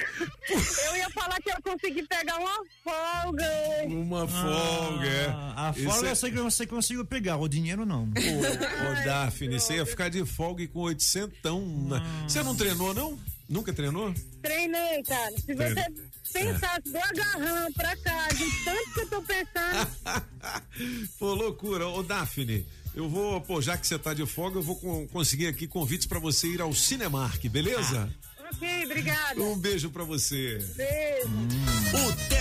eu ia falar que eu consegui pegar uma folga. Uma folga, é. Ah, A folga é- eu sei que você consigo pegar, o dinheiro não. Ô, Daphne, você ia ficar de folga e com 800. né? Você não treinou, não? Nunca treinou? Treinei, cara. Se você pensasse do agarrão pra cá, de tanto que eu tô pensando. [laughs] Pô, loucura. Ô, Daphne, eu vou, pô, já que você tá de folga, eu vou con- conseguir aqui convites pra você ir ao Cinemark, beleza? Ok, obrigada. Um beijo pra você. Beijo. O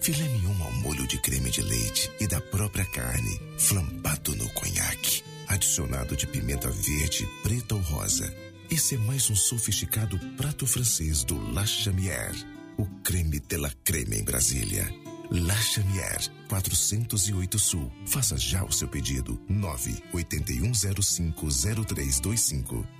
Filé mignon ao molho de creme de leite e da própria carne, flambado no conhaque, adicionado de pimenta verde, preta ou rosa. Esse é mais um sofisticado prato francês do La Chamière, o creme de la creme em Brasília. La Chamière, 408 Sul. Faça já o seu pedido. 981050325.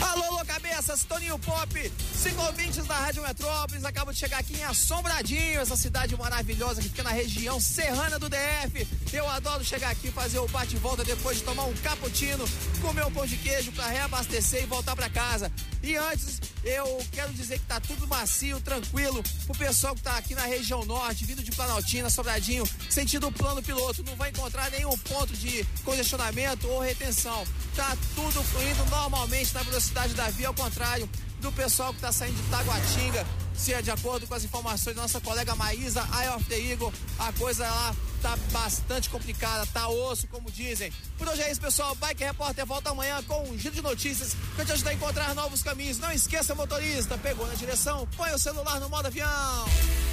Alô, alô, cabeças, Toninho Pop, cinco ouvintes da Rádio Metrópolis, acabo de chegar aqui em Assombradinho, essa cidade maravilhosa que fica na região serrana do DF. Eu adoro chegar aqui, fazer o bate e volta depois de tomar um cappuccino, comer um pão de queijo para reabastecer e voltar para casa. E antes, eu quero dizer que tá tudo macio, tranquilo, pro pessoal que tá aqui na região norte, vindo de Planaltina, Sobradinho, sentindo o plano piloto, não vai encontrar nenhum ponto de congestionamento ou retenção. Tá tudo fluindo normalmente na velocidade da via, ao contrário do pessoal que tá saindo de Taguatinga. Se é de acordo com as informações da nossa colega Maísa, Eye of the Eagle, a coisa lá tá bastante complicada, tá osso, como dizem. Por hoje é isso, pessoal. Bike Repórter volta amanhã com um giro de notícias pra te ajudar a encontrar novos caminhos. Não esqueça, motorista, pegou na direção, põe o celular no modo avião.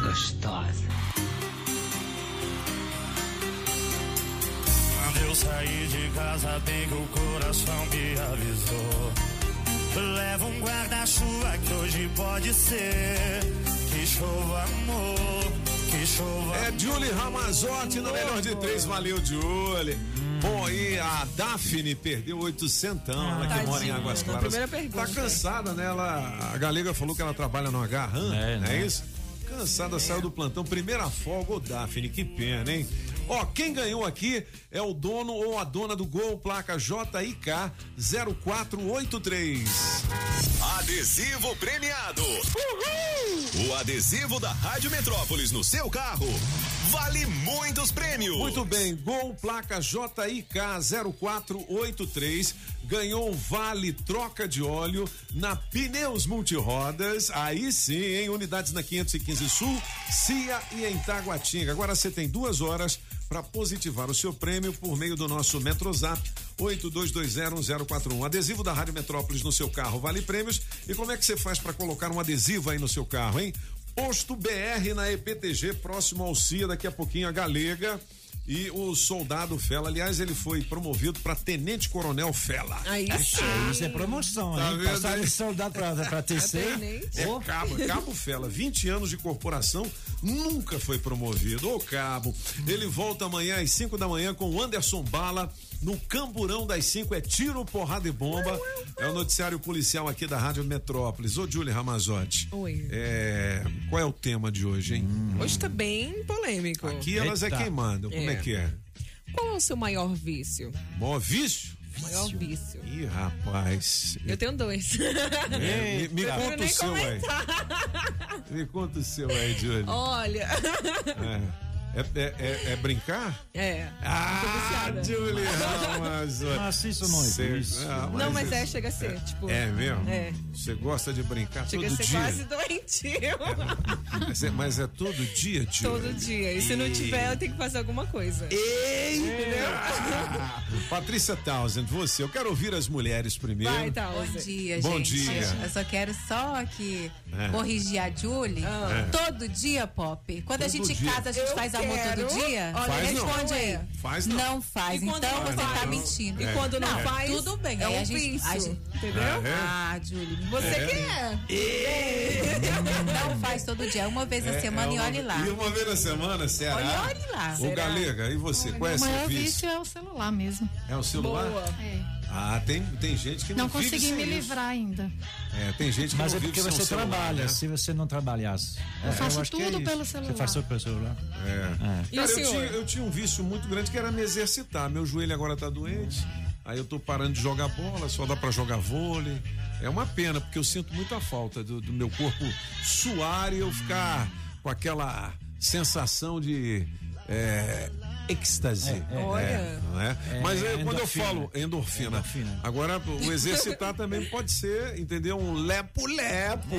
Gostosa. Quando eu saí de casa, bem que o coração me avisou. Leva um guarda-chuva que hoje pode ser. Que chova amor, que chova É Julie Ramazotti no melhor de três, valeu Julie. Bom, aí a Daphne perdeu 800, ela que mora em tadinha. Águas Claras. primeira pergunta. Tá cansada, né? Ela, a galega falou que ela trabalha no Agarran, É, não é né? isso? Cansada, saiu do plantão, primeira folga, ô Daphne, que pena, hein? Ó, quem ganhou aqui é o dono ou a dona do gol, placa JIK 0483. Adesivo premiado. O adesivo da Rádio Metrópolis no seu carro vale muitos prêmios. Muito bem, Gol placa JIK 0483 ganhou vale troca de óleo na Pneus Multirodas. Aí sim, em unidades na 515 Sul, Cia e em Taguatinga. Agora você tem duas horas para positivar o seu prêmio por meio do nosso Metrozap 82201041. Adesivo da Rádio Metrópolis no seu carro vale prêmios. E como é que você faz para colocar um adesivo aí no seu carro, hein? Posto BR na EPTG, próximo ao CIA, daqui a pouquinho a Galega. E o soldado Fela, aliás, ele foi promovido para tenente coronel Fela. Aí sim. Isso é promoção, Tá hein? Passar de soldado pra TC. É cabo, cabo Fela, 20 anos de corporação, nunca foi promovido. Ô cabo, ele volta amanhã às 5 da manhã com o Anderson Bala. No Camburão das 5 é tiro, porrada e bomba. É o noticiário policial aqui da Rádio Metrópolis. Ô, Júlia Ramazotti. Oi. É, qual é o tema de hoje, hein? Hoje tá bem polêmico. Aqui elas é quem mandam. Como é que é? Qual é o seu maior vício? Mó vício? Maior vício. Ih, rapaz. Eu tenho dois. É, me, me [laughs] conta o seu aí. comentar. Me conta o seu aí, Júlia. Olha. É. É, é, é- é brincar? É. Ah, Julie [laughs] Ramos. Mas isso não é Cê- vício. Ah, Não, mas é, chega a ser, tipo. É mesmo? É. Você gosta de brincar Chega a todo ser dia? quase doentio. Mas é, mas é todo dia, tio? Todo dia. E se não tiver, eu tenho que fazer alguma coisa. Ah, [laughs] Patrícia Townsend, você, eu quero ouvir as mulheres primeiro. Vai. Bom dia, Bom gente. dia. Eu só quero só aqui É. corrigir a Julie. É. Todo dia, Pop. Quando a Todo gente dia. casa, a gente Eu faz a amor todo dia? Olha, Faz não. Responde aí. Faz não. Não faz. E Então não você faz? tá mentindo. E É. quando não É. faz, Tudo bem. é aí um a gente, a vício, gente- entendeu? É. Ah, Julie. Você É. quer. [laughs] Não faz todo dia. Uma vez na É, semana é e olhe lá. E uma vez na semana, será? Olha, olhe lá. Ô, Será? Galega, e você? Qual é o seu maior vício? vício é o celular mesmo. É o celular? É. Ah, tem, tem gente que não, Não vive consegui sem me isso. livrar ainda. É, tem gente que Mas não é porque você celular, trabalha. né? Se você não trabalhasse. Eu é, faço acho que é tudo isso. pelo Você celular. faz tudo pelo celular. É. E Cara, eu tinha, eu tinha um vício muito grande que era me exercitar. Meu joelho agora tá doente. Aí eu tô parando de jogar bola, só dá pra jogar vôlei. É uma pena, porque eu sinto muita falta do, do meu corpo suar e eu ficar com aquela sensação de. É, êxtase. É, é, É, é. não é? É, Mas é, quando eu endorfina. falo endorfina, agora o [laughs] exercitar também pode ser, entendeu? Um lepo-lepo.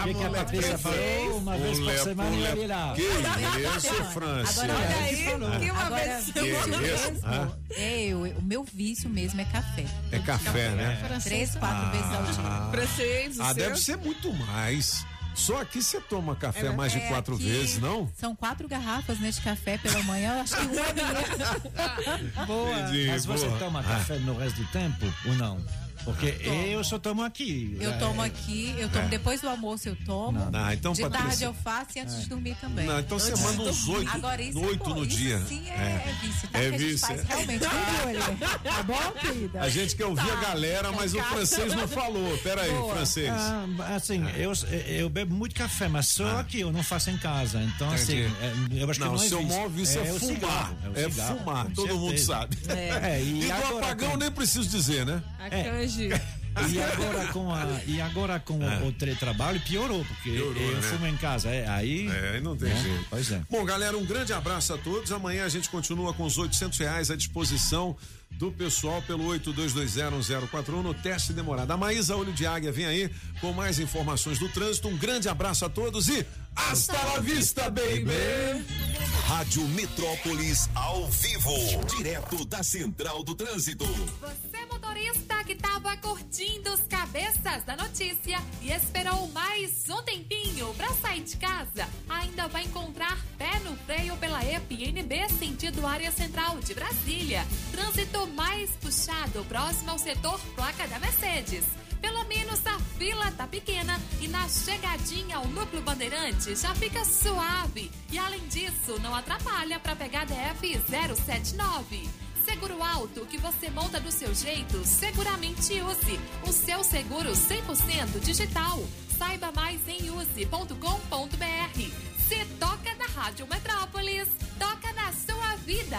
O que, que a Patrícia falou? Uma vez por semana lá. Que isso, França? Agora, olha aí, que uma Agora, vez- Que isso? mesmo. Ah. É, eu, o meu vício mesmo é café. É café, né? Três, quatro vezes ao dia. Ah. Francês, Ah, seu? deve ser muito mais. Só aqui você toma café É, mais de é, quatro vezes, não? São quatro garrafas né, de café pela manhã. Eu acho que uma [laughs] é minha. Boa. Entendi, Mas você boa. toma Ah. café no resto do tempo ou não? Porque Tomo. eu só tomo aqui. Eu É, tomo aqui, eu tomo É. depois do almoço, eu tomo. Não, não, então, de Patrícia- tarde eu faço e antes de dormir também. Não, então você Antes manda uns oito- Agora, isso oito é bom, no isso dia. Sim, é, É. é vício, tá? É que a gente vício, faz [laughs] é. realmente. Tá bom, querida? A gente quer ouvir a galera, mas o francês não falou. Pera aí, Boa. francês. Ah, assim, eu, eu bebo muito café, mas só aqui, eu não faço em casa. Então, assim, Entendi. é, eu acho não, que o não é seu vício. maior vício é, fumar. É, fumar, todo mundo sabe. É, e, do apagão nem preciso dizer, né? A canje. E agora com, a, e agora com o, o teletrabalho piorou, porque Piorou, eu né? fumo em casa. É, aí. É, aí não tem né? jeito. Pois é. Bom, galera, um grande abraço a todos. Amanhã a gente continua com os 800 reais à disposição do pessoal pelo 82201041 no teste demorado. A Maísa Olho de Águia vem aí com mais informações do trânsito. Um grande abraço a todos e hasta la vista, baby! Rádio Metrópolis ao vivo, direto da Central do Trânsito. Você, motorista que estava curtindo os cabeças da notícia e esperou mais um tempinho para sair de casa, ainda vai encontrar pé no freio pela EPNB sentido área central de Brasília. Trânsito mais puxado próximo ao setor placa da Mercedes. Pelo menos a fila tá pequena e na chegadinha ao núcleo bandeirante já fica suave. E além disso, não atrapalha para pegar DF 079. Seguro alto que você monta do seu jeito, seguramente use. O seu seguro 100% digital. Saiba mais em use.com.br. Se toca na Rádio Metrópolis, toca na sua vida.